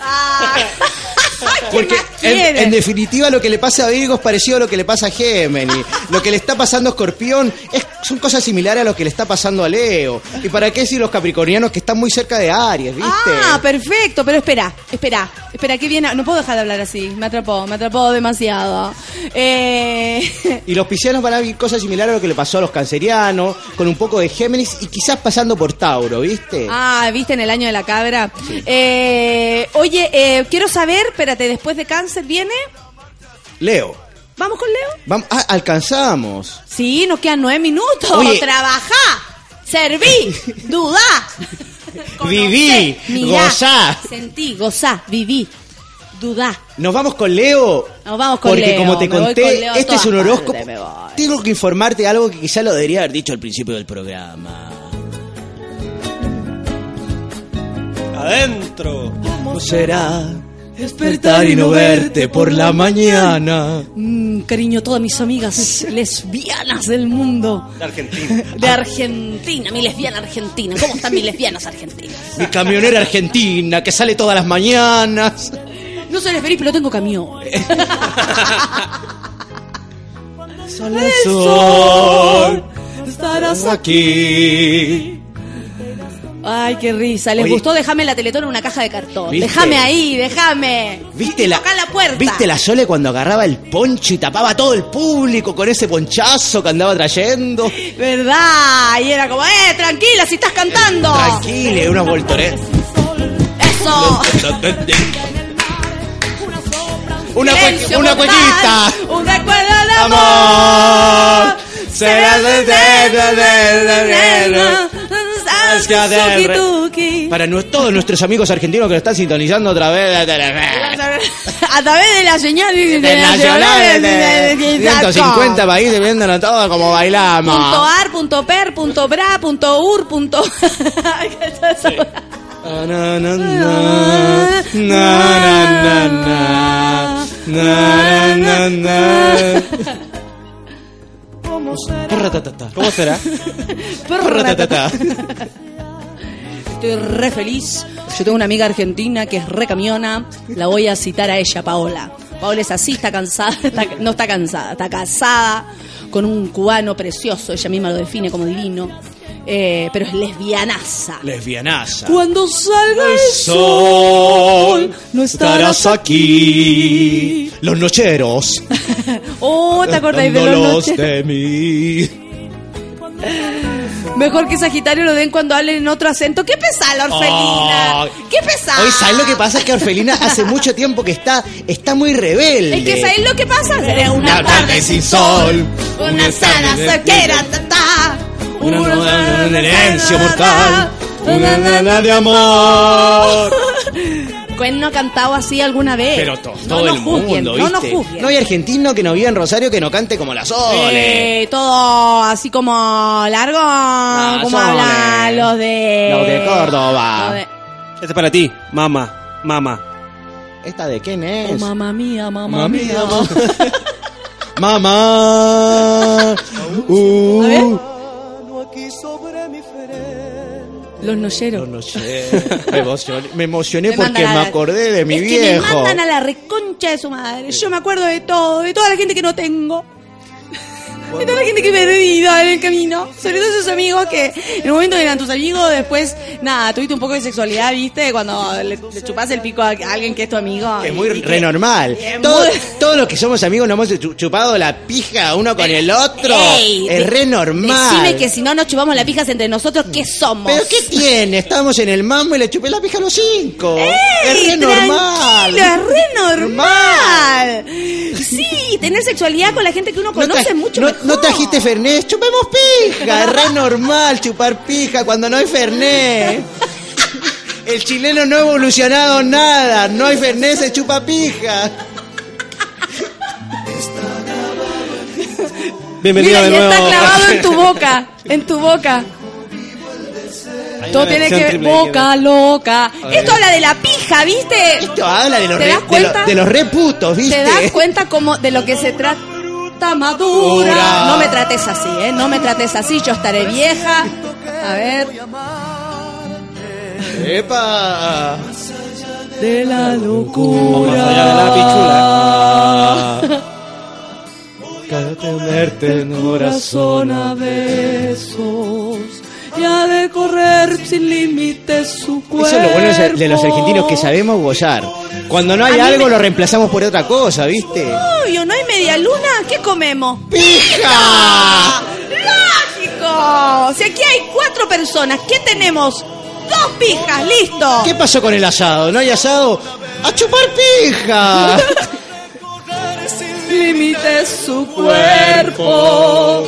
Ah. ¿Qué Porque en, definitiva lo que le pasa a Virgo es parecido a lo que le pasa a Géminis. Lo que le está pasando a Escorpión es- son cosas similares a lo que le está pasando a Leo. ¿Y para qué decir los capricornianos que están muy cerca de Aries, viste? Ah, perfecto, pero espera, espera, espera, que viene. No puedo dejar de hablar así, me atrapó, me atrapó demasiado. Eh, Y los piscianos van a vivir cosas similares a lo que le pasó a los cancerianos, con un poco de Géminis y quizás pasando por Tauro, ¿viste? ah, viste en el año de la cabra. Eh, oye, eh, quiero saber, espérate, después de cáncer viene. Leo. ¿Vamos con Leo? Vamos, ah, alcanzamos. Sí, nos quedan nueve minutos. Oye. Trabajá, serví, dudá. Viví, mirá, gozá. Sentí, gozá, viví, dudá. Nos vamos con Leo. Nos vamos con Porque Leo, como te conté, con este es un horóscopo. Tengo que informarte de algo que quizá lo debería haber dicho al principio del programa. Adentro. ¿Cómo será despertar y no verte por la mañana? Mm, cariño, todas mis amigas lesbianas del mundo. De Argentina. De Argentina, mi lesbiana argentina. ¿Cómo están mis lesbianas argentinas? Mi camionera argentina que sale todas las mañanas. No soy feliz, pero tengo camión. Sol al sol. Estarás aquí. Ay, qué risa. ¿Les Oye. gustó? Déjame la teletón en una caja de cartón. ¿Viste? Déjame ahí, déjame. ¿Viste la, la puerta. ¿Viste la Sole cuando agarraba el poncho y tapaba a todo el público con ese ponchazo que andaba trayendo? ¿Verdad? Y era como, eh, tranquila, si estás cantando. Tranquile, una voltoreta. Eso. Una, cue- una cuequita. Un recuerdo de amor. Amor. Será de- Para nu- todos nuestros amigos argentinos que lo están sintonizando otra vez. de- A través de la señal Internacional de, de 150 países viéndolo todo como bailamos. Punto ar, punto per, punto bra, punto ur, punto... Na, na, na, na, na, na, na, na, na, ¿Cómo será? Estoy re feliz. Yo tengo una amiga argentina que es re camiona. La voy a citar a ella, Paola. Paola es así, está cansada. está- no está cansada, está casada con un cubano precioso. Ella misma lo define como divino. Eh, pero es lesbianaza. Lesbianaza. Cuando salga el sol, no estarás aquí. Los nocheros. Oh, ¿te acordáis de los de mí. Mejor que Sagitario lo den cuando hablen en otro acento. ¿Qué pesa la orfelina? Ay. ¿Qué pesa? Hoy, ¿sabes lo que pasa? Es que Orfelina hace mucho tiempo que está, está muy rebelde. Es que ¿sabes lo que pasa? Será una Una tarde sin sol. Una sana cerquera, ta, ta. Una, una, una herencia mortal. Una nana de amor. ¿Quién no ha cantado así alguna vez? Pero to- No todo nos el juzguen, mundo, No ¿viste? nos juzguen. No hay argentino que no viva en Rosario que no cante como la Sole. Eh, todo así como largo, como Sole. hablan los de... Los de Córdoba. los de- Este es para ti, mamá, mamá. ¿Esta de quién Oh, es? mamá mía, mamá, Mamá mía. mía, Mamá. Uh. A ver. Los noyeros. No sé. Me emocioné, me emocioné Me porque me acordé de mi es que viejo. me mandan a la reconcha de su madre. Yo me acuerdo de todo, de toda la gente que no tengo. De toda la gente que he perdido en el camino. Sobre todo esos amigos que en un momento eran tus amigos, después, nada, tuviste un poco de sexualidad, ¿viste? Cuando le, le chupás el pico a alguien que es tu amigo. Que es muy y que- re normal. y es Todo- muy- Todos los que somos amigos nos hemos chu- chupado la pija uno con el otro. Ey, es re normal. Decime que si no nos chupamos las pijas entre nosotros, ¿qué somos? ¿Pero qué tiene? Estábamos en el mambo y le chupé la pija a los cinco. ¡Ey, es re normal. tranquilo, es re normal. Sí, tener sexualidad con la gente que uno No conoce tra- mucho no, mejor. No trajiste Fernet, chupemos pija. Es re normal chupar pija cuando no hay Fernet. El chileno no ha evolucionado nada. No hay Fernet, se chupa pija. Bienvenido Mira, de ya nuevo. está clavado en tu boca, en tu boca. Todo tiene que triple boca loca. ver. Esto habla de la pija, ¿viste? Esto habla de los, ¿Te re, das de, lo- de los reputos, ¿viste? ¿Te das cuenta como de lo que se trata madura? Dura. No me trates así, ¿eh? No me trates así, yo estaré vieja. A ver. ¡Epa! De la Más locura. allá de la pichula. Tenerte en Corazón a besos. Y ha de correr sin límites su cuerpo. Eso es lo bueno de- los argentinos que sabemos gozar. Cuando no hay A algo me- lo reemplazamos por otra cosa, ¿viste? Obvio, ¿no hay media luna? ¿Qué comemos? ¡Pija! ¡Lógico! Si aquí hay cuatro personas, ¿qué tenemos? Dos pijas, listo. ¿Qué pasó con el asado? ¿No hay asado? ¡A chupar pija! límites su cuerpo.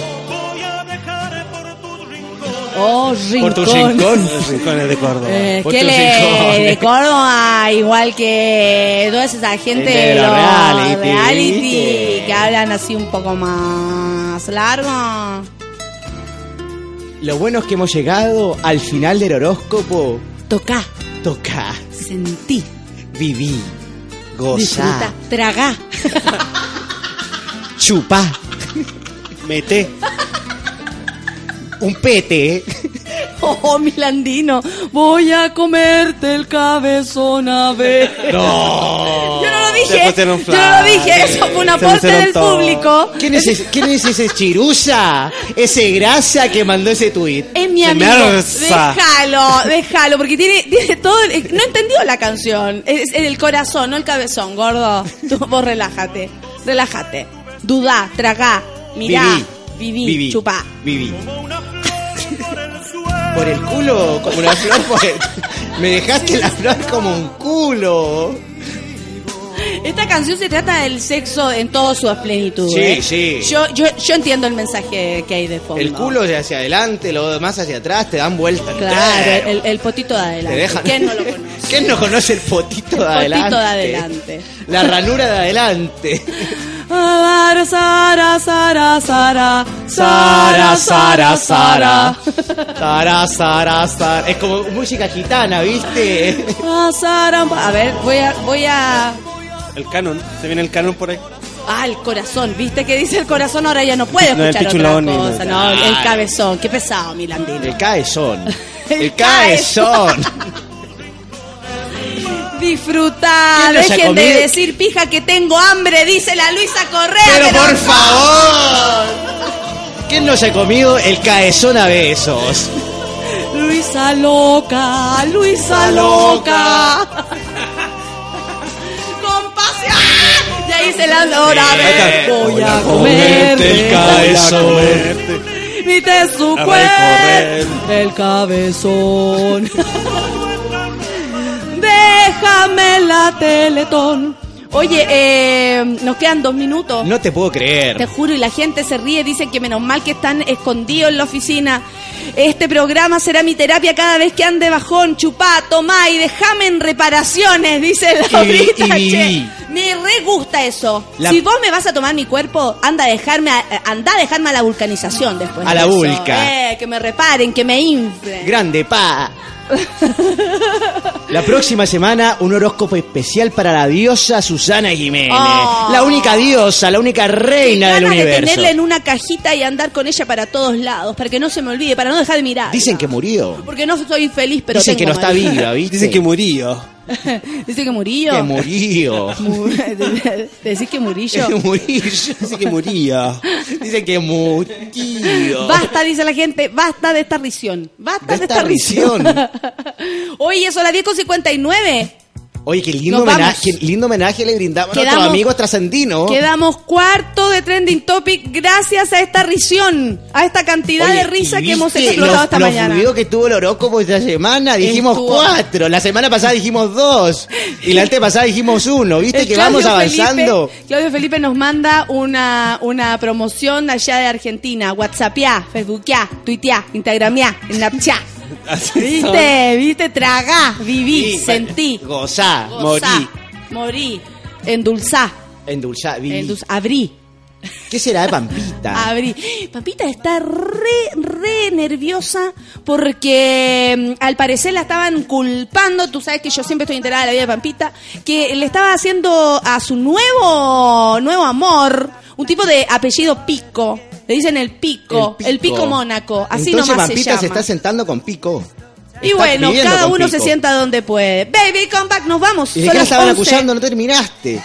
Oh, rincón. Por tu rincón. Los rincones de Córdoba. Eh, Por que tus le, de Córdoba, igual que toda esa gente de los reality, que hablan así un poco más largo. Lo bueno es que hemos llegado al final del horóscopo. Toca, Toca, sentí, viví, disfruta, gozá, tragá. chupá, Mete. Un pete. Oh, Milandino, voy a comerte el cabezón a ver. No. Yo no lo dije, yo no lo dije, eso fue un aporte del todo. público. ¿Quién es, ese, ¿Quién es ese chirusa? Ese grasa que mandó ese tuit. Es mi amigo. Déjalo, déjalo, porque tiene, tiene todo. el- No entendió la canción. Es el corazón, no el cabezón, gordo. Tú, vos relájate, relájate. Dudá, tragá, mirá, viví, Viví. chupá. Viví. Por el culo, como una flor. por el- Me dejaste la flor como un culo. Esta canción se trata del sexo en toda su plenitud. Sí, ¿eh? sí. Yo, yo, yo entiendo el mensaje que hay de fondo. El culo hacia adelante, lo demás hacia atrás, te dan vuelta. Claro, el, el potito de Te adelante. dejan. ¿Quién no lo conoce? ¿Quién no conoce el potito de adelante? Potito de adelante. La ranura de adelante. Sara, Sara, Sara, Sara, Sara, Sara, Sara. Sara, Sara, Sara. Es como música gitana, ¿viste? Ah, Sara. A ver, voy a, voy a. El canon. Se viene el canon por ahí. Ah, el corazón. ¿Viste que dice el corazón? Ahora ya no puede No, el escuchar pichulón otra cosa. No, el cabezón. Qué pesado, Milandino. El caezón. El caezón. Disfrutar. ¿Quién no se ha Dejen de decir pija que tengo hambre, dice la Luisa Correa. Pero por favor. ¿Quién no se ha comido el caezón a besos? Luisa loca, Luisa loca. Compasión. Y ahí se la hora a ver. Voy a comerte el caezón. Viste su cuerpo, el cabezón. Déjame la teletón. Oye, eh, nos quedan dos minutos. No te puedo creer. Te juro, y la gente se ríe, dicen que menos mal que están escondidos en la oficina. Este programa será mi terapia cada vez que ande bajón, chupá, tomá y déjame en reparaciones, dice Y- Laurita. y- che. Me re gusta eso. La- Si vos me vas a tomar mi cuerpo, anda a dejarme a, anda a dejarme a la vulcanización después. A de la eso. vulca. Eh, que me reparen, que me inflen. Grande, pa. La próxima semana, un horóscopo especial para la diosa Susana Jiménez. Oh. La única diosa, la única reina del Ganas de universo. tenerla en una cajita y andar con ella para todos lados, para que no se me olvide, para no dejar de mirar. Dicen que murió. Porque no soy feliz, pero Dicen que no está viva, ¿viste? Dicen que murió. Dice que murió. Que murió. Mu- Decís que murillo. Que murió. Dicen que murió. Dicen que murió. Basta, dice la gente, basta de esta risión. Basta De de, esta esta risión. risión. Oye, son las 10 con 59. Oye, qué lindo, homenaje, qué lindo homenaje le brindamos a nuestros amigos trascendinos. Quedamos cuarto de Trending Topic gracias a esta risión, a esta cantidad Oye, de risa ¿y que hemos explotado lo- esta lo mañana. que tuvo el horóscopo esta semana? Dijimos Estuvo- cuatro. La semana pasada dijimos dos. Y la antes pasada dijimos uno. ¿Viste El que vamos avanzando? Felipe- Claudio Felipe nos manda una, una promoción allá de Argentina. WhatsAppia, Facebookia, Tuitea, Instagramia, Snapchat. ¿Viste? ¿Viste? Tragá, viví, Sí, sentí. Gozá, gozá, morí, Morí. Endulzá. endulzá, viví. endulzá, abrí. ¿Qué será de Pampita? Abrí. Papita está re, re nerviosa porque mm, al parecer la estaban culpando. Tú sabes que yo siempre estoy enterada de la vida de Pampita. Que le estaba haciendo a su nuevo, nuevo amor un tipo de apellido Pico. Le dicen el Pico, el Pico, Mónaco. Así Entonces nomás Pampita se llama. se está sentando con Pico. y Está bueno, cada uno se Pico. sienta donde puede. Baby, come back, nos vamos. ¿Y de estaban 11. acusando? No terminaste.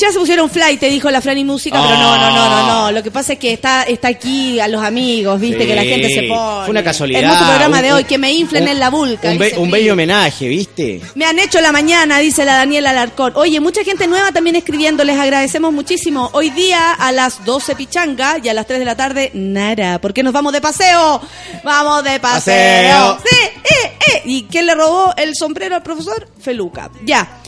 Ya se pusieron fly, te dijo la Fran y Música, pero no, no, no, no, no. Lo que pasa es que está, está aquí a los amigos, viste, Sí, que la gente se pone. Fue una casualidad. Hermoso programa Un- de hoy, que me inflen un- en la vulca. Un, be- dice un bello homenaje, ¿viste? Me han hecho la mañana, dice la Daniela Alarcón. Oye, mucha gente nueva también escribiendo, les agradecemos muchísimo. Hoy día a las 12 pichanga y a las 3 de la tarde, nada. ¿Por qué nos vamos de paseo? Vamos de paseo. Paseo. Sí, eh, eh. ¿Y quién le robó el sombrero al profesor? Feluca. Ya.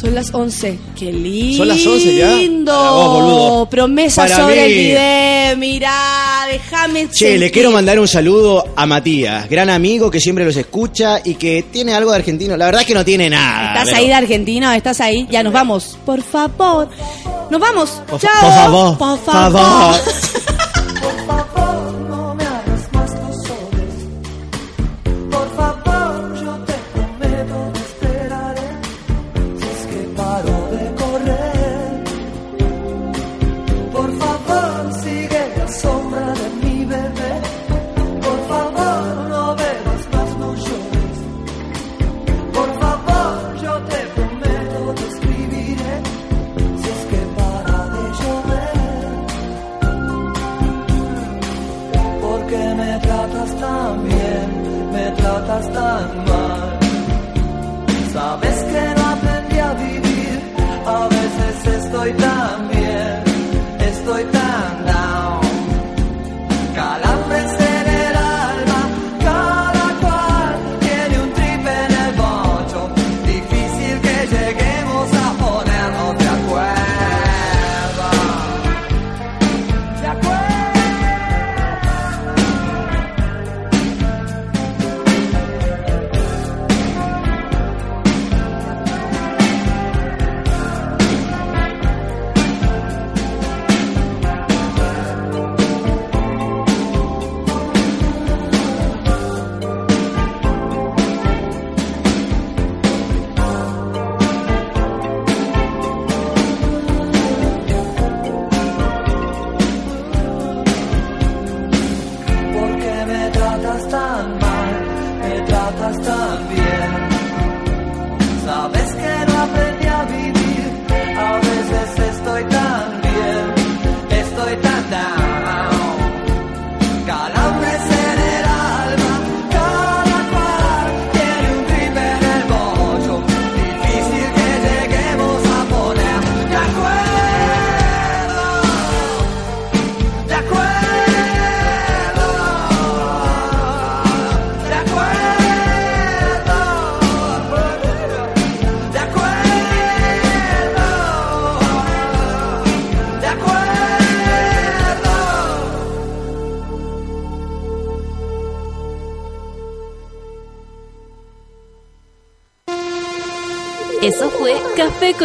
Son las 11. Qué lindo. Son las 11 ya. Para vos, boludo. Promesa Para sobre el mí. video. Mirá, déjame Che, le quiero mandar un saludo a Matías, gran amigo que siempre los escucha y que tiene algo de argentino. La verdad es que no tiene nada. ¿Estás pero- ahí de argentino? ¿Estás ahí? Ya nos vamos. Por favor. Nos vamos. Por Chao. por favor, Por favor. favor.